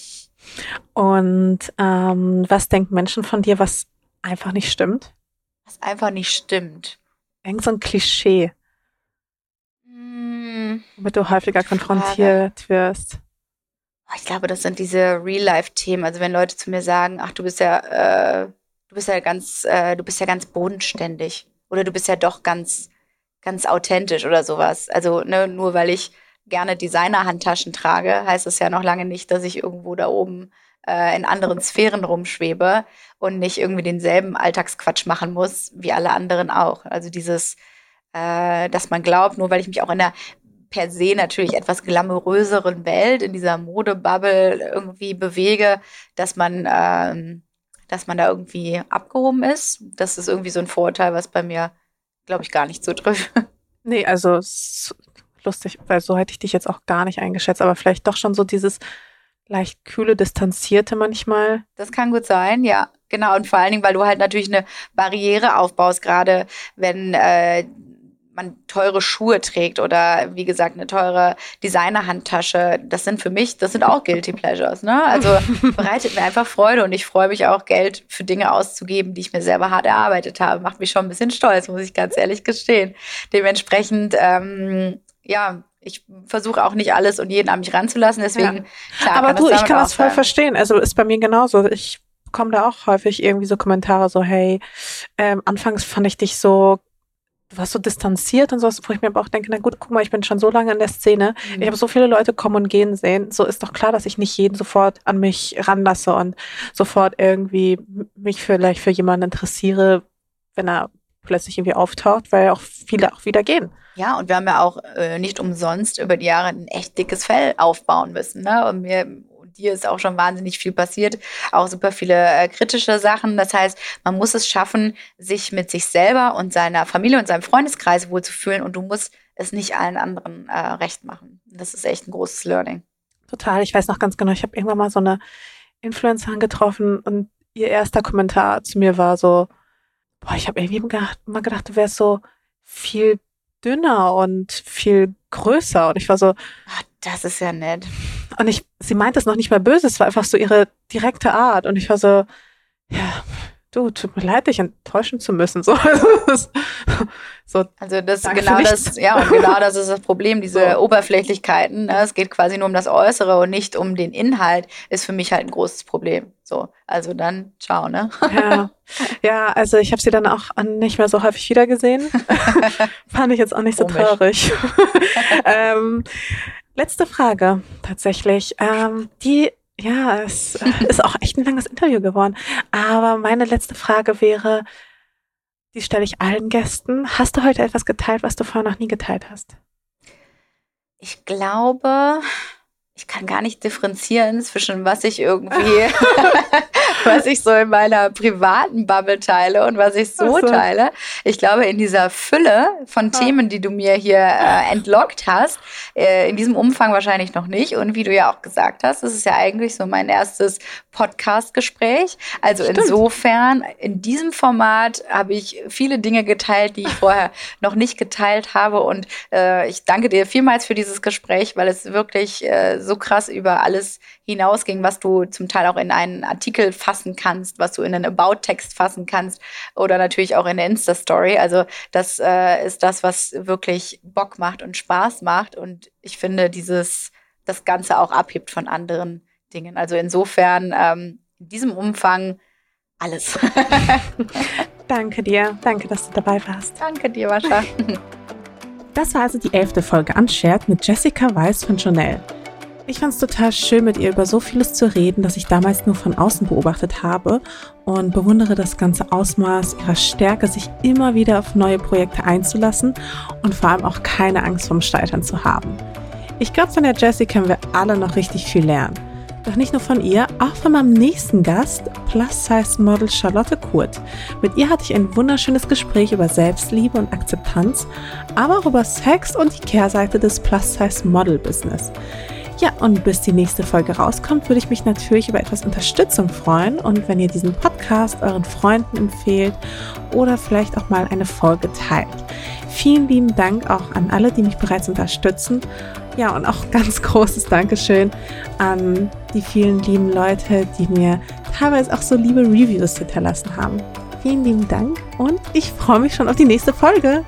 [SPEAKER 1] Und ähm, was denken Menschen von dir, was einfach nicht stimmt?
[SPEAKER 2] Was einfach nicht stimmt.
[SPEAKER 1] Irgend so ein Klischee,
[SPEAKER 2] Hm,
[SPEAKER 1] womit du häufiger konfrontiert wirst.
[SPEAKER 2] ich glaube, das sind diese Real-Life-Themen. Also wenn Leute zu mir sagen, ach, du bist ja, äh, du bist ja ganz, äh, du bist ja ganz bodenständig oder du bist ja doch ganz, ganz authentisch oder sowas. Also ne, nur weil ich gerne Designer-Handtaschen trage, heißt es ja noch lange nicht, dass ich irgendwo da oben äh, in anderen Sphären rumschwebe und nicht irgendwie denselben Alltagsquatsch machen muss wie alle anderen auch. Also dieses, äh, dass man glaubt, nur weil ich mich auch in der per se natürlich etwas glamouröseren Welt, in dieser Modebubble irgendwie bewege, dass man, ähm, dass man da irgendwie abgehoben ist. Das ist irgendwie so ein Vorurteil, was bei mir, glaube ich, gar nicht so trifft.
[SPEAKER 1] Nee, also lustig, weil so hätte ich dich jetzt auch gar nicht eingeschätzt, aber vielleicht doch schon so dieses leicht kühle, distanzierte manchmal.
[SPEAKER 2] Das kann gut sein, ja. Genau, und vor allen Dingen, weil du halt natürlich eine Barriere aufbaust, gerade wenn äh, man teure Schuhe trägt oder wie gesagt eine teure Designer-Handtasche. Das sind für mich, das sind auch Guilty Pleasures. Ne? Also bereitet mir einfach Freude und ich freue mich auch, Geld für Dinge auszugeben, die ich mir selber hart erarbeitet habe. Macht mich schon ein bisschen stolz, muss ich ganz ehrlich gestehen. Dementsprechend, ähm, ja, ich versuche auch nicht alles und jeden an mich ranzulassen. Deswegen, ja.
[SPEAKER 1] klar, aber du, ich kann das voll verstehen. Also ist bei mir genauso. Ich komme da auch häufig irgendwie so Kommentare so, hey, ähm, anfangs fand ich dich so du warst so distanziert und so, wo ich mir aber auch denke, na gut, guck mal, ich bin schon so lange in der Szene. Mhm. Ich habe so viele Leute kommen und gehen sehen. So ist doch klar, dass ich nicht jeden sofort an mich ranlasse und sofort irgendwie mich vielleicht für jemanden interessiere, wenn er plötzlich irgendwie auftaucht, weil auch viele auch wieder gehen.
[SPEAKER 2] Ja, und wir haben ja auch äh, nicht umsonst über die Jahre ein echt dickes Fell aufbauen müssen. Ne? Und mir dir ist auch schon wahnsinnig viel passiert, auch super viele äh, kritische Sachen. Das heißt, man muss es schaffen, sich mit sich selber und seiner Familie und seinem Freundeskreis wohlzufühlen und du musst es nicht allen anderen äh, recht machen. Das ist echt ein großes Learning.
[SPEAKER 1] Total. Ich weiß noch ganz genau, ich habe irgendwann mal so eine Influencerin getroffen und ihr erster Kommentar zu mir war so, boah, ich habe irgendwie immer gedacht, du wärst so viel dünner und viel größer. Und ich war so,
[SPEAKER 2] Ach, das ist ja nett.
[SPEAKER 1] Und ich, sie meint es noch nicht mal böse, es war einfach so ihre direkte Art. Und ich war so, ja, du, tut mir leid, dich enttäuschen zu müssen. So,
[SPEAKER 2] so also das ist genau das, ja, und genau das ist das Problem, diese so. Oberflächlichkeiten. Ne? Es geht quasi nur um das Äußere und nicht um den Inhalt, ist für mich halt ein großes Problem. So, also dann ciao, ne?
[SPEAKER 1] Ja, ja also ich habe sie dann auch nicht mehr so häufig wiedergesehen. Fand ich jetzt auch nicht so Komisch. traurig. ähm, letzte Frage tatsächlich. Ähm, die ja, es ist auch echt ein langes Interview geworden. Aber meine letzte Frage wäre, die stelle ich allen Gästen. Hast du heute etwas geteilt, was du vorher noch nie geteilt hast?
[SPEAKER 2] Ich glaube, ich kann gar nicht differenzieren zwischen was ich irgendwie, was ich so in meiner privaten Bubble teile und was ich so, so. teile. Ich glaube, in dieser Fülle von ja. Themen, die du mir hier äh, entlockt hast, äh, in diesem Umfang wahrscheinlich noch nicht. Und wie du ja auch gesagt hast, das ist ja eigentlich so mein erstes Podcast-Gespräch. Also Stimmt. insofern, in diesem Format habe ich viele Dinge geteilt, die ich vorher noch nicht geteilt habe. Und äh, ich danke dir vielmals für dieses Gespräch, weil es wirklich äh, so krass über alles hinausging, was du zum Teil auch in einen Artikel fassen kannst, was du in einen About-Text fassen kannst oder natürlich auch in eine Insta-Story. Also das äh, ist das, was wirklich Bock macht und Spaß macht. Und ich finde, dieses das Ganze auch abhebt von anderen Dingen. Also insofern ähm, in diesem Umfang alles.
[SPEAKER 1] Danke dir. Danke, dass du dabei warst.
[SPEAKER 2] Danke dir, Mascha.
[SPEAKER 3] Das war also die elfte Folge Unshared mit Jessica Weiss von Chanel. Ich fand es total schön, mit ihr über so vieles zu reden, das ich damals nur von außen beobachtet habe und bewundere das ganze Ausmaß ihrer Stärke, sich immer wieder auf neue Projekte einzulassen und vor allem auch keine Angst vom Scheitern zu haben. Ich glaube, von der Jessie können wir alle noch richtig viel lernen. Doch nicht nur von ihr, auch von meinem nächsten Gast, Plus-Size-Model Charlotte Kurt. Mit ihr hatte ich ein wunderschönes Gespräch über Selbstliebe und Akzeptanz, aber auch über Sex und die Kehrseite des Plus-Size-Model-Business. Ja, und bis die nächste Folge rauskommt, würde ich mich natürlich über etwas Unterstützung freuen und wenn ihr diesen Podcast euren Freunden empfehlt oder vielleicht auch mal eine Folge teilt. Vielen lieben Dank auch an alle, die mich bereits unterstützen. Ja, und auch ganz großes Dankeschön an die vielen lieben Leute, die mir teilweise auch so liebe Reviews hinterlassen haben. Vielen lieben Dank und ich freue mich schon auf die nächste Folge.